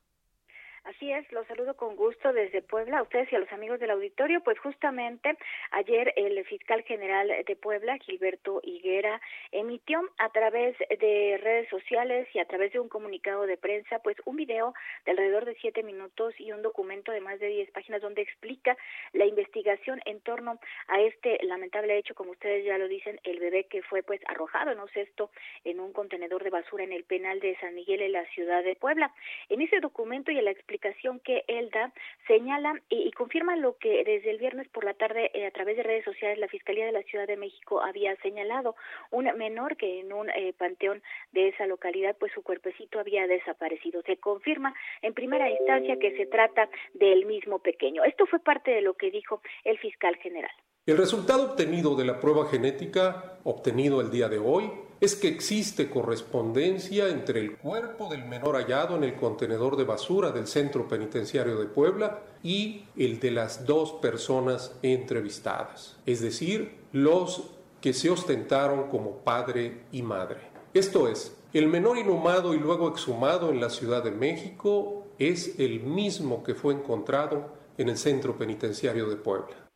Así es, los saludo con gusto desde Puebla, a ustedes y a los amigos del auditorio. Pues justamente ayer el fiscal general de Puebla, Gilberto Higuera, emitió a través de redes sociales y a través de un comunicado de prensa, pues un video de alrededor de siete minutos y un documento de más de diez páginas donde explica la investigación en torno a este lamentable hecho, como ustedes ya lo dicen, el bebé que fue pues arrojado en un cesto en un contenedor de basura en el penal de San Miguel en la ciudad de Puebla. En ese documento y en la explicación que él da señala y, confirma lo que desde el viernes por la tarde eh, a través de redes sociales la Fiscalía de la Ciudad de México había señalado un menor que en un eh, panteón de esa localidad pues su cuerpecito había desaparecido. Se confirma en primera instancia que se trata del mismo pequeño. Esto fue parte de lo que dijo el fiscal general. El resultado obtenido de la prueba genética obtenido el día de hoy es que existe correspondencia entre el cuerpo del menor hallado en el contenedor de basura del Centro Penitenciario de Puebla y el de las dos personas entrevistadas, es decir, los que se ostentaron como padre y madre. Esto es, el menor inhumado y luego exhumado en la Ciudad de México es el mismo que fue encontrado en el Centro Penitenciario de Puebla.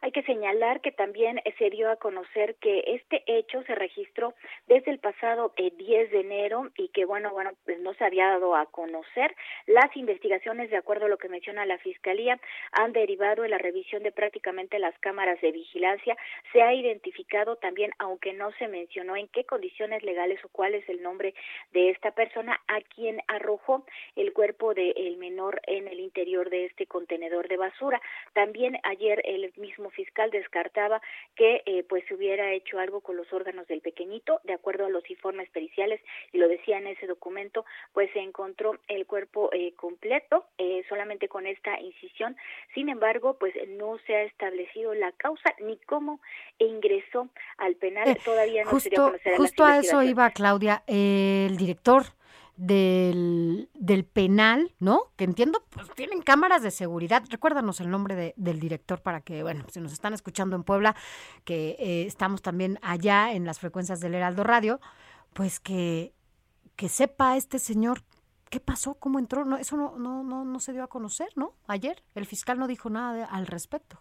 Hay que señalar que también se dio a conocer que este hecho se registró desde el pasado 10 eh, de enero y que bueno, bueno, pues no se había dado a conocer. Las investigaciones, de acuerdo a lo que menciona la Fiscalía, han derivado en la revisión de prácticamente las cámaras de vigilancia. Se ha identificado también, aunque no se mencionó en qué condiciones legales o cuál es el nombre de esta persona a quien arrojó el cuerpo del menor en el interior de este contenedor de basura. También ayer el mismo fiscal descartaba que eh, pues se hubiera hecho algo con los órganos del pequeñito, de acuerdo a los informes periciales, y lo decía en ese documento, pues se encontró el cuerpo eh, completo, eh, solamente con esta incisión. Sin embargo, pues no se ha establecido la causa ni cómo ingresó al penal. Todavía no justo, se dio a conocer Justo a eso iba Claudia, el director del, del penal, ¿no? Que entiendo, pues tienen cámaras de seguridad. Recuérdanos el nombre de, del director para que, bueno, si nos están escuchando en Puebla, que eh, estamos también allá en las frecuencias del Heraldo Radio, pues que, que sepa este señor qué pasó, cómo entró. No, eso no, no, no, no se dio a conocer, ¿no? Ayer el fiscal no dijo nada al respecto.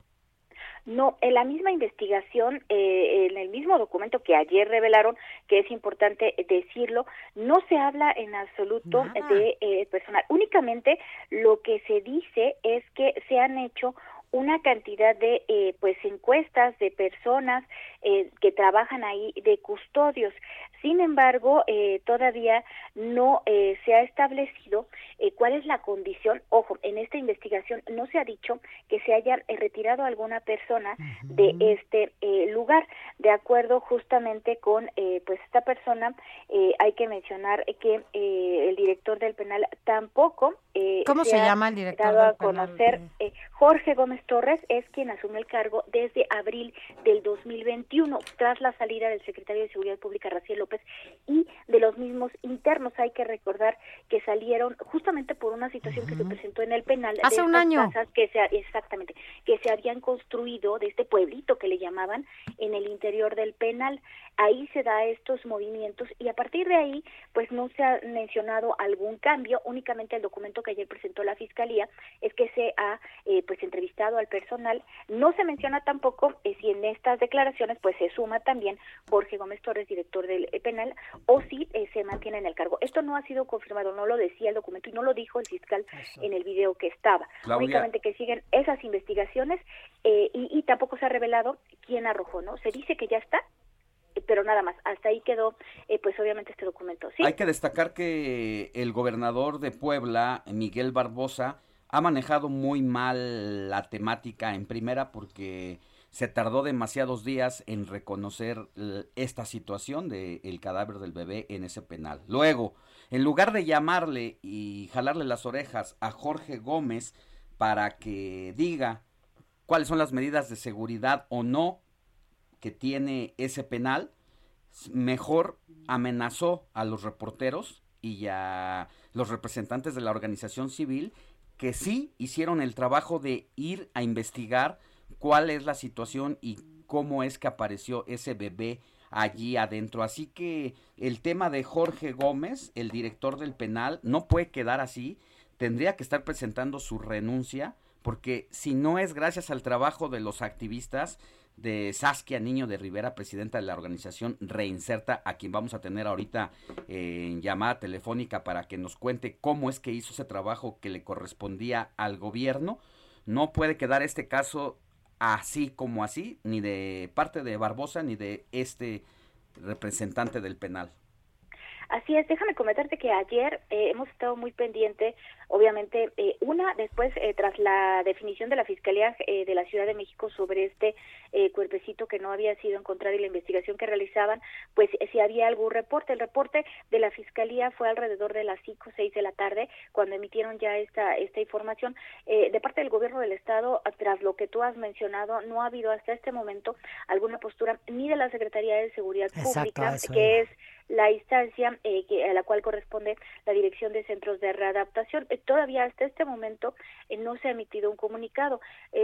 No, en la misma investigación, eh, en el mismo documento que ayer revelaron, que es importante decirlo, no se habla en absoluto de eh, personal. Únicamente lo que se dice es que se han hecho una cantidad de eh, pues encuestas de personas eh, que trabajan ahí de custodios sin embargo, eh, todavía no eh, se ha establecido eh, cuál es la condición. Ojo, en esta investigación no se ha dicho que se haya retirado alguna persona de este lugar. De acuerdo justamente con pues esta persona, hay que mencionar que el director del penal tampoco. ¿Cómo se, llama el director del a conocer Jorge Gómez Torres es quien asume el cargo desde abril del 2021 tras la salida del secretario de Seguridad Pública Raciel López y de los mismos internos. Hay que recordar que salieron justamente por una situación que se presentó en el penal. Hace un año. que se, exactamente, que se habían construido de este pueblito que le llamaban en el interior del penal. Ahí se da estos movimientos y a partir de ahí, pues no se ha mencionado algún cambio. Únicamente el documento que ayer presentó la fiscalía es que se ha eh, pues entrevistado al personal. No se menciona tampoco eh, si en estas declaraciones pues se suma también Jorge Gómez Torres, director del penal o si eh, se mantiene en el cargo. Esto no ha sido confirmado, no lo decía el documento y no lo dijo el fiscal en el video que estaba. Únicamente que siguen esas investigaciones eh, y, tampoco se ha revelado quién arrojó, ¿no? Se dice que ya está, pero nada más, hasta ahí quedó, eh, pues obviamente este documento. ¿sí? Hay que destacar que el gobernador de Puebla, Miguel Barbosa, ha manejado muy mal la temática en primera porque se tardó demasiados días en reconocer esta situación del el cadáver del bebé en ese penal. Luego, en lugar de llamarle y jalarle las orejas a Jorge Gómez para que diga cuáles son las medidas de seguridad o no que tiene ese penal, mejor amenazó a los reporteros y a los representantes de la organización civil que sí hicieron el trabajo de ir a investigar cuál es la situación y cómo es que apareció ese bebé allí adentro. Así que el tema de Jorge Gómez, el director del penal, no puede quedar así. Tendría que estar presentando su renuncia porque si no es gracias al trabajo de los activistas de Saskia Niño de Rivera, presidenta de la organización Reinserta, a quien vamos a tener ahorita en llamada telefónica para que nos cuente cómo es que hizo ese trabajo que le correspondía al gobierno, no puede quedar este caso así como así, ni de parte de Barbosa ni de este representante del penal. Así es, déjame comentarte que ayer eh, hemos estado muy pendiente, obviamente, eh, una después eh, tras la definición de la Fiscalía de la Ciudad de México sobre este cuerpecito que no había sido encontrado y la investigación que realizaban, pues si había algún reporte. El reporte de la Fiscalía fue alrededor de las 5 o 6 de la tarde cuando emitieron ya esta, esta información. de parte del gobierno del Estado, tras lo que tú has mencionado, no ha habido hasta este momento alguna postura ni de la Secretaría de Seguridad Pública, que es la instancia eh, que, a la cual corresponde la Dirección de Centros de Readaptación. Eh, todavía hasta este momento eh, no se ha emitido un comunicado.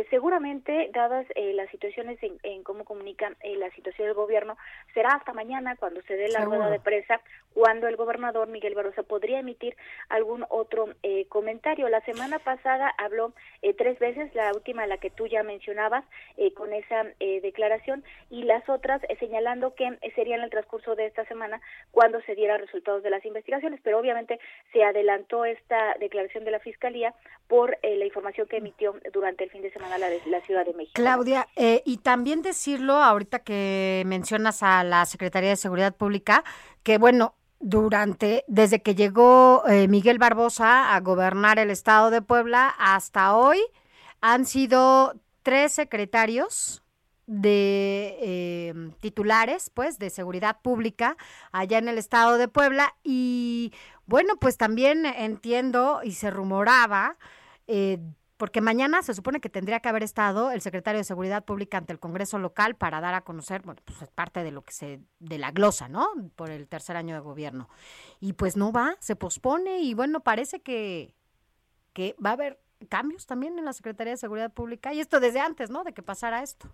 seguramente, dadas las situaciones en, cómo comunica la situación del gobierno, será hasta mañana cuando se dé la rueda de prensa, cuando el gobernador Miguel Barroso podría emitir algún otro comentario. La semana pasada habló tres veces, la última la que tú ya mencionabas, con esa declaración, y las otras señalando que sería en el transcurso de esta semana cuando se dieran resultados de las investigaciones, pero obviamente se adelantó esta declaración de la Fiscalía por eh, la información que emitió durante el fin de semana la, de, la Ciudad de México. Claudia, eh, y también decirlo ahorita que mencionas a la Secretaría de Seguridad Pública, que bueno, durante, desde que llegó eh, Miguel Barbosa a gobernar el estado de Puebla hasta hoy, han sido tres secretarios de eh, titulares, pues, de seguridad pública allá en el estado de Puebla. Y bueno, pues también entiendo y se rumoraba, eh, porque mañana se supone que tendría que haber estado el secretario de Seguridad Pública ante el Congreso local para dar a conocer, bueno, pues es parte de lo que se, de la glosa, ¿no? Por el tercer año de gobierno. Y pues no va, se pospone y bueno, parece que, que va a haber cambios también en la Secretaría de Seguridad Pública y esto desde antes, ¿no? De que pasara esto.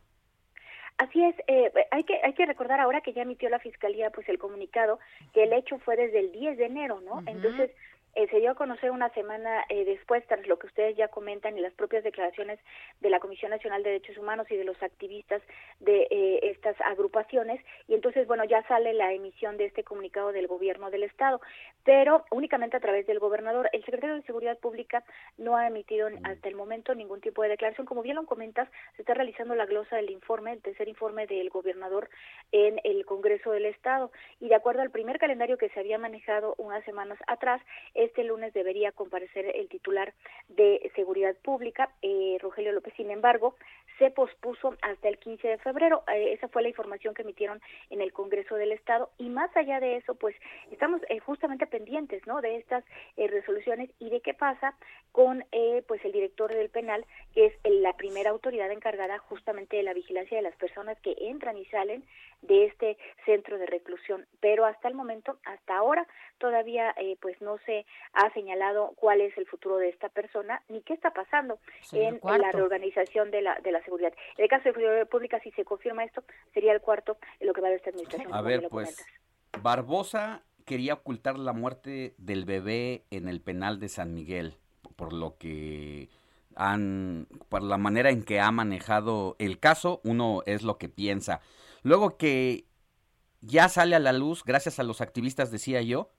Así es, eh, hay que hay que recordar ahora que ya emitió la fiscalía pues el comunicado que el hecho fue desde el 10 de enero, ¿no? Entonces eh, se dio a conocer una semana eh, después, tras lo que ustedes ya comentan y las propias declaraciones de la Comisión Nacional de Derechos Humanos y de los activistas de eh, estas agrupaciones, y entonces, bueno, ya sale la emisión de este comunicado del gobierno del Estado, pero únicamente a través del gobernador. El secretario de Seguridad Pública no ha emitido hasta el momento ningún tipo de declaración. Como bien lo comentas, se está realizando la glosa del informe, el tercer informe del gobernador en el Congreso del Estado, y de acuerdo al primer calendario que se había manejado unas semanas atrás, este lunes debería comparecer el titular de Seguridad Pública, eh, Rogelio López. Sin embargo, se pospuso hasta el 15 de febrero. Eh, esa fue la información que emitieron en el Congreso del Estado. Y más allá de eso, pues estamos eh, justamente pendientes, ¿no? De estas resoluciones y de qué pasa con, pues, el director del penal, que es la primera autoridad encargada justamente de la vigilancia de las personas que entran y salen de este centro de reclusión. Pero hasta el momento, hasta ahora, todavía, pues, no se ha señalado cuál es el futuro de esta persona ni qué está pasando en, la reorganización de la, de la seguridad. En el caso de Seguridad Pública, si se confirma esto, sería el cuarto en lo que va a haber esta administración. A ver, pues, Barbosa quería ocultar la muerte del bebé en el penal de San Miguel, por lo que han, por la manera en que ha manejado el caso, uno es lo que piensa. Luego que ya sale a la luz, gracias a los activistas, decía yo,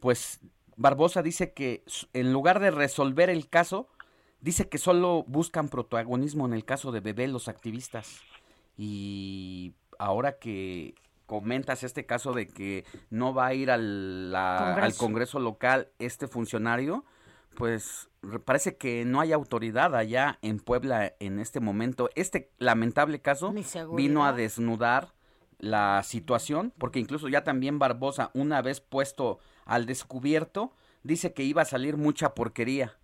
pues Barbosa dice que en lugar de resolver el caso, dice que solo buscan protagonismo en el caso de Bebé los activistas. Y ahora que comentas este caso de que no va a ir al, al Congreso local este funcionario, pues parece que no hay autoridad allá en Puebla en este momento. Este lamentable caso vino a desnudar la situación, porque incluso ya también Barbosa, una vez puesto al descubierto, dice que iba a salir mucha porquería.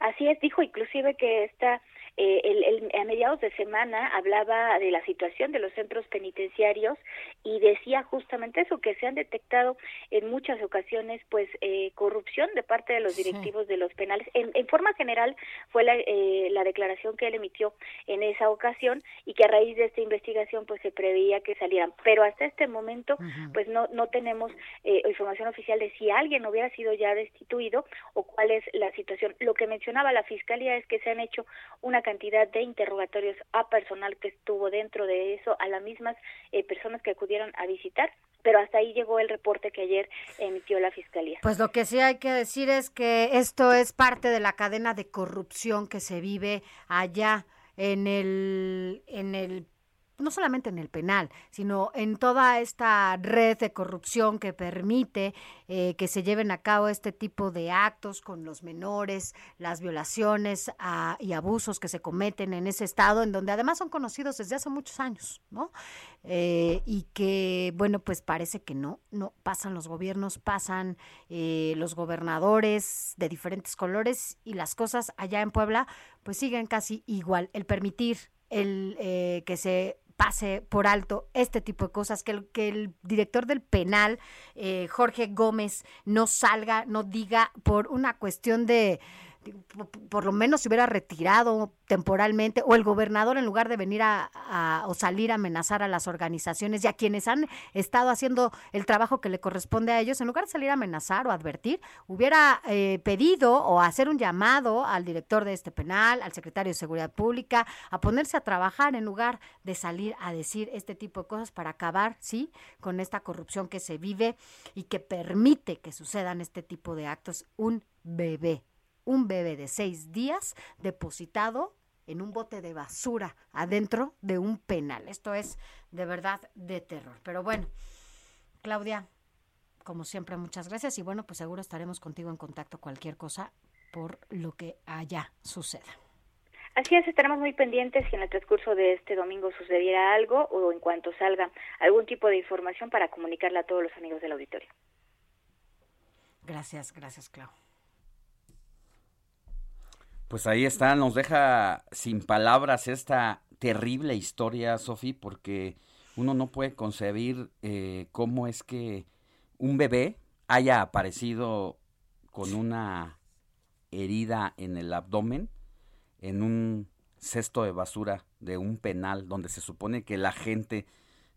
Así es, dijo inclusive que esta eh, el, a mediados de semana hablaba de la situación de los centros penitenciarios y decía justamente eso, que se han detectado en muchas ocasiones pues eh, corrupción de parte de los directivos de los penales. En, forma general fue la, eh, la declaración que él emitió en esa ocasión y que a raíz de esta investigación pues se preveía que salieran. Pero hasta este momento pues no, no tenemos información oficial de si alguien hubiera sido ya destituido o cuál es la situación. Lo que mencionaba la Fiscalía es que se han hecho una cantidad de interrogatorios a personal que estuvo dentro de eso, a las mismas eh, personas que acudieron a visitar, pero hasta ahí llegó el reporte que ayer emitió la Fiscalía. Pues lo que sí hay que decir es que esto es parte de la cadena de corrupción que se vive allá en el, en el no solamente en el penal, sino en toda esta red de corrupción que permite eh, que se lleven a cabo este tipo de actos con los menores, las violaciones ah, y abusos que se cometen en ese estado, en donde además son conocidos desde hace muchos años, ¿no? Eh, y que, bueno, pues parece que no, no pasan los gobiernos, pasan eh, los gobernadores de diferentes colores y las cosas allá en Puebla, pues siguen casi igual. El permitir el que se pase por alto este tipo de cosas, que el, que el director del penal, eh, Jorge Gómez, no salga, no diga por una cuestión de por lo menos se hubiera retirado temporalmente o el gobernador en lugar de venir a, o salir a amenazar a las organizaciones y a quienes han estado haciendo el trabajo que le corresponde a ellos, en lugar de salir a amenazar o advertir, hubiera eh, pedido o hacer un llamado al director de este penal, al secretario de Seguridad Pública, a ponerse a trabajar en lugar de salir a decir este tipo de cosas para acabar, sí, con esta corrupción que se vive y que permite que sucedan este tipo de actos. Un bebé un bebé de seis días depositado en un bote de basura adentro de un penal. Esto es de verdad de terror. Pero bueno, Claudia, como siempre, muchas gracias y bueno, pues seguro estaremos contigo en contacto cualquier cosa por lo que allá suceda. Así es, estaremos muy pendientes si en el transcurso de este domingo sucediera algo o en cuanto salga algún tipo de información para comunicarla a todos los amigos del auditorio. Gracias, gracias, Clau. Pues ahí está, nos deja sin palabras esta terrible historia, Sofi, porque uno no puede concebir eh, cómo es que un bebé haya aparecido con una herida en el abdomen en un cesto de basura de un penal donde se supone que la gente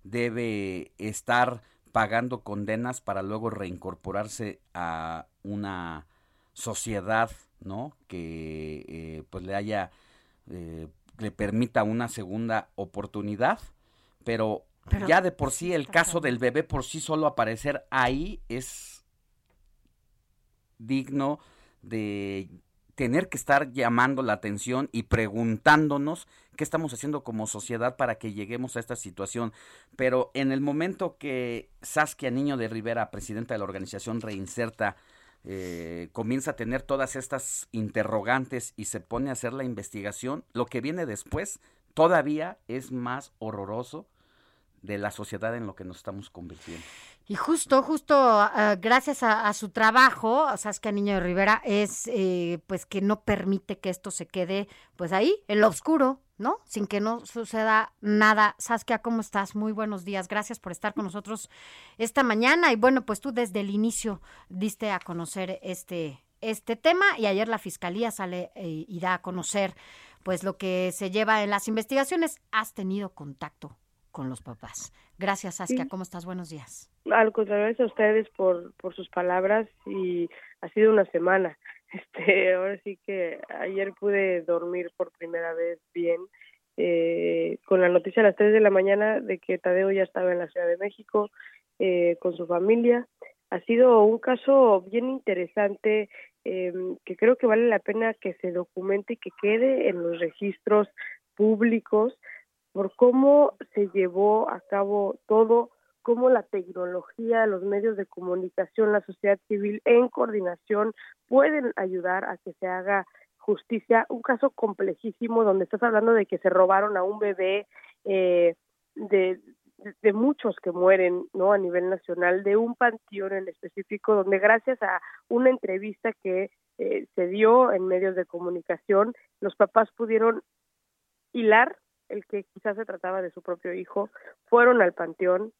debe estar pagando condenas para luego reincorporarse a una sociedad, ¿no? Que eh, pues le haya, eh, le permita una segunda oportunidad, pero, ya de por sí el caso del bebé por sí solo aparecer ahí es digno de tener que estar llamando la atención y preguntándonos qué estamos haciendo como sociedad para que lleguemos a esta situación. Pero en el momento que Saskia Niño de Rivera, presidenta de la organización Reinserta, eh, comienza a tener todas estas interrogantes y se pone a hacer la investigación, lo que viene después todavía es más horroroso de la sociedad en lo que nos estamos convirtiendo. Y justo, justo ah, gracias a, su trabajo, Saskia Niño de Rivera, es eh, pues que no permite que esto se quede pues ahí, en lo oscuro, ¿no? Sin que no suceda nada. Saskia, ¿cómo estás? Muy buenos días. Gracias por estar con nosotros esta mañana. Y bueno, pues tú desde el inicio diste a conocer este, este tema y ayer la fiscalía sale eh, y da a conocer pues lo que se lleva en las investigaciones. ¿Has tenido contacto con los papás? Gracias, Saskia. ¿Cómo estás? Buenos días. Al contrario, a ustedes por, por sus palabras y ha sido una semana. Este, ahora sí que ayer pude dormir por primera vez bien eh, con la noticia a las 3 de la mañana de que Tadeo ya estaba en la Ciudad de México eh, con su familia. Ha sido un caso bien interesante eh, que creo que vale la pena que se documente y que quede en los registros públicos por cómo se llevó a cabo todo, cómo la tecnología, los medios de comunicación, la sociedad civil en coordinación pueden ayudar a que se haga justicia, un caso complejísimo donde estás hablando de que se robaron a un bebé eh, de, de muchos que mueren no a nivel nacional de un panteón en específico donde gracias a una entrevista que eh, se dio en medios de comunicación los papás pudieron hilar el que quizás se trataba de su propio hijo, fueron al panteón,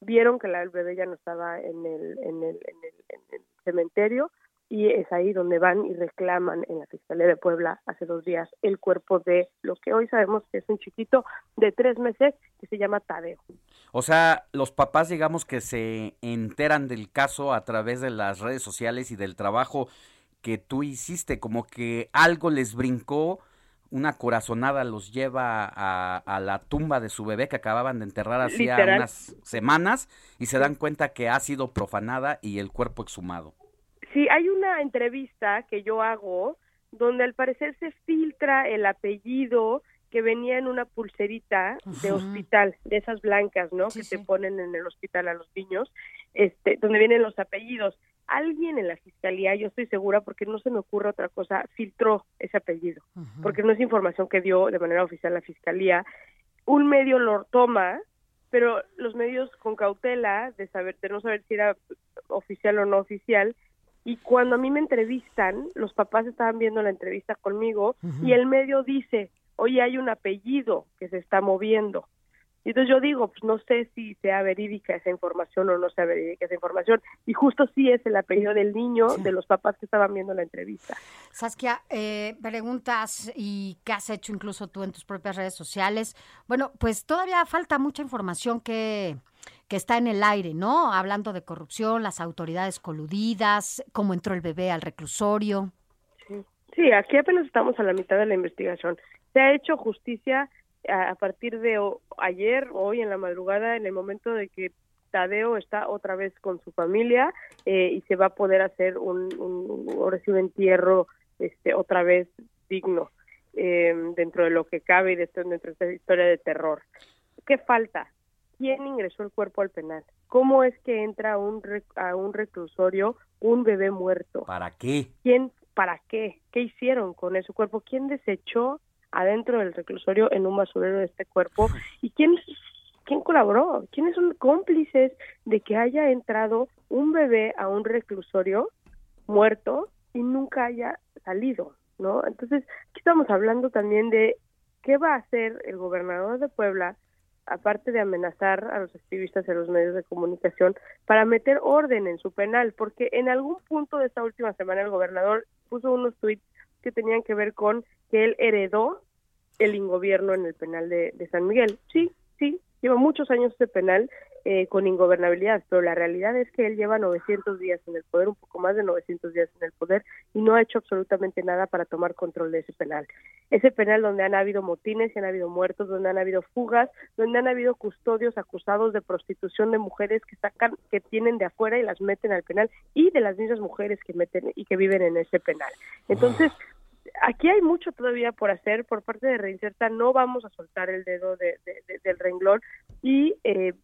vieron que la, el bebé ya no estaba en el, en el, en el, en el cementerio y es ahí donde van y reclaman en la Fiscalía de Puebla hace dos días el cuerpo de lo que hoy sabemos que es un chiquito de tres meses que se llama Tadeo. O sea, los papás digamos que se enteran del caso a través de las redes sociales y del trabajo que tú hiciste, como que algo les brincó una corazonada los lleva a, la tumba de su bebé que acababan de enterrar hacía unas semanas y se dan cuenta que ha sido profanada y el cuerpo exhumado. Sí, hay una entrevista que yo hago donde al parecer se filtra el apellido que venía en una pulserita de hospital, de esas blancas, ¿no? que se ponen en el hospital a los niños, este, donde vienen los apellidos alguien en la fiscalía, yo estoy segura, porque no se me ocurre otra cosa, filtró ese apellido, porque no es información que dio de manera oficial la fiscalía. Un medio lo toma, pero los medios con cautela de saber, de no saber si era oficial o no oficial, y cuando a mí me entrevistan, los papás estaban viendo la entrevista conmigo y el medio dice, oye, hay un apellido que se está moviendo. Y entonces yo digo, pues no sé si sea verídica esa información o no sea verídica esa información. Y justo sí es el apellido del niño, de los papás que estaban viendo la entrevista. Saskia, eh, preguntas y qué has hecho incluso tú en tus propias redes sociales. Bueno, pues todavía falta mucha información que, que está en el aire, ¿no? Hablando de corrupción, las autoridades coludidas, cómo entró el bebé al reclusorio. Sí, sí aquí apenas estamos a la mitad de la investigación. Se ha hecho justicia a, partir de ayer, hoy en la madrugada, en el momento de que Tadeo está otra vez con su familia eh, y se va a poder hacer un, un, entierro este, otra vez digno eh, dentro de lo que cabe y dentro, de esta historia de terror. ¿Qué falta? ¿Quién ingresó el cuerpo al penal? ¿Cómo es que entra a un, a un reclusorio un bebé muerto? ¿Para qué? ¿Quién? ¿Para qué? ¿Qué hicieron con ese cuerpo? ¿Quién desechó adentro del reclusorio en un basurero de este cuerpo. Y quién quién colaboró, quiénes son cómplices de que haya entrado un bebé a un reclusorio muerto y nunca haya salido, ¿no? Entonces, aquí estamos hablando también de qué va a hacer el gobernador de Puebla aparte de amenazar a los activistas en los medios de comunicación, para meter orden en su penal, porque en algún punto de esta última semana el gobernador puso unos tweets que tenían que ver con que él heredó el ingobierno en el penal de, San Miguel. Sí, sí, lleva muchos años ese penal. Eh, con ingobernabilidad, pero la realidad es que él lleva 900 días en el poder, un poco más de 900 días en el poder, y no ha hecho absolutamente nada para tomar control de ese penal. Ese penal donde han habido motines y han habido muertos, donde han habido fugas, donde han habido custodios acusados de prostitución de mujeres que sacan, que tienen de afuera y las meten al penal, y de las mismas mujeres que meten y que viven en ese penal. Entonces, aquí hay mucho todavía por hacer por parte de Reinserta, no vamos a soltar el dedo de, del renglón y eh,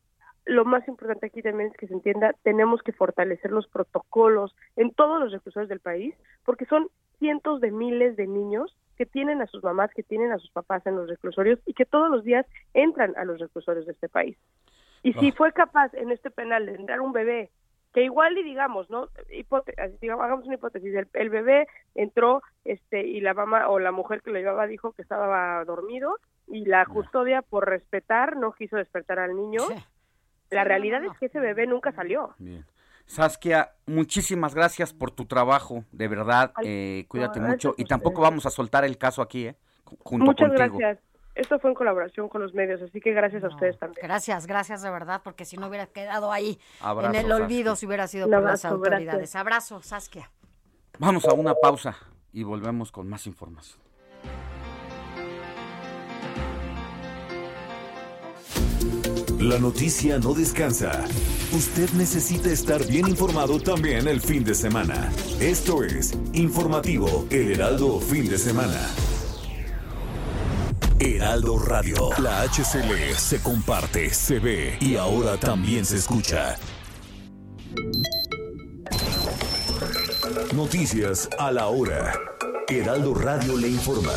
lo más importante aquí también es que se entienda, tenemos que fortalecer los protocolos en todos los reclusorios del país, porque son cientos de miles de niños que tienen a sus mamás, que tienen a sus papás en los reclusorios y que todos los días entran a los reclusorios de este país. Y si ah. fue capaz en este penal de entrar un bebé que igual y digamos, ¿no? digamos, hagamos una hipótesis, el, bebé entró este y la mamá o la mujer que lo llevaba dijo que estaba dormido y la custodia por respetar no quiso despertar al niño. La realidad es que ese bebé nunca salió. Bien. Saskia, muchísimas gracias por tu trabajo, de verdad, eh, cuídate mucho y tampoco vamos a soltar el caso aquí, ¿eh? Junto Muchas gracias esto fue en colaboración con los medios, así que gracias a ustedes también. Gracias, gracias de verdad, porque si no hubiera quedado ahí en el olvido si hubiera sido por las autoridades. Abrazo, Saskia. Vamos a una pausa y volvemos con más información. La noticia no descansa. Usted necesita estar bien informado también el fin de semana. Esto es Informativo El Heraldo Fin de Semana. Heraldo Radio. La HCL se comparte, se ve y ahora también se escucha. Noticias a la hora. Heraldo Radio le informa.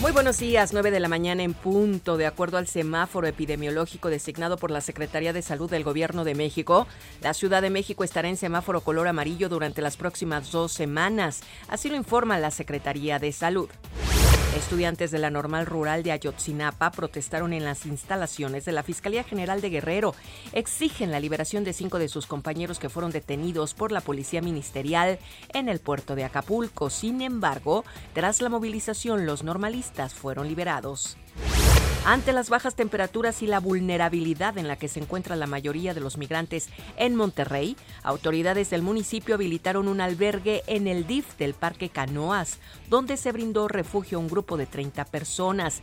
Muy buenos días, 9 de la mañana en punto. De acuerdo al semáforo epidemiológico designado por la Secretaría de Salud del Gobierno de México, la Ciudad de México estará en semáforo color amarillo durante las próximas dos semanas. Así lo informa la Secretaría de Salud. Estudiantes de la Normal Rural de Ayotzinapa protestaron en las instalaciones de la Fiscalía General de Guerrero. Exigen la liberación de cinco de sus compañeros que fueron detenidos por la Policía Ministerial en el puerto de Acapulco. Sin embargo, tras la movilización, los normalistas fueron liberados. Ante las bajas temperaturas y la vulnerabilidad en la que se encuentra la mayoría de los migrantes en Monterrey, autoridades del municipio habilitaron un albergue en el DIF del Parque Canoas, donde se brindó refugio a un grupo de 30 personas.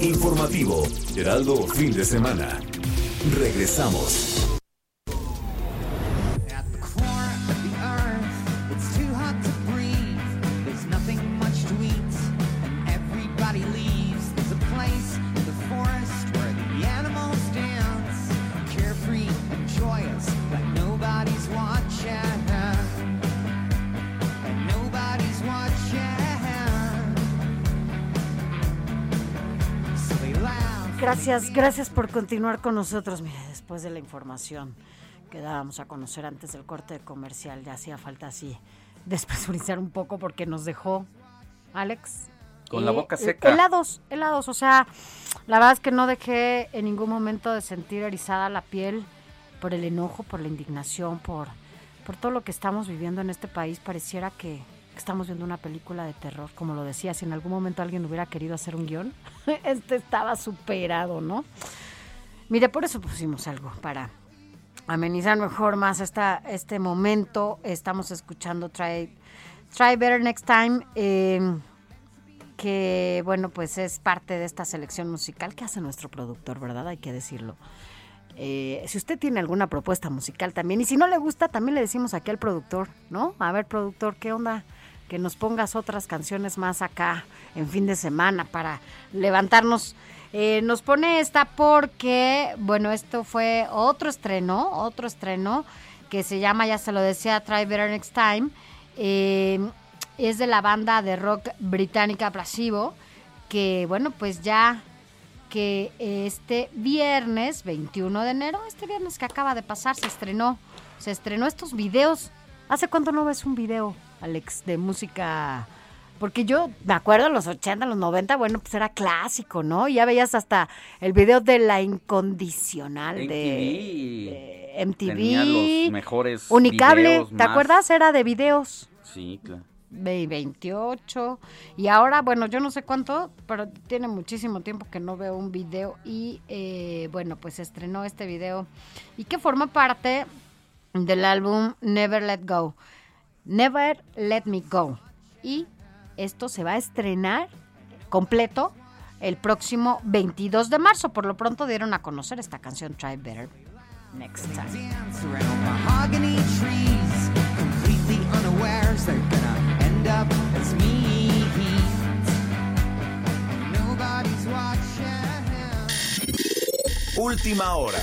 Informativo, Heraldo Fin de Semana. Regresamos. Gracias, gracias por continuar con nosotros. Mire, después de la información que dábamos a conocer antes del corte comercial, ya hacía falta así despresurizar un poco porque nos dejó Alex. Con la boca seca. Helados, helados. O sea, la verdad es que no dejé en ningún momento de sentir erizada la piel por el enojo, por la indignación, por, por todo lo que estamos viviendo en este país. Pareciera que, estamos viendo una película de terror, como lo decía, si en algún momento alguien hubiera querido hacer un guion, este estaba superado, ¿no? Mire, por eso pusimos algo para amenizar mejor más esta, este momento. Estamos escuchando Try, Try Better Next Time, em, que bueno, pues es parte de esta selección musical que hace nuestro productor, ¿verdad? Hay que decirlo. Eh, si usted tiene alguna propuesta musical también, y si no le gusta, también le decimos aquí al productor, ¿no? A ver, productor, ¿qué onda? Que nos pongas otras canciones más acá en fin de semana para levantarnos. Eh, nos pone esta porque, bueno, esto fue otro estreno, otro estreno que se llama, ya se lo decía, Try Better Next Time. Eh, es de la banda de rock británica Placebo, que bueno, pues ya que este viernes 21 de enero, este viernes que acaba de pasar, se estrenó, se estrenó estos videos. ¿Hace cuánto no ves un video? Alex, de música. Porque yo me acuerdo en los 80, los 90, bueno, pues era clásico, ¿no? Ya veías hasta el video de la incondicional de, MTV. Tenía los mejores Unicable, ¿te acuerdas? Era de videos. Sí, claro. 28 y ahora, bueno, yo no sé cuánto, pero tiene muchísimo tiempo que no veo un video y eh, bueno, pues estrenó este video y que forma parte del álbum Never Let Go. Never Let Me Go. Y esto se va a estrenar completo el próximo 22 de marzo. Por lo pronto dieron a conocer esta canción Try Better Next Time. Última hora.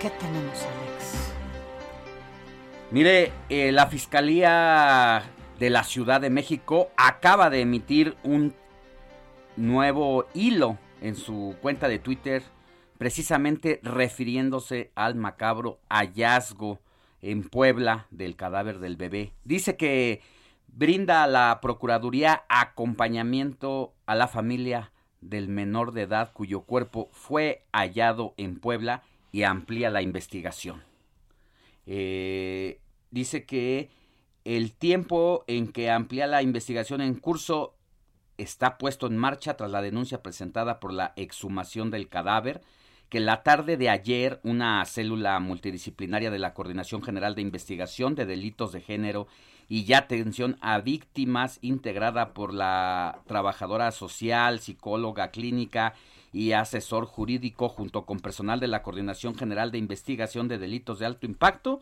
¿Qué tenemos, Alex? Mire, eh, la Fiscalía de la Ciudad de México acaba de emitir un nuevo hilo en su cuenta de Twitter, precisamente refiriéndose al macabro hallazgo en Puebla del cadáver del bebé. Dice que brinda a la Procuraduría acompañamiento a la familia del menor de edad cuyo cuerpo fue hallado en Puebla y amplía la investigación. Eh, dice que el tiempo en que amplía la investigación en curso está puesto en marcha tras la denuncia presentada por la exhumación del cadáver que la tarde de ayer una célula multidisciplinaria de la Coordinación General de Investigación de Delitos de Género y atención a víctimas integrada por la trabajadora social, psicóloga clínica y asesor jurídico junto con personal de la Coordinación General de Investigación de Delitos de Alto Impacto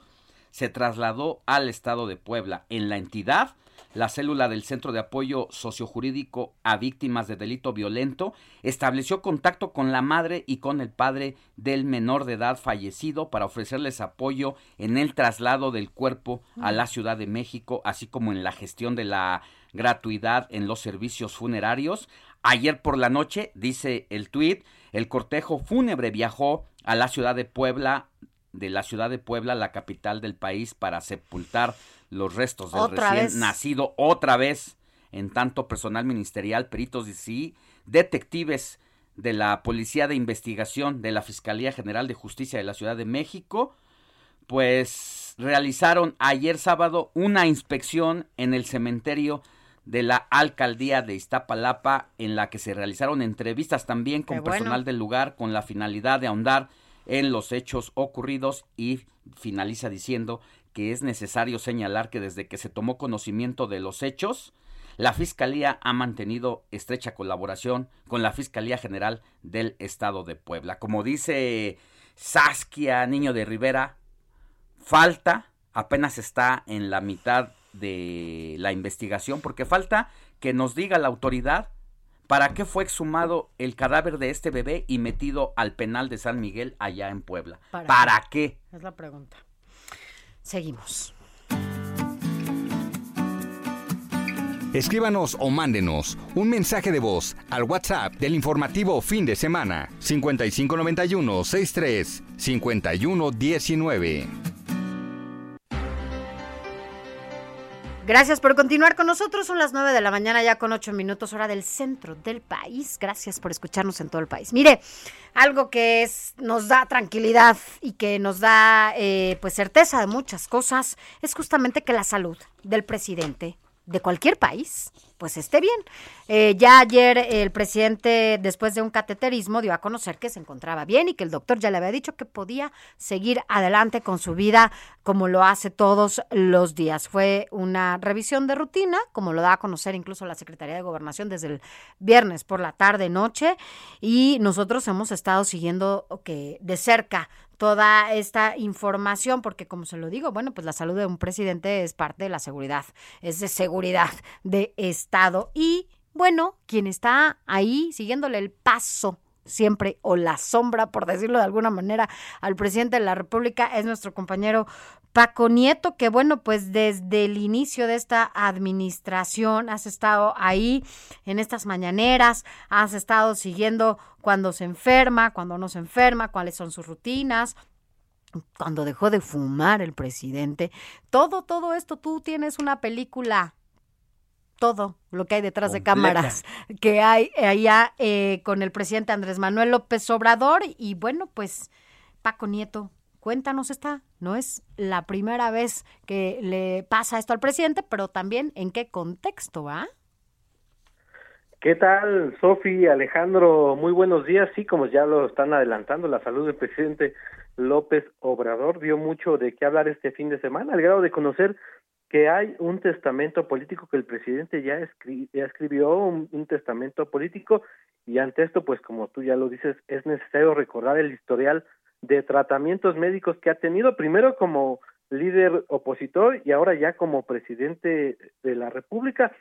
se trasladó al estado de Puebla. En la entidad la célula del Centro de Apoyo Sociojurídico a Víctimas de Delito Violento estableció contacto con la madre y con el padre del menor de edad fallecido para ofrecerles apoyo en el traslado del cuerpo a la Ciudad de México, así como en la gestión de la gratuidad en los servicios funerarios. Ayer por la noche, dice el tuit, el cortejo fúnebre viajó a la ciudad de Puebla, de la ciudad de Puebla, la capital del país, para sepultar los restos del recién nacido otra vez. En tanto, personal ministerial, peritos y sí, detectives de la Policía de Investigación de la Fiscalía General de Justicia de la Ciudad de México, pues realizaron ayer sábado una inspección en el cementerio de la alcaldía de Iztapalapa, en la que se realizaron entrevistas también con personal del lugar con la finalidad de ahondar en los hechos ocurridos y finaliza diciendo que es necesario señalar que desde que se tomó conocimiento de los hechos, la Fiscalía ha mantenido estrecha colaboración con la Fiscalía General del Estado de Puebla. Como dice Saskia Niño de Rivera, falta, apenas está en la mitad de la investigación, porque falta que nos diga la autoridad para qué fue exhumado el cadáver de este bebé y metido al penal de San Miguel allá en Puebla. ¿Para, qué? Es la pregunta. Seguimos. Escríbanos o mándenos un mensaje de voz al WhatsApp del informativo fin de semana 5591 63 5119. Gracias por continuar con nosotros. Son las 9 de la mañana ya con 8 minutos hora del centro del país. Gracias por escucharnos en todo el país. Mire, algo que es, nos da tranquilidad y que nos da eh, pues certeza de muchas cosas es justamente que la salud del presidente de cualquier país pues esté bien. Eh, ya ayer el presidente, después de un cateterismo, dio a conocer que se encontraba bien y que el doctor ya le había dicho que podía seguir adelante con su vida como lo hace todos los días. Fue una revisión de rutina, como lo da a conocer incluso la Secretaría de Gobernación desde el viernes por la tarde noche y nosotros hemos estado siguiendo que de cerca toda esta información, porque como se lo digo, bueno, pues la salud de un presidente es parte de la seguridad, es de seguridad de Y bueno, quien está ahí siguiéndole el paso siempre o la sombra, por decirlo de alguna manera, al presidente de la República es nuestro compañero Paco Nieto, que bueno, pues desde el inicio de esta administración has estado ahí en estas mañaneras, has estado siguiendo cuando se enferma, cuando no se enferma, cuáles son sus rutinas, cuando dejó de fumar el presidente. Todo, todo esto, tú tienes una película todo lo que hay detrás de cámaras que hay allá eh, con el presidente Andrés Manuel López Obrador y bueno, pues Paco Nieto, Cuéntanos esta, no es la primera vez que le pasa esto al presidente, pero también en qué contexto, ¿va? ¿Qué tal, Sofi, Alejandro? Muy buenos días. Sí, como ya lo están adelantando, la salud del presidente López Obrador dio mucho de qué hablar este fin de semana, al grado de conocer que hay un testamento político que el presidente ya, escribió, un, un, testamento político, y ante esto, pues como tú ya lo dices, es necesario recordar el historial de tratamientos médicos que ha tenido, primero como líder opositor y ahora ya como presidente de la República.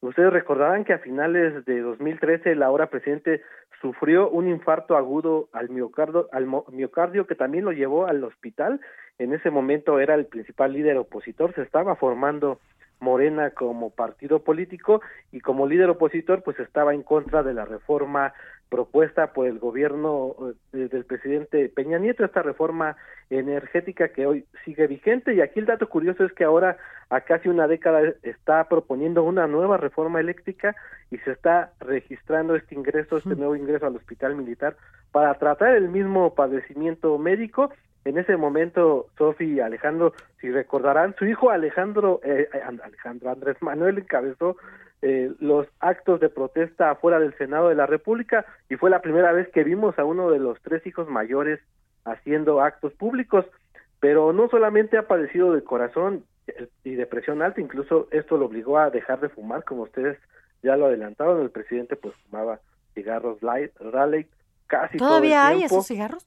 Ustedes recordarán que a finales de 2013 el ahora presidente sufrió un infarto agudo al miocardio, al miocardio que también lo llevó al hospital. En ese momento era el principal líder opositor, se estaba formando Morena como partido político y como líder opositor pues estaba en contra de la reforma propuesta por el gobierno eh, del presidente Peña Nieto, esta reforma energética que hoy sigue vigente. Y aquí el dato curioso es que ahora, a casi una década, está proponiendo una nueva reforma eléctrica y se está registrando este ingreso, este nuevo ingreso al hospital militar para tratar el mismo padecimiento médico. En ese momento, Sofi y Alejandro, si recordarán, su hijo Alejandro, eh, Alejandro Andrés Manuel encabezó eh, los actos de protesta afuera del Senado de la República y fue la primera vez que vimos a uno de los tres hijos mayores haciendo actos públicos, pero no solamente ha padecido de corazón y depresión alta, incluso esto lo obligó a dejar de fumar, como ustedes ya lo adelantaron, el presidente pues fumaba cigarros light, Raleigh, casi ¿Todavía todo el hay esos cigarros?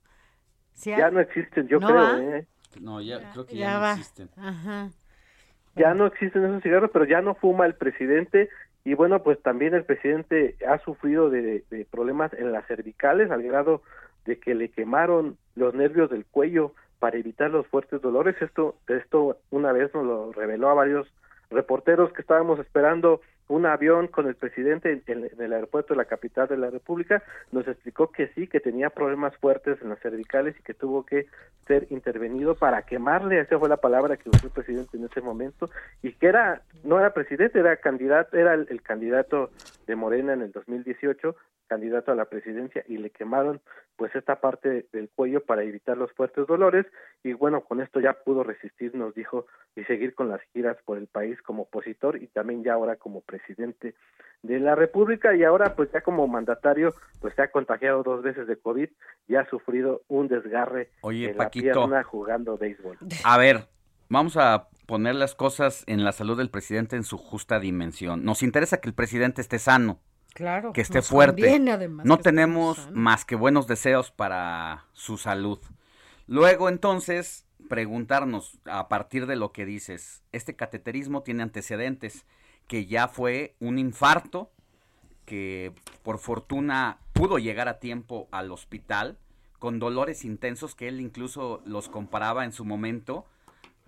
¿Sí ya no existen, yo ¿No creo, va? ¿eh? No, ya, creo que Ya ya, no va. existen. Ajá. ya no existen esos cigarros, pero ya no fuma el presidente y bueno, pues también el presidente ha sufrido de, de problemas en las cervicales al grado de que le quemaron los nervios del cuello para evitar los fuertes dolores. Esto, esto una vez nos lo reveló a varios reporteros que estábamos esperando un avión con el presidente en, el aeropuerto de la capital de la República, nos explicó que sí, que tenía problemas fuertes en las cervicales y que tuvo que ser intervenido para quemarle, esa fue la palabra que usó el presidente en ese momento, y que era, no era presidente, era candidato, era el, el candidato de Morena en el 2018, candidato a la presidencia, y le quemaron pues esta parte del cuello para evitar los fuertes dolores, y bueno, con esto ya pudo resistir, nos dijo, y seguir con las giras por el país como opositor y también ya ahora como presidente de la República y ahora pues ya como mandatario pues se ha contagiado dos veces de COVID y ha sufrido un desgarre Oye, en Paquito. la pierna jugando béisbol. A ver, vamos a poner las cosas en la salud del presidente en su justa dimensión. Nos interesa que el presidente esté sano, Claro. que esté fuerte. conviene, además, no tenemos sano. más que buenos deseos para su salud. Luego, entonces, preguntarnos a partir de lo que dices, este cateterismo tiene antecedentes, que ya fue un infarto, que por fortuna pudo llegar a tiempo al hospital, con dolores intensos que él incluso los comparaba en su momento,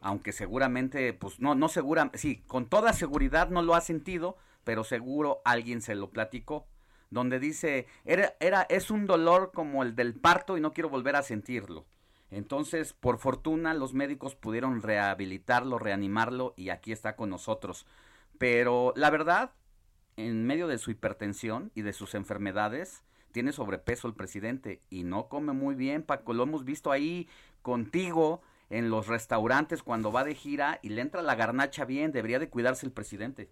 aunque seguramente, pues no, no segura, sí, con toda seguridad no lo ha sentido, pero seguro alguien se lo platicó, donde dice, era, era, es un dolor como el del parto y no quiero volver a sentirlo. Entonces, por fortuna, los médicos pudieron rehabilitarlo, reanimarlo y aquí está con nosotros. Pero la verdad, en medio de su hipertensión y de sus enfermedades, tiene sobrepeso el presidente y no come muy bien, Paco. Lo hemos visto ahí contigo en los restaurantes cuando va de gira y le entra la garnacha bien. Debería de cuidarse el presidente.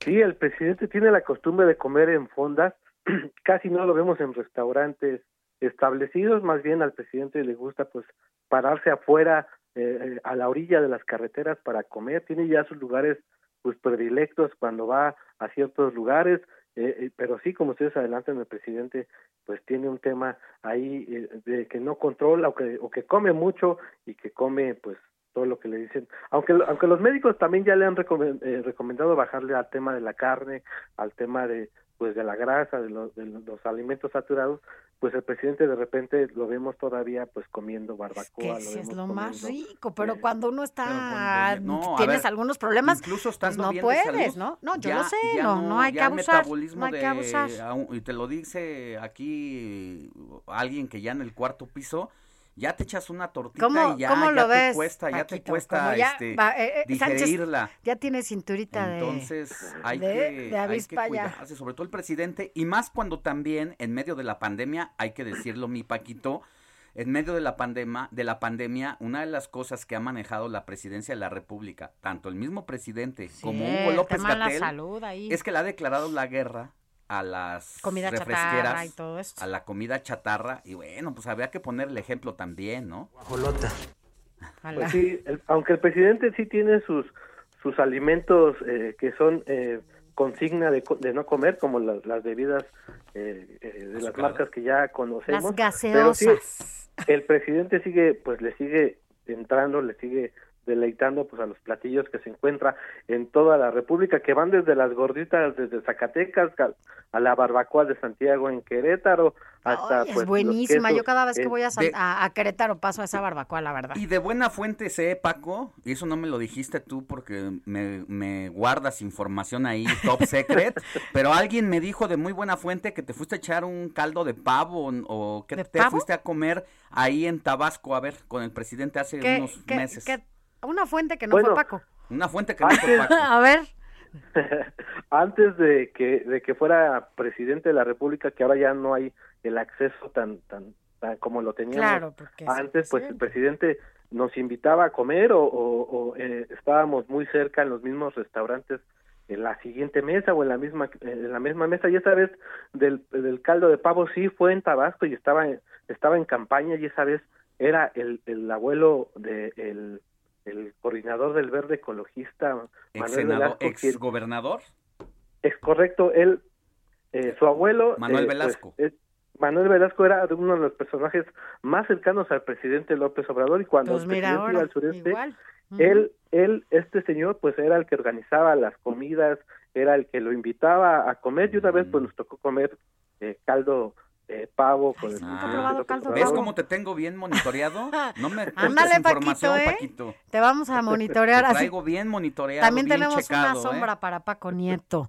Sí, el presidente tiene la costumbre de comer en fondas, casi no lo vemos en restaurantes establecidos, más bien al presidente le gusta pues pararse afuera eh, a la orilla de las carreteras para comer, tiene ya sus lugares pues predilectos cuando va a ciertos lugares, eh, eh, pero sí, como ustedes adelantan, el presidente pues tiene un tema ahí eh, de que no controla o que, o que come mucho y que come pues todo lo que le dicen, aunque aunque los médicos también ya le han eh, recomendado bajarle al tema de la carne, al tema de pues de la grasa, de, lo, de los alimentos saturados, pues el presidente de repente lo vemos todavía pues comiendo barbacoa. Que lo sí es lo más rico, pero eh, cuando uno está, no, tienes ver, algunos problemas, incluso pues no bien de puedes, salud, ¿no? No, yo ya- lo sé, ya no, no hay que el abusar, metabolismo no hay que de- abusar. aún- y te lo dice aquí alguien que ya en el cuarto piso, ya te echas una tortita ¿Cómo, y ya, cómo ya lo te ves? cuesta, ya te Paquito? cuesta ya este, va, eh, eh, Sánchez digerirla. ya tiene cinturita de... Entonces hay de- que, de hay que cuidarse, sobre todo el presidente, y más cuando también en medio de la pandemia, hay que decirlo mi Paquito, en medio de la pandemia, de la pandemia, una de las cosas que ha manejado la presidencia de la República, tanto el mismo presidente como Hugo López Gatell, es que le ha declarado la guerra a las comida chatarra y todo esto. a la comida chatarra y bueno, pues había que poner el ejemplo también, ¿no? Guajolota. Pues sí, aunque el presidente sí tiene sus sus alimentos eh, que son eh, consigna de, de, no comer, como las, las bebidas eh, eh de las marcas que ya conocemos. Las gaseosas. el presidente sigue, pues le sigue entrando, le sigue deleitando pues a los platillos que se encuentra en toda la República, que van desde las gorditas desde Zacatecas a la barbacoa de Santiago en Querétaro hasta es pues, buenísima, yo cada vez que voy a, a, Querétaro paso a esa barbacoa, la verdad. Y de buena fuente sé, Paco, y eso no me lo dijiste tú porque me, me guardas información ahí top secret, pero alguien me dijo de muy buena fuente que te fuiste a echar un caldo de pavo o que te fuiste a comer ahí en Tabasco, a ver, con el presidente hace unos meses. Una fuente que no fue Paco. Una fuente que no fue Paco. A ver. antes de que de que fuera presidente de la República, que ahora ya no hay el acceso tan tan, tan como lo teníamos antes, pues el presidente nos invitaba a comer o, o, eh, estábamos muy cerca en los mismos restaurantes en la siguiente mesa o en la misma en la misma mesa y esa vez del, del caldo de pavo sí fue en Tabasco y estaba estaba en campaña y esa vez era el, el abuelo de el el coordinador del Verde Ecologista, Manuel Velasco. ¿Ex gobernador? Es correcto, él, eh, su abuelo... Manuel eh, pues, Velasco. Manuel Velasco era uno de los personajes más cercanos al presidente López Obrador y cuando pues el presidente iba al sureste, él, él, este señor, pues era el que organizaba las comidas, era el que lo invitaba a comer y una vez pues nos tocó comer eh, caldo eh, pavo con el ah, ¿Ves cómo te tengo bien monitoreado? No me Ándale, Paquito, ¿eh? Paquito. Te vamos a monitorear te traigo bien monitoreado, También tenemos una ¿eh? sombra para Paco Nieto.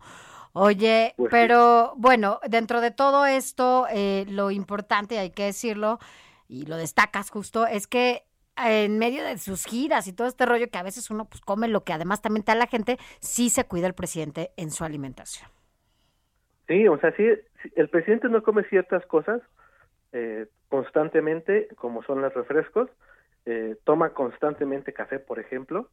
Oye, pues pero bueno, dentro de todo esto, eh, lo importante, hay que decirlo, y lo destacas justo, es que en medio de sus giras y todo este rollo que a veces uno pues come lo que además también te da la gente, sí se cuida el presidente en su alimentación. Sí, o sea, sí, el presidente no come ciertas cosas eh, constantemente, como son los refrescos, eh, toma constantemente café, por ejemplo,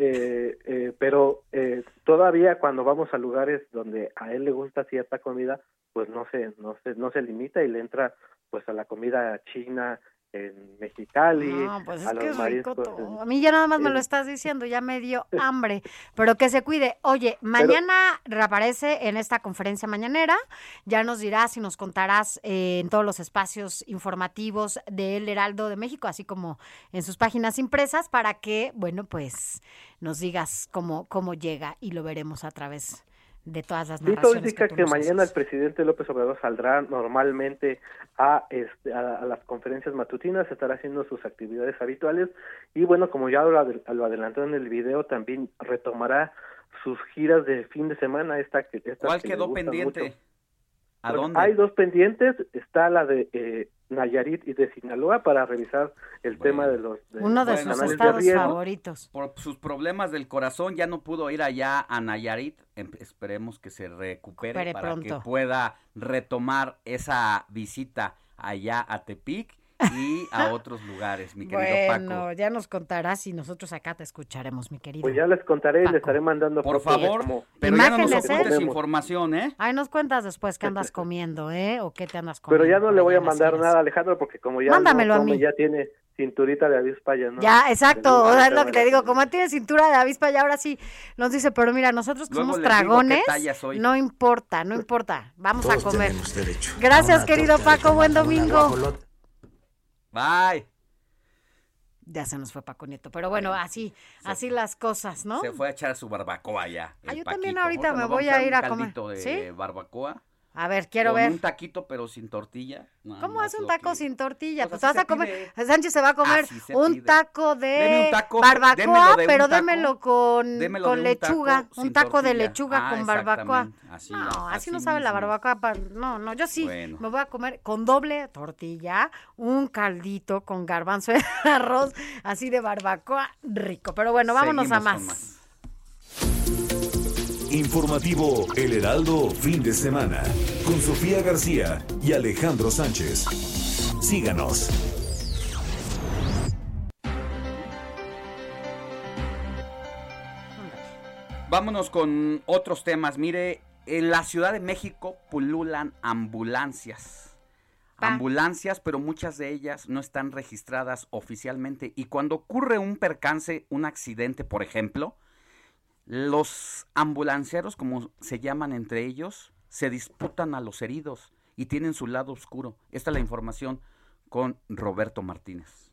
eh, eh, pero eh, todavía cuando vamos a lugares donde a él le gusta cierta comida, pues no se, no se, no se limita y le entra pues a la comida china, en Mexicali, pues a los mariscos. a mí ya nada más me lo estás diciendo, ya me dio hambre, pero que se cuide. Oye, mañana reaparece en esta conferencia mañanera, ya nos dirás y nos contarás eh, en todos los espacios informativos del Heraldo de México, así como en sus páginas impresas, para que, bueno, pues nos digas cómo, cómo llega y lo veremos a través de todas las narraciones. todo indica que, mañana el presidente López Obrador saldrá normalmente a, este, a, las conferencias matutinas, estará haciendo sus actividades habituales y bueno, como ya lo, lo adelantó en el video, también retomará sus giras de fin de semana. Esta, esta ¿Cuál quedó pendiente? ¿A pues, dónde? Hay dos pendientes, está la de eh, Nayarit y de Sinaloa para revisar el tema de los uno de sus estados favoritos. Por sus problemas del corazón ya no pudo ir allá a Nayarit. Em, esperemos que se recupere, para que pueda retomar esa visita allá a Tepic y a otros lugares, mi querido bueno, Paco. ya nos contarás y nosotros acá te escucharemos, mi querido. Pues ya les contaré y les estaré mandando por favor, pero ya no nos ¿eh? ocultes información, ¿eh? Ahí nos cuentas después qué andas comiendo, ¿eh? O qué te andas comiendo. Pero ya no le voy a mandar nada, Alejandro, porque como ya Mándamelo a mí. ya tiene cinturita de avispa ya, ¿no? Ya, exacto, o sea, es lo que te digo, como tiene cintura de avispa ya ahora sí nos dice, pero mira, nosotros que somos dragones, no importa, no importa, vamos a comer. Gracias, querido Paco, buen domingo. Bye. Ya se nos fue Paco Nieto, pero bueno, así, así las cosas, ¿no? Se fue a echar su barbacoa ya. Ah, yo también ahorita me voy a ir a comer. De ¿Sí? barbacoa. A ver, quiero con ver. un taquito, pero sin tortilla. ¿Cómo es un taco sin tortilla? Pues, vas a comer. Sánchez se va a comer un taco de barbacoa, pero démelo con, con lechuga. Un taco de lechuga ah, con barbacoa. Así, no, así, no sabe la barbacoa. No, no, yo sí me voy a comer con doble tortilla, un caldito con garbanzo de arroz, así de barbacoa, rico. Pero bueno, vámonos a más. Informativo El Heraldo Fin de Semana con Sofía García y Alejandro Sánchez. Síganos. Vámonos con otros temas. Mire, en la Ciudad de México pululan ambulancias. Ambulancias, pero muchas de ellas no están registradas oficialmente. Y cuando ocurre un percance, un accidente, por ejemplo, los ambulancieros, como se llaman entre ellos, se disputan a los heridos y tienen su lado oscuro. Esta es la información con Roberto Martínez.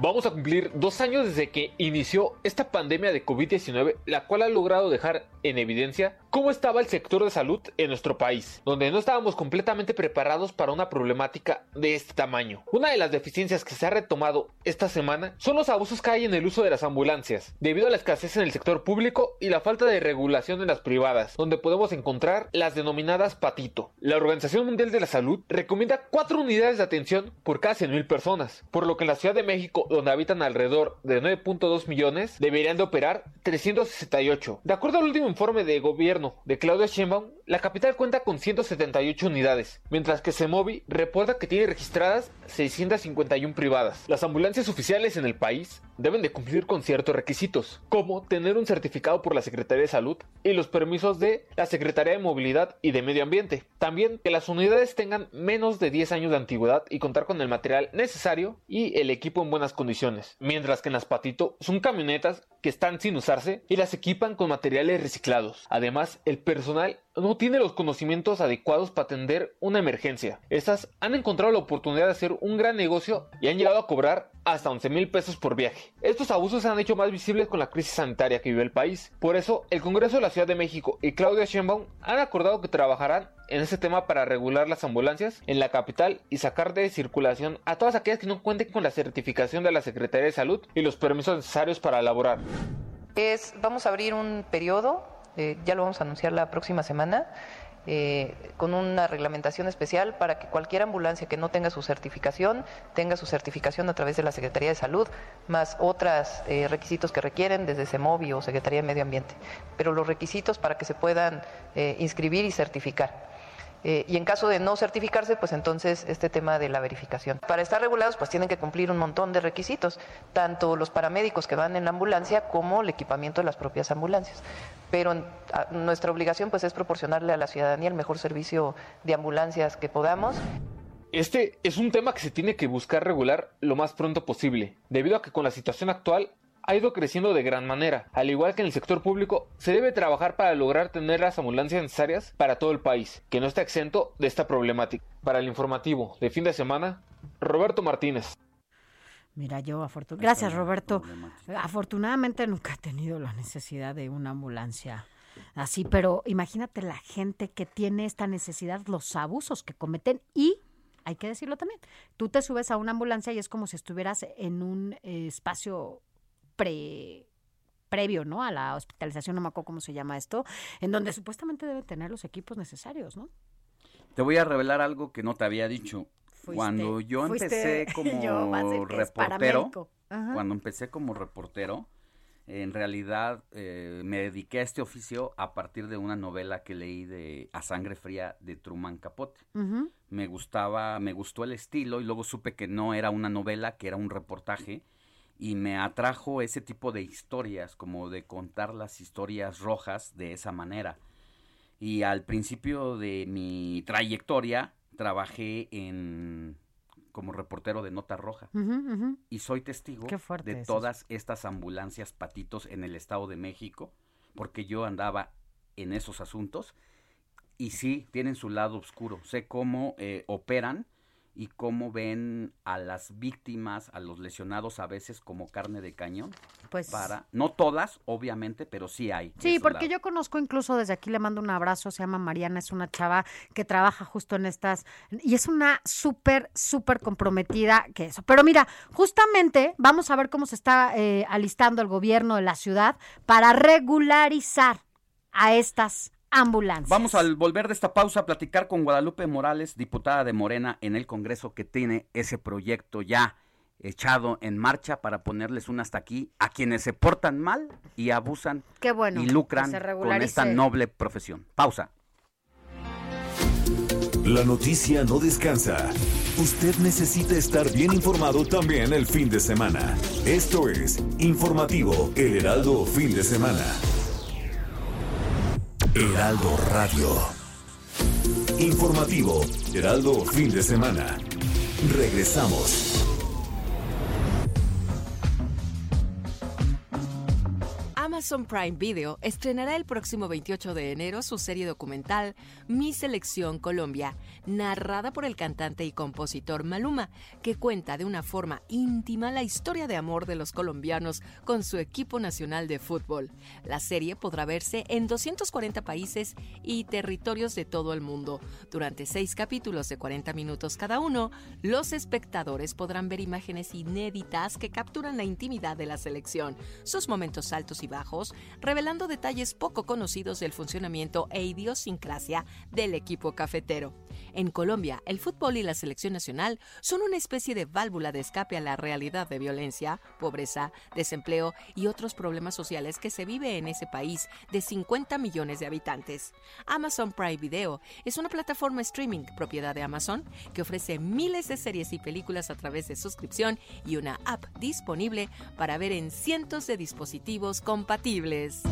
Vamos a cumplir dos años desde que inició esta pandemia de COVID-19, la cual ha logrado dejar en evidencia cómo estaba el sector de salud en nuestro país, donde no estábamos completamente preparados para una problemática de este tamaño. Una de las deficiencias que se ha retomado esta semana son los abusos que hay en el uso de las ambulancias, debido a la escasez en el sector público y la falta de regulación en las privadas, donde podemos encontrar las denominadas patito. La Organización Mundial de la Salud recomienda cuatro unidades de atención por cada 100.000 personas, por lo que en la Ciudad de México, donde habitan alrededor de 9.2 millones, deberían de operar 368. De acuerdo al último informe de gobierno de Claudia Sheinbaum, la capital cuenta con 178 unidades, mientras que Semovi reporta que tiene registradas 651 privadas. Las ambulancias oficiales en el país deben de cumplir con ciertos requisitos, como tener un certificado por la Secretaría de Salud y los permisos de la Secretaría de Movilidad y de Medio Ambiente. También que las unidades tengan menos de 10 años de antigüedad y contar con el material necesario y el equipo en buenas condiciones, mientras que en las Patito son camionetas que están sin usarse y las equipan con materiales reciclados. Además, el personal no tiene los conocimientos adecuados para atender una emergencia. Estas han encontrado la oportunidad de hacer un gran negocio y han llegado a cobrar hasta 11 mil pesos por viaje. Estos abusos se han hecho más visibles con la crisis sanitaria que vive el país. Por eso, el Congreso de la Ciudad de México y Claudia Sheinbaum han acordado que trabajarán en ese tema para regular las ambulancias en la capital y sacar de circulación a todas aquellas que no cuenten con la certificación de la Secretaría de Salud y los permisos necesarios para elaborar. Es, vamos a abrir un periodo, eh, ya lo vamos a anunciar la próxima semana, eh, con una reglamentación especial para que cualquier ambulancia que no tenga su certificación tenga su certificación a través de la Secretaría de Salud, más otros eh, requisitos que requieren desde CEMOVI o Secretaría de Medio Ambiente. Pero los requisitos para que se puedan inscribir y certificar. Y en caso de no certificarse, pues entonces este tema de la verificación. Para estar regulados, pues tienen que cumplir un montón de requisitos, tanto los paramédicos que van en la ambulancia como el equipamiento de las propias ambulancias. Pero nuestra obligación pues es proporcionarle a la ciudadanía el mejor servicio de ambulancias que podamos. Este es un tema que se tiene que buscar regular lo más pronto posible, debido a que con la situación actual ha ido creciendo de gran manera. Al igual que en el sector público, se debe trabajar para lograr tener las ambulancias necesarias para todo el país, que no está exento de esta problemática. Para el informativo de fin de semana, Roberto Martínez. Mira, yo afortunadamente... Gracias, Roberto. Afortunadamente nunca he tenido la necesidad de una ambulancia así, pero imagínate la gente que tiene esta necesidad, los abusos que cometen y hay que decirlo también. Tú te subes a una ambulancia y es como si estuvieras en un eh, espacio pre previo, ¿no? A la hospitalización, no me acuerdo cómo se llama esto, en donde supuestamente deben tener los equipos necesarios, ¿no? Te voy a revelar algo que no te había dicho. Cuando yo empecé como reportero, cuando empecé como reportero, en realidad eh, me dediqué a este oficio a partir de una novela que leí de A Sangre Fría de Truman Capote. Me gustaba, me gustó el estilo y luego supe que no era una novela, que era un reportaje y me atrajo ese tipo de historias, como de contar las historias rojas de esa manera. Y al principio de mi trayectoria trabajé en como reportero de Nota Roja. Y soy testigo de todas estas ambulancias patitos en el Estado de México, porque yo andaba en esos asuntos. Y sí, tienen su lado oscuro. Sé cómo eh, operan y cómo ven a las víctimas, a los lesionados a veces como carne de cañón. Pues para no todas, obviamente, pero sí hay. Sí, porque yo conozco incluso desde aquí le mando un abrazo, se llama Mariana, es una chava que trabaja justo en estas y es una súper súper comprometida que eso. Pero mira, justamente vamos a ver cómo se está eh, alistando el gobierno de la ciudad para regularizar a estas ambulancias. Vamos al volver de esta pausa a platicar con Guadalupe Morales, diputada de Morena en el Congreso, que tiene ese proyecto ya echado en marcha para ponerles un hasta aquí a quienes se portan mal y abusan y lucran con esta noble profesión. Pausa. La noticia no descansa. Usted necesita estar bien informado también el fin de semana. Esto es Informativo El Heraldo Fin de Semana. Heraldo Radio. Informativo, Heraldo fin de semana. Regresamos. Amazon Prime Video estrenará el próximo 28 de enero su serie documental Mi Selección Colombia, narrada por el cantante y compositor Maluma, que cuenta de una forma íntima la historia de amor de los colombianos con su equipo nacional de fútbol. La serie podrá verse en 240 países y territorios de todo el mundo. Durante seis capítulos de 40 minutos cada uno, los espectadores podrán ver imágenes inéditas que capturan la intimidad de la selección, sus momentos altos y bajos, revelando detalles poco conocidos del funcionamiento e idiosincrasia del equipo cafetero. En Colombia, el fútbol y la selección nacional son una especie de válvula de escape a la realidad de violencia, pobreza, desempleo y otros problemas sociales que se vive en ese país de 50 millones de habitantes. Amazon Prime Video es una plataforma streaming propiedad de Amazon que ofrece miles de series y películas a través de suscripción y una app disponible para ver en cientos de dispositivos compatibles.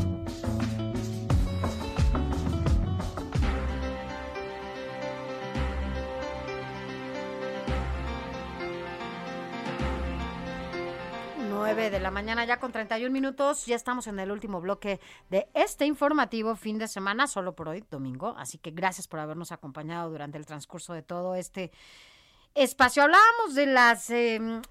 9 de la mañana ya con 31 minutos. Ya estamos en el último bloque de este informativo fin de semana, solo por hoy, domingo. Así que gracias por habernos acompañado durante el transcurso de todo este espacio. Hablábamos de las em,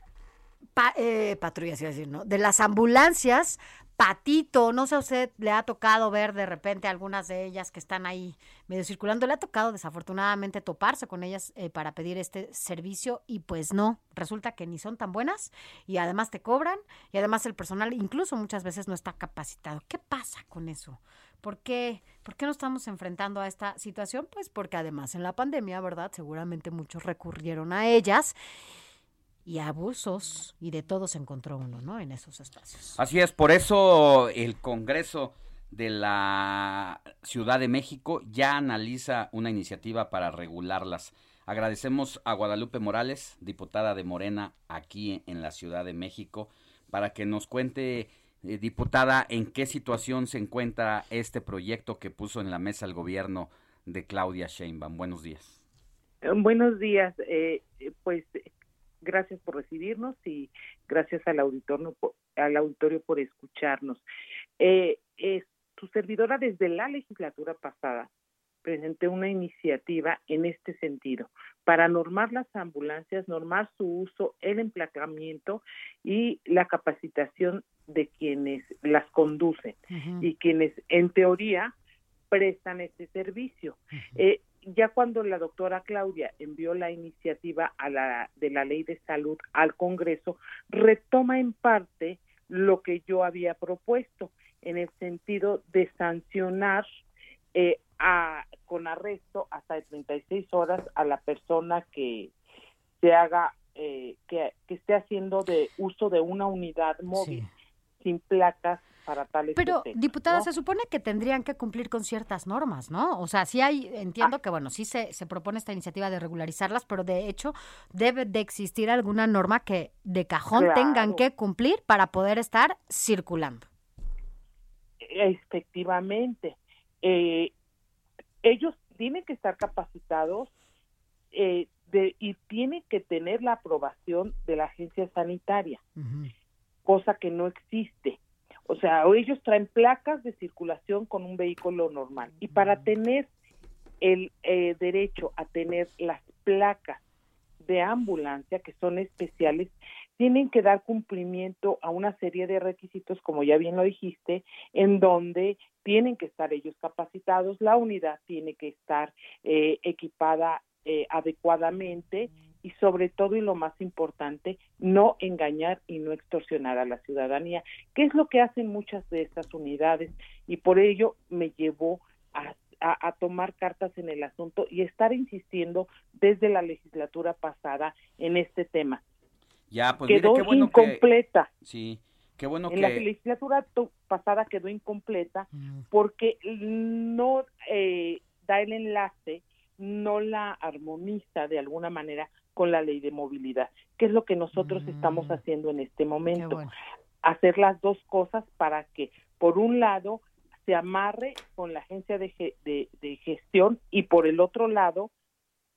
eh, patrullas, iba a decir, ¿no? De las ambulancias Patito, no sé a usted le ha tocado ver de repente algunas de ellas que están ahí medio circulando, le ha tocado desafortunadamente toparse con ellas eh, para pedir este servicio y pues no, resulta que ni son tan buenas y además te cobran y además el personal incluso muchas veces no está capacitado. ¿Qué pasa con eso? ¿Por qué, ¿Por qué no estamos enfrentando a esta situación? Pues porque además en la pandemia, ¿verdad? Seguramente muchos recurrieron a ellas y abusos y de todo se encontró uno, ¿no? En esos espacios. Así es, por eso el Congreso de la Ciudad de México ya analiza una iniciativa para regularlas. Agradecemos a Guadalupe Morales, diputada de Morena aquí en la Ciudad de México, para que nos cuente, eh, diputada, en qué situación se encuentra este proyecto que puso en la mesa el gobierno de Claudia Sheinbaum. Buenos días. Buenos días. Eh, pues Gracias por recibirnos y gracias al auditorio, al auditorio por escucharnos. Eh, su servidora desde la legislatura pasada presenté una iniciativa en este sentido para normar las ambulancias, normar su uso, el emplacamiento y la capacitación de quienes las conducen y quienes en teoría prestan este servicio ya cuando la doctora Claudia envió la iniciativa a la, de la ley de salud al Congreso, retoma en parte lo que yo había propuesto en el sentido de sancionar eh, a, con arresto hasta de 36 horas a la persona que se haga eh, que, esté haciendo de uso de una unidad móvil sin placas para tales Pero, diputada, se supone que tendrían que cumplir con ciertas normas, ¿no? O sea, sí hay, entiendo ah. que, bueno, sí se, se propone esta iniciativa de regularizarlas, pero de hecho debe de existir alguna norma que de cajón tengan que cumplir para poder estar circulando. Efectivamente. Eh, ellos tienen que estar capacitados eh, de, y tienen que tener la aprobación de la agencia sanitaria, cosa que no existe. O sea, ellos traen placas de circulación con un vehículo normal. Y para tener el eh, derecho a tener las placas de ambulancia, que son especiales, tienen que dar cumplimiento a una serie de requisitos, como ya bien lo dijiste, en donde tienen que estar ellos capacitados, la unidad tiene que estar eh, equipada eh, adecuadamente y sobre todo y lo más importante, no engañar y no extorsionar a la ciudadanía, que es lo que hacen muchas de estas unidades y por ello me llevó a, a, tomar cartas en el asunto y estar insistiendo desde la legislatura pasada en este tema. Ya, pues quedó incompleta. Sí, qué bueno en la legislatura pasada quedó incompleta mm. porque no eh, da el enlace no la armoniza de alguna manera con la ley de movilidad, que es lo que nosotros estamos mm. haciendo en este momento. Hacer las dos cosas para que, por un lado, se amarre con la agencia de, de, gestión y por el otro lado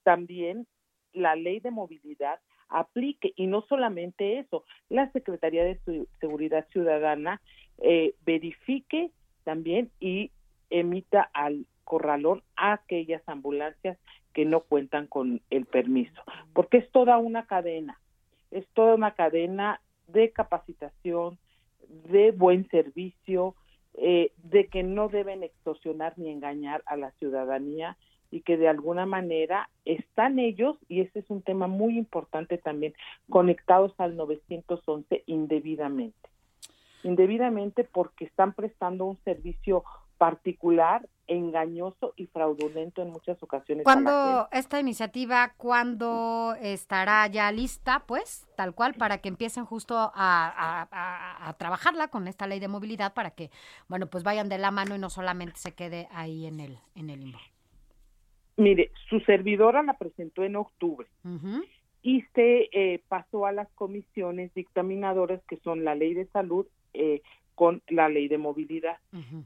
también la ley de movilidad aplique y no solamente eso, la Secretaría de Seguridad Ciudadana eh, verifique también y emita al corralón a aquellas ambulancias que no cuentan con el permiso, porque es toda una cadena, es toda una cadena de capacitación, de buen servicio, eh, de que no deben extorsionar ni engañar a la ciudadanía y que de alguna manera están ellos, y ese es un tema muy importante también, conectados al 911 indebidamente. Indebidamente porque están prestando un servicio particular, engañoso y fraudulento en muchas ocasiones. ¿Cuándo esta iniciativa, cuándo estará ya lista, pues, tal cual, para que empiecen justo a, trabajarla con esta ley de movilidad para que, bueno, pues vayan de la mano y no solamente se quede ahí en el, en el limbo? Mire, su servidora la presentó en octubre. Y se eh, pasó a las comisiones dictaminadoras que son la ley de salud, eh, con la ley de movilidad.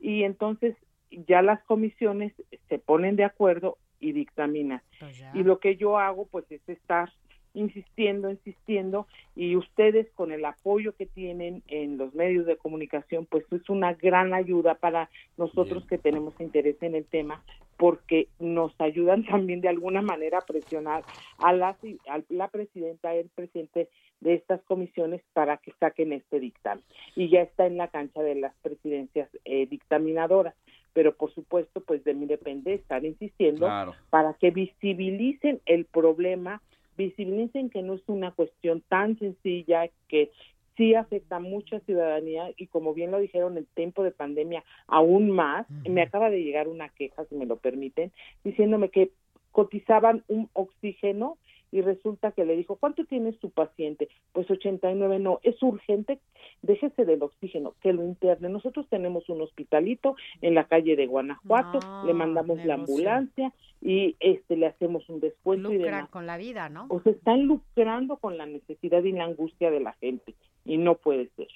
Y entonces ya las comisiones se ponen de acuerdo y dictaminan. Pues y lo que yo hago pues es estar insistiendo, insistiendo, y ustedes con el apoyo que tienen en los medios de comunicación, pues es una gran ayuda para nosotros que tenemos interés en el tema, porque nos ayudan también de alguna manera a presionar a la, a la presidenta, el presidente de estas comisiones para que saquen este dictamen. Y ya está en la cancha de las presidencias eh, dictaminadoras. Pero por supuesto pues de mí depende estar insistiendo para que visibilicen el problema visibilicen que no es una cuestión tan sencilla, que sí afecta a mucha ciudadanía. Y como bien lo dijeron en tiempo de pandemia aún más, me acaba de llegar una queja, si me lo permiten, diciéndome que cotizaban un oxígeno y resulta que le dijo, ¿cuánto tiene su paciente? Pues 89, no, es urgente, déjese del oxígeno, que lo interne. Nosotros tenemos un hospitalito en la calle de Guanajuato, le mandamos la ambulancia y este le hacemos un descuento Lucran con la vida, ¿no? O se están lucrando con la necesidad y la angustia de la gente y no puede ser.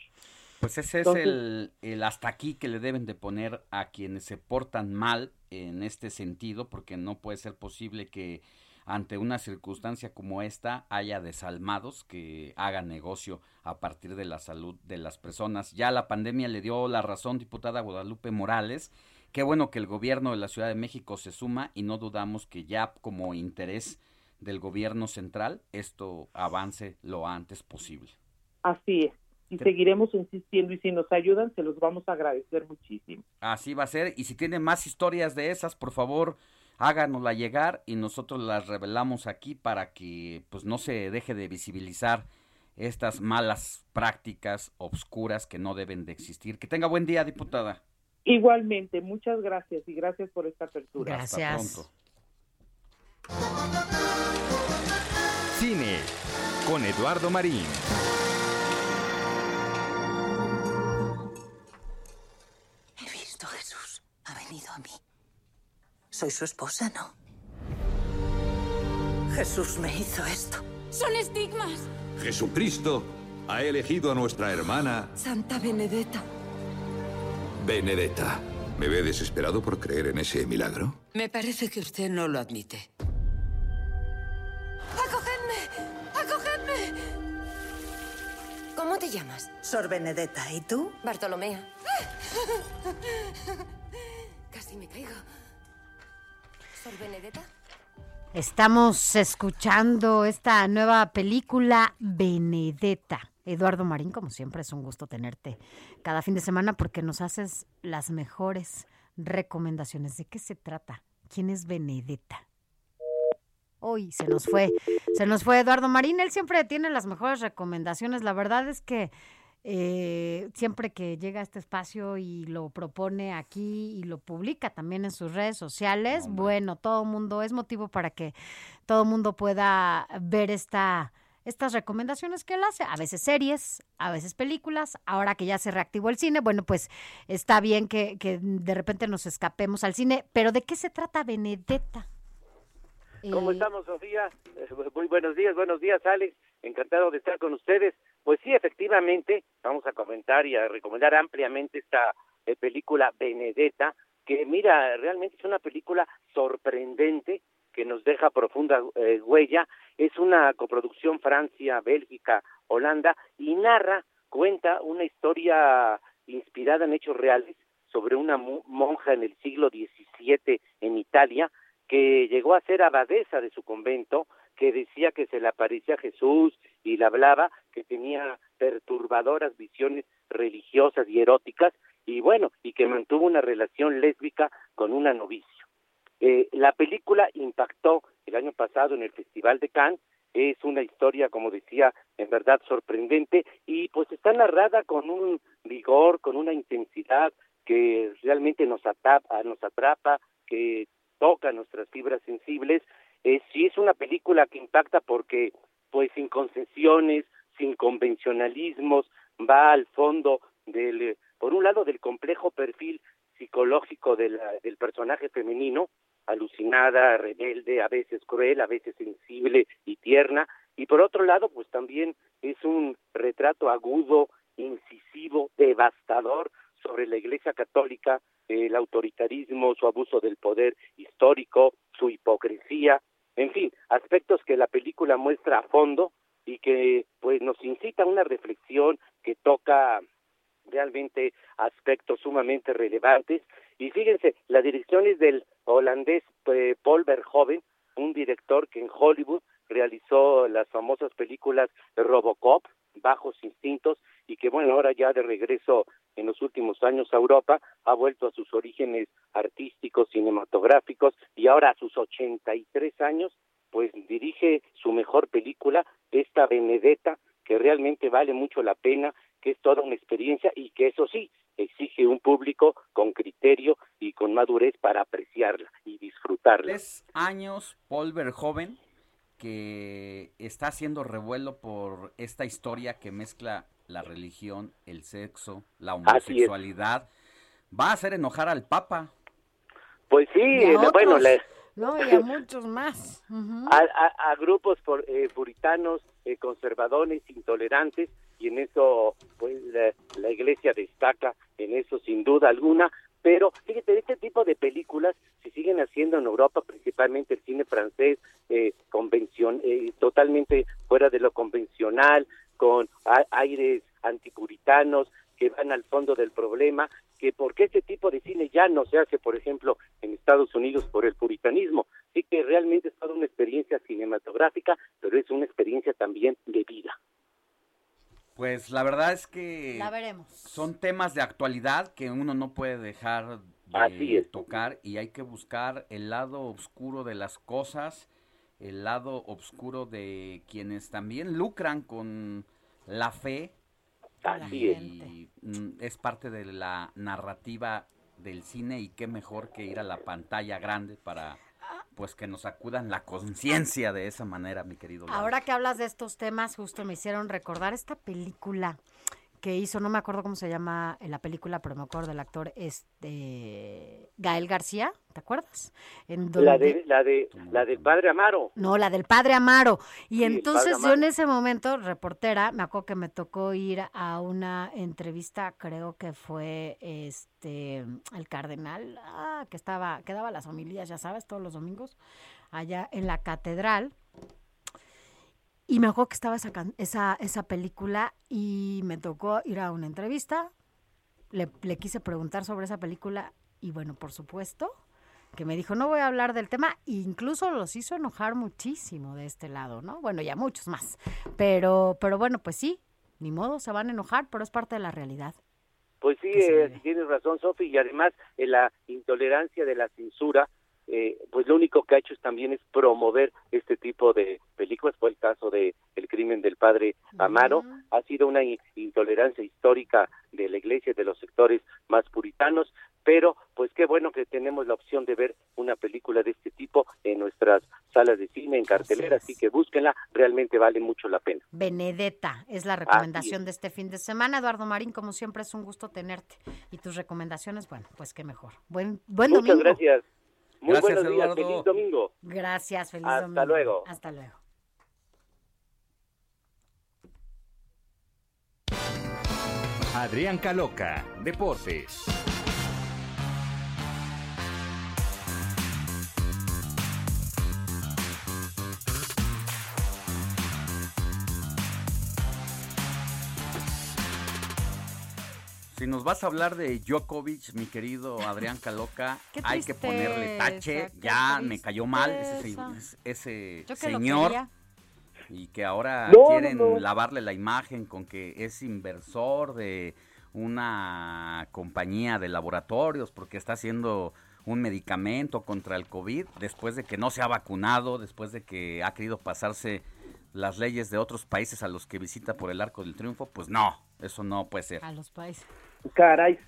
Pues ese es el, el, hasta aquí que le deben de poner a quienes se portan mal en este sentido, porque no puede ser posible que ante una circunstancia como esta haya desalmados que hagan negocio a partir de la salud de las personas. Ya la pandemia le dio la razón, diputada Guadalupe Morales. Qué bueno que el gobierno de la Ciudad de México se suma y no dudamos que ya como interés del gobierno central esto avance lo antes posible. Así es. Y seguiremos insistiendo y si nos ayudan se los vamos a agradecer muchísimo. Así va a ser. Y si tienen más historias de esas, por favor, háganosla llegar y nosotros las revelamos aquí para que pues no se deje de visibilizar estas malas prácticas obscuras que no deben de existir. Que tenga buen día, diputada. Igualmente, muchas gracias y gracias por esta apertura. Gracias. Hasta pronto. Cine con Eduardo Marín. He visto a Jesús. Ha venido a mí. Soy su esposa, ¿no? Jesús me hizo esto. Son estigmas. Jesucristo ha elegido a nuestra hermana... Santa Benedetta. Benedetta. ¿Me ve desesperado por creer en ese milagro? Me parece que usted no lo admite. ¡Acogedme! ¡Acogedme! ¿Cómo te llamas? Sor Benedetta. ¿Y tú? Bartolomea. Casi me caigo. Estamos escuchando esta nueva película Benedetta. Eduardo Marín, como siempre, es un gusto tenerte cada fin de semana porque nos haces las mejores recomendaciones. ¿De qué se trata? ¿Quién es Benedetta? Hoy se nos fue, se nos fue Eduardo Marín. Él siempre tiene las mejores recomendaciones. La verdad es que eh, siempre que llega a este espacio y lo propone aquí y lo publica también en sus redes sociales, bueno, todo mundo es motivo para que todo mundo pueda ver esta estas recomendaciones que él hace, a veces series, a veces películas, ahora que ya se reactivó el cine, bueno, pues está bien que, que de repente nos escapemos al cine, pero ¿de qué se trata Benedetta? ¿Cómo eh, estamos, Sofía? Eh, muy buenos días, buenos días, Alex. Encantado de estar con ustedes. Pues sí, efectivamente, vamos a comentar y a recomendar ampliamente esta eh, película Benedetta, que mira, realmente es una película sorprendente que nos deja profunda eh, huella. Es una coproducción Francia, Bélgica, Holanda y narra, cuenta una historia inspirada en hechos reales sobre una monja en el siglo XVII en Italia que llegó a ser abadesa de su convento, que decía que se le aparecía a Jesús y le hablaba, que tenía perturbadoras visiones religiosas y eróticas, y bueno, y que mantuvo una relación lésbica con una novicia. Eh, la película impactó el año pasado en el Festival de Cannes, es una historia, como decía, en verdad sorprendente y pues está narrada con un vigor, con una intensidad que realmente nos atrapa, nos atrapa que toca nuestras fibras sensibles. Eh, sí es una película que impacta porque, pues, sin concesiones, sin convencionalismos, va al fondo del, por un lado, del complejo perfil psicológico del personaje femenino, alucinada, rebelde, a veces cruel, a veces sensible y tierna, y por otro lado, pues también es un retrato agudo, incisivo, devastador sobre la Iglesia Católica, el autoritarismo, su abuso del poder histórico, su hipocresía, en fin, aspectos que la película muestra a fondo y que pues nos incita a una reflexión que toca realmente aspectos sumamente relevantes. Y fíjense, la dirección es del holandés eh, Paul Verhoeven, un director que en Hollywood realizó las famosas películas Robocop, Bajos Instintos, y que bueno, ahora ya de regreso en los últimos años a Europa, ha vuelto a sus orígenes artísticos, cinematográficos, y ahora a sus 83 años, pues dirige su mejor película, esta Benedetta, que realmente vale mucho la pena, que es toda una experiencia y que eso sí, exige un público con criterio y con madurez para apreciarla y disfrutarla. Tres años, Paul Verhoeven, que está haciendo revuelo por esta historia que mezcla la religión, el sexo, la homosexualidad. Va a hacer enojar al Papa. Pues sí, bueno, le, no, y a muchos más. a, grupos por, eh, puritanos, eh, conservadores, intolerantes, y en eso, pues, la, iglesia destaca en eso sin duda alguna. Pero fíjate, este tipo de películas se siguen haciendo en Europa, principalmente el cine francés, eh, convención, eh, totalmente fuera de lo convencional, con aires antipuritanos que van al fondo del problema que porque este tipo de cine ya no se hace, por ejemplo, en Estados Unidos por el puritanismo. Sí que realmente es toda una experiencia cinematográfica, pero es una experiencia también de vida. Pues la verdad es que la veremos. son temas de actualidad que uno no puede dejar de tocar y hay que buscar el lado oscuro de las cosas, el lado oscuro de quienes también lucran con la fe y mm, es parte de la narrativa del cine y qué mejor que ir a la pantalla grande para pues que nos acudan la conciencia de esa manera, mi querido. Ahora que hablas de estos temas, justo me hicieron recordar esta película que hizo, no me acuerdo cómo se llama en la película, pero me acuerdo del actor este Gael García, ¿te acuerdas? En la de la de la del Padre Amaro. No, la del Padre Amaro. Y entonces yo en ese momento, reportera, me acuerdo que me tocó ir a una entrevista, creo que fue este el cardenal, ah, que estaba que daba las homilías, ya sabes, todos los domingos allá en la catedral y me acuerdo que estaba esa, esa, esa película y me tocó ir a una entrevista. Le, le quise preguntar sobre esa película y bueno, por supuesto, que me dijo, no voy a hablar del tema, incluso los hizo enojar muchísimo de este lado, ¿no? Bueno, ya muchos más. Pero, pero bueno, pues sí, ni modo, se van a enojar, pero es parte de la realidad. Pues sí, eh, tienes razón, Sofi, y además eh, la intolerancia de la censura eh, pues lo único que ha hecho es también es promover este tipo de películas, fue el caso de El crimen del padre Amaro, ha sido una intolerancia histórica de la iglesia de los sectores más puritanos, pero pues qué bueno que tenemos la opción de ver una película de este tipo en nuestras salas de cine, en cartelera, así, que búsquenla, realmente vale mucho la pena. Benedetta es la recomendación de este fin de semana. Eduardo Marín, como siempre es un gusto tenerte. Y tus recomendaciones, bueno, pues qué mejor. Buen, buen Muchas domingo. gracias. Muy Gracias, buenos días, Eduardo. feliz domingo. Gracias, feliz Hasta domingo. luego. Hasta luego. Adrián Caloca, Deportes. Si nos vas a hablar de Djokovic, mi querido Adrián Caloca, hay que ponerle tache. Ya me cayó mal ese, señor. Y que ahora No, no, quieren no. lavarle la imagen con que es inversor de una compañía de laboratorios porque está haciendo un medicamento contra el COVID después de que no se ha vacunado, después de que ha querido pasarse las leyes de otros países a los que visita por el Arco del Triunfo, pues no, eso no puede ser. A los países. Caray,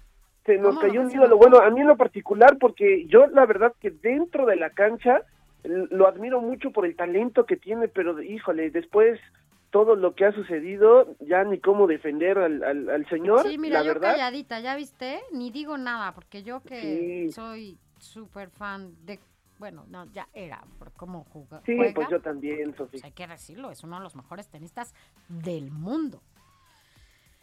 se nos ¿Cómo cayó un ídolo. Bueno, a mí en lo particular, porque yo la verdad que dentro de la cancha lo admiro mucho por el talento que tiene, pero híjole, después todo lo que ha sucedido, ya ni cómo defender al, al, al señor, Sí, mira, la yo verdad. calladita, ¿ya viste? Ni digo nada, porque yo que Sí. soy súper fan de... Bueno, no, ya era, por cómo juga, Sí, juega. pues yo también, Sofía. Pues hay que decirlo, es uno de los mejores tenistas del mundo.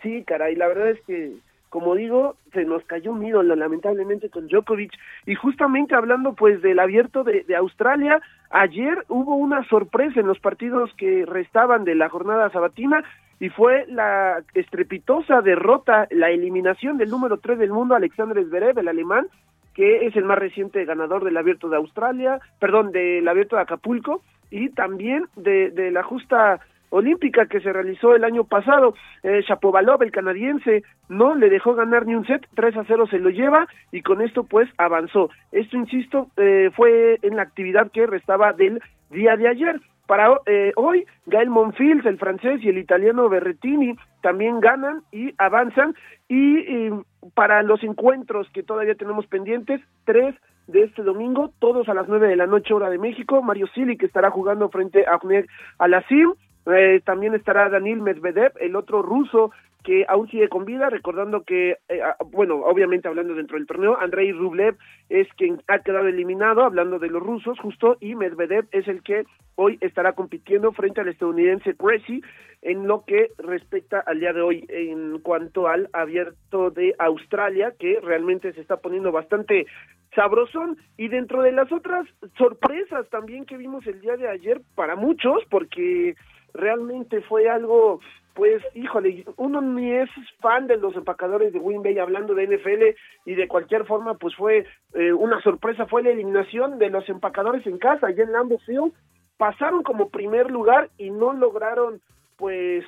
Sí, caray, la verdad es que, como digo, se nos cayó un ídolo, lamentablemente, con Djokovic. Y justamente hablando, pues, del abierto de, Australia, ayer hubo una sorpresa en los partidos que restaban de la jornada sabatina y fue la estrepitosa derrota, la eliminación del número 3 del mundo, Alexander Zverev, el alemán, que es el más reciente ganador del abierto de Australia, perdón, del abierto de Acapulco, y también de, de la justa olímpica que se realizó el año pasado. Eh, Shapovalov, el canadiense, no le dejó ganar ni un set, 3 a 0 se lo lleva y con esto pues avanzó. Esto, insisto, eh, fue en la actividad que restaba del día de ayer. Para eh, hoy, Gael Monfils, el francés, y el italiano Berrettini también ganan y avanzan. Y, para los encuentros que todavía tenemos pendientes, tres de este domingo, todos a las nueve de la noche hora de México. Mario Sili que estará jugando frente a Ahmed Alasim. Eh, también estará Danil Medvedev, el otro ruso que aún sigue con vida, recordando que, eh, ah, bueno, obviamente hablando dentro del torneo, Andrei Rublev es quien ha quedado eliminado, hablando de los rusos, justo, y Medvedev es el que hoy estará compitiendo frente al estadounidense Cressy en lo que respecta al día de hoy en cuanto al abierto de Australia, que realmente se está poniendo bastante sabrosón. Y dentro de las otras sorpresas también que vimos el día de ayer, para muchos, porque realmente fue algo, pues, híjole, uno ni es fan de los empacadores de Green Bay hablando de NFL y de cualquier forma, pues fue eh, una sorpresa, fue la eliminación de los empacadores en casa, allá en Lambeau Field, pasaron como primer lugar y no lograron, pues,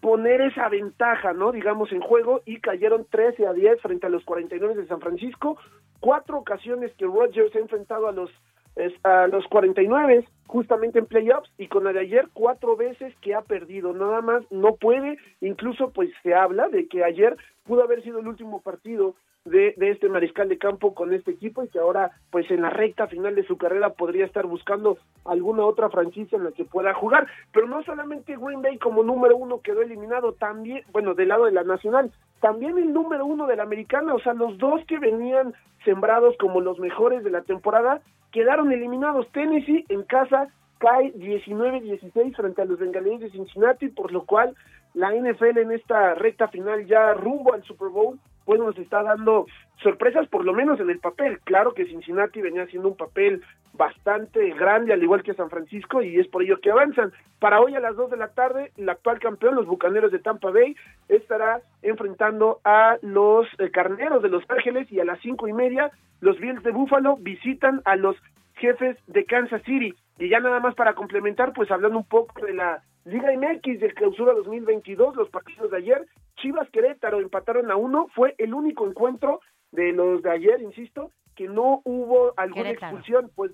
poner esa ventaja, ¿no? Digamos, en juego y cayeron 13 a 10 frente a los 49 de San Francisco. Cuatro ocasiones que Rodgers ha enfrentado a los es- a los 49 justamente en playoffs y con la de ayer cuatro veces que ha perdido, nada más no puede, incluso pues se habla de que ayer pudo haber sido el último partido de, este mariscal de campo con este equipo y que ahora pues en la recta final de su carrera podría estar buscando alguna otra franquicia en la que pueda jugar, pero no solamente Green Bay como número uno quedó eliminado, también, bueno, del lado de la nacional, también el número uno de la americana, o sea, los dos que venían sembrados como los mejores de la temporada, quedaron eliminados. Tennessee en casa cae 19-16 frente a los bengalíes de Cincinnati, por lo cual la NFL en esta recta final ya rumbo al Super Bowl, pues nos está dando sorpresas, por lo menos en el papel. Claro que Cincinnati venía haciendo un papel bastante grande, al igual que San Francisco, y es por ello que avanzan. Para hoy a las 2 de la tarde, el actual campeón, los Bucaneros de Tampa Bay, estará enfrentando a los eh, Carneros de Los Ángeles y a las cinco y media, los Bills de Buffalo visitan a los jefes de Kansas City. Y ya nada más para complementar, pues hablando un poco de la Liga MX del clausura 2022, los partidos de ayer, Chivas Querétaro empataron a uno, fue el único encuentro de los de ayer, insisto, que no hubo alguna Querétaro. expulsión, pues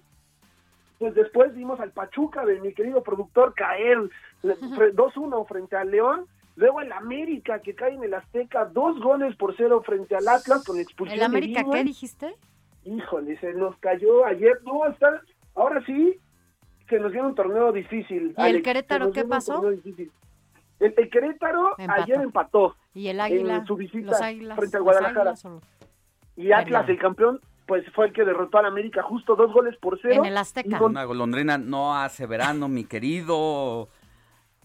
pues después vimos al Pachuca de mi querido productor caer le- fre- 2-1 frente al León, luego el América que cae en el Azteca, dos goles por cero frente al Atlas con expulsión ¿El América qué dijiste? Híjole, se nos cayó ayer, no, está, ahora sí, se nos dio un torneo difícil. ¿Y el Querétaro qué pasó? difícil. El, el Querétaro Empató. ayer empató. ¿Y el Águila? En su visita ¿Los Águilas? frente al ¿Los Guadalajara. Águilas Y Atlas, el campeón, pues fue el que derrotó al América justo dos goles por cero. En el Azteca. Y con- Una golondrina no hace verano, mi querido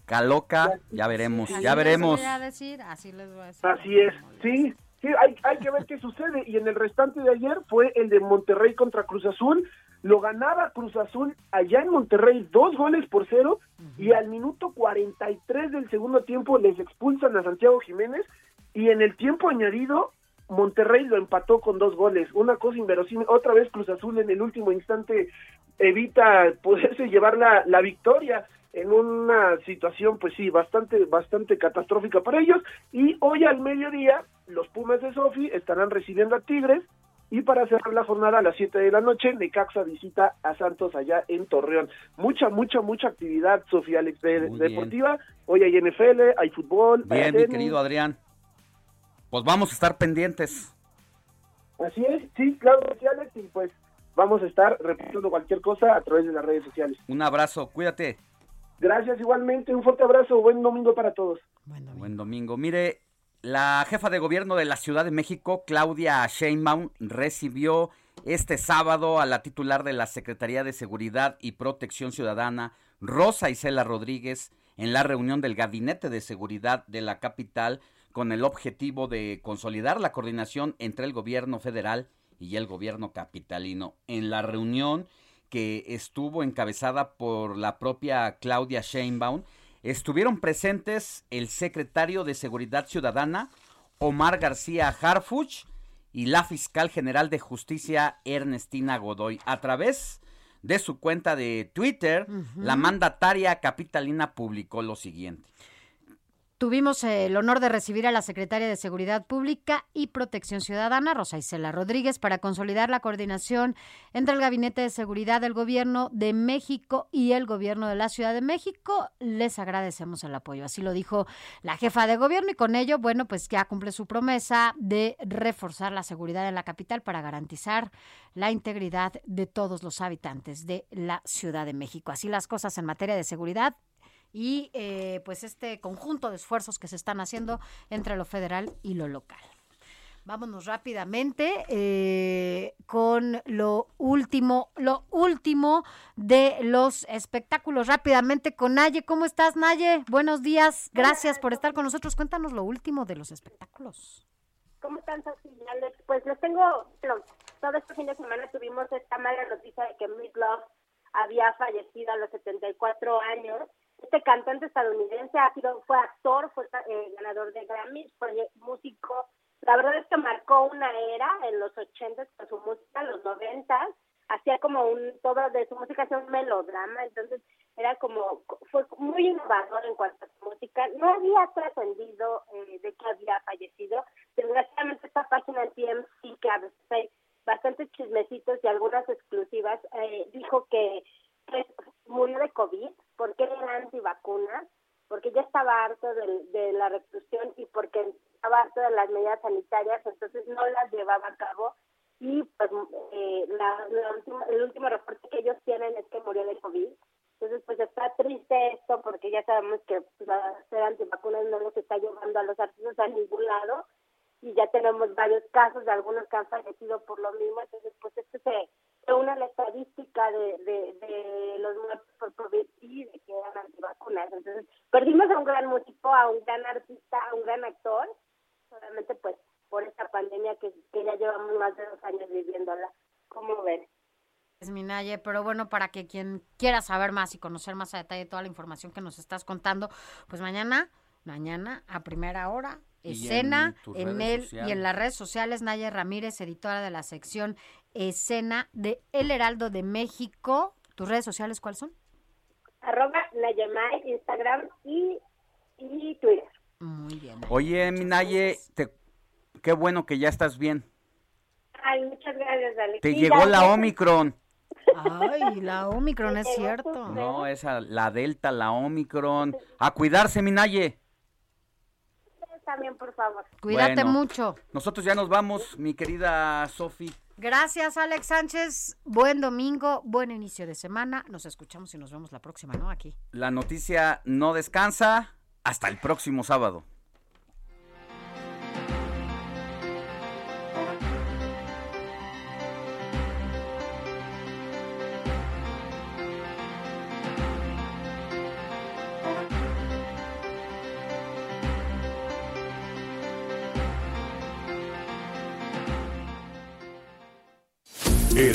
Caloca. Ya veremos, Así ya veremos. voy a decir, así les voy a decir. Así es, sí, sí, hay, hay que ver qué sucede. Y en el restante de ayer fue el de Monterrey contra Cruz Azul. Lo ganaba Cruz Azul allá en Monterrey, dos goles por cero. Y al minuto 43 del segundo tiempo les expulsan a Santiago Jiménez. y en el tiempo añadido Monterrey lo empató con dos goles, una cosa inverosímil, otra vez Cruz Azul en el último instante evita poderse llevar la, la victoria en una situación pues sí bastante bastante catastrófica para ellos y hoy al mediodía los Pumas de Sofi estarán recibiendo a Tigres y para cerrar la jornada a las 7 de la noche Necaxa visita a Santos allá en Torreón. Mucha mucha mucha actividad Sofía Alex de- deportiva. Hoy hay NFL, hay fútbol, hay Bien, mi tenis. querido Adrián. Pues vamos a estar pendientes. Así es, sí, claro, sí, Alex, y pues vamos a estar reportando cualquier cosa a través de las redes sociales. Un abrazo, cuídate. Gracias igualmente, un fuerte abrazo, buen domingo para todos. Buen domingo. Mire, la jefa de gobierno de la Ciudad de México, Claudia Sheinbaum, recibió este sábado a la titular de la Secretaría de Seguridad y Protección Ciudadana, Rosa Isela Rodríguez, en la reunión del Gabinete de Seguridad de la capital con el objetivo de consolidar la coordinación entre el gobierno federal y el gobierno capitalino. En la reunión que estuvo encabezada por la propia Claudia Sheinbaum, estuvieron presentes el secretario de Seguridad Ciudadana, Omar García Harfuch, y la fiscal general de justicia, Ernestina Godoy. A través de su cuenta de Twitter, la mandataria capitalina publicó lo siguiente. Tuvimos el honor de recibir a la secretaria de Seguridad Pública y Protección Ciudadana, Rosa Isela Rodríguez, para consolidar la coordinación entre el Gabinete de Seguridad del Gobierno de México y el Gobierno de la Ciudad de México. Les agradecemos el apoyo. Así lo dijo la jefa de gobierno y con ello, bueno, pues ya cumple su promesa de reforzar la seguridad en la capital para garantizar la integridad de todos los habitantes de la Ciudad de México. Así las cosas en materia de seguridad y eh, pues este conjunto de esfuerzos que se están haciendo entre lo federal y lo local. Vámonos rápidamente eh, con lo último, lo último de los espectáculos. Rápidamente con Naye. ¿Cómo estás, Naye? Buenos días. Gracias por estar con nosotros. Cuéntanos lo último de los espectáculos. ¿Cómo están, Sofía? Pues les tengo, bueno, todo este fin de semana tuvimos esta mala noticia de que Meat Love había fallecido a los 74 años. Este cantante estadounidense ha sido, fue actor, fue eh, ganador de Grammy, fue músico. La verdad es que marcó una era en los 80 con su música, los 90 hacía como un, todo de su música hacía un melodrama, entonces era como, fue muy innovador en cuanto a su música. No había trascendido eh, de que había fallecido. Desgraciadamente esta página en TMC, que a veces hay bastantes chismecitos y algunas exclusivas, eh, dijo que pues, murió de COVID porque era antivacunas, porque ya estaba harto de, la reclusión y porque estaba harto de las medidas sanitarias, entonces no las llevaba a cabo y pues eh, la, última- el último reporte que ellos tienen es que murió de COVID. Entonces pues está triste esto porque ya sabemos que pues, ser antivacunas no nos está llevando a los artistas a ningún lado y ya tenemos varios casos de algunos que han fallecido por lo mismo, entonces pues esto se, se une a la estadística de, de, los muertos por COVID y de que eran antivacunas. Entonces perdimos a un gran músico, a un gran artista, a un gran actor, solamente pues por esta pandemia que, que ya llevamos más de dos años viviéndola. ¿Cómo ven? Es mi Naye, pero bueno, para que quien quiera saber más y conocer más a detalle toda la información que nos estás contando, pues mañana, mañana a primera hora, Y escena en en, él y en las redes sociales, Naye Ramírez, editora de la sección escena de El Heraldo de México. ¿Tus redes sociales cuáles son? Arroba Nayamay, Instagram y, y Twitter. Muy bien. Oye, Minaye, te- qué bueno que ya estás bien. Ay, muchas gracias, Alex. Te Sí, llegó ya- la Omicron. Ay, la Omicron es cierto. No, esa, la Delta, la Omicron. A cuidarse, Minaye. También, por favor. Cuídate Bueno, mucho. Nosotros ya nos vamos, mi querida Sofi. Gracias, Alex Sánchez. Buen domingo, buen inicio de semana. Nos escuchamos y nos vemos la próxima, ¿no? Aquí. La noticia no descansa. Hasta el próximo sábado.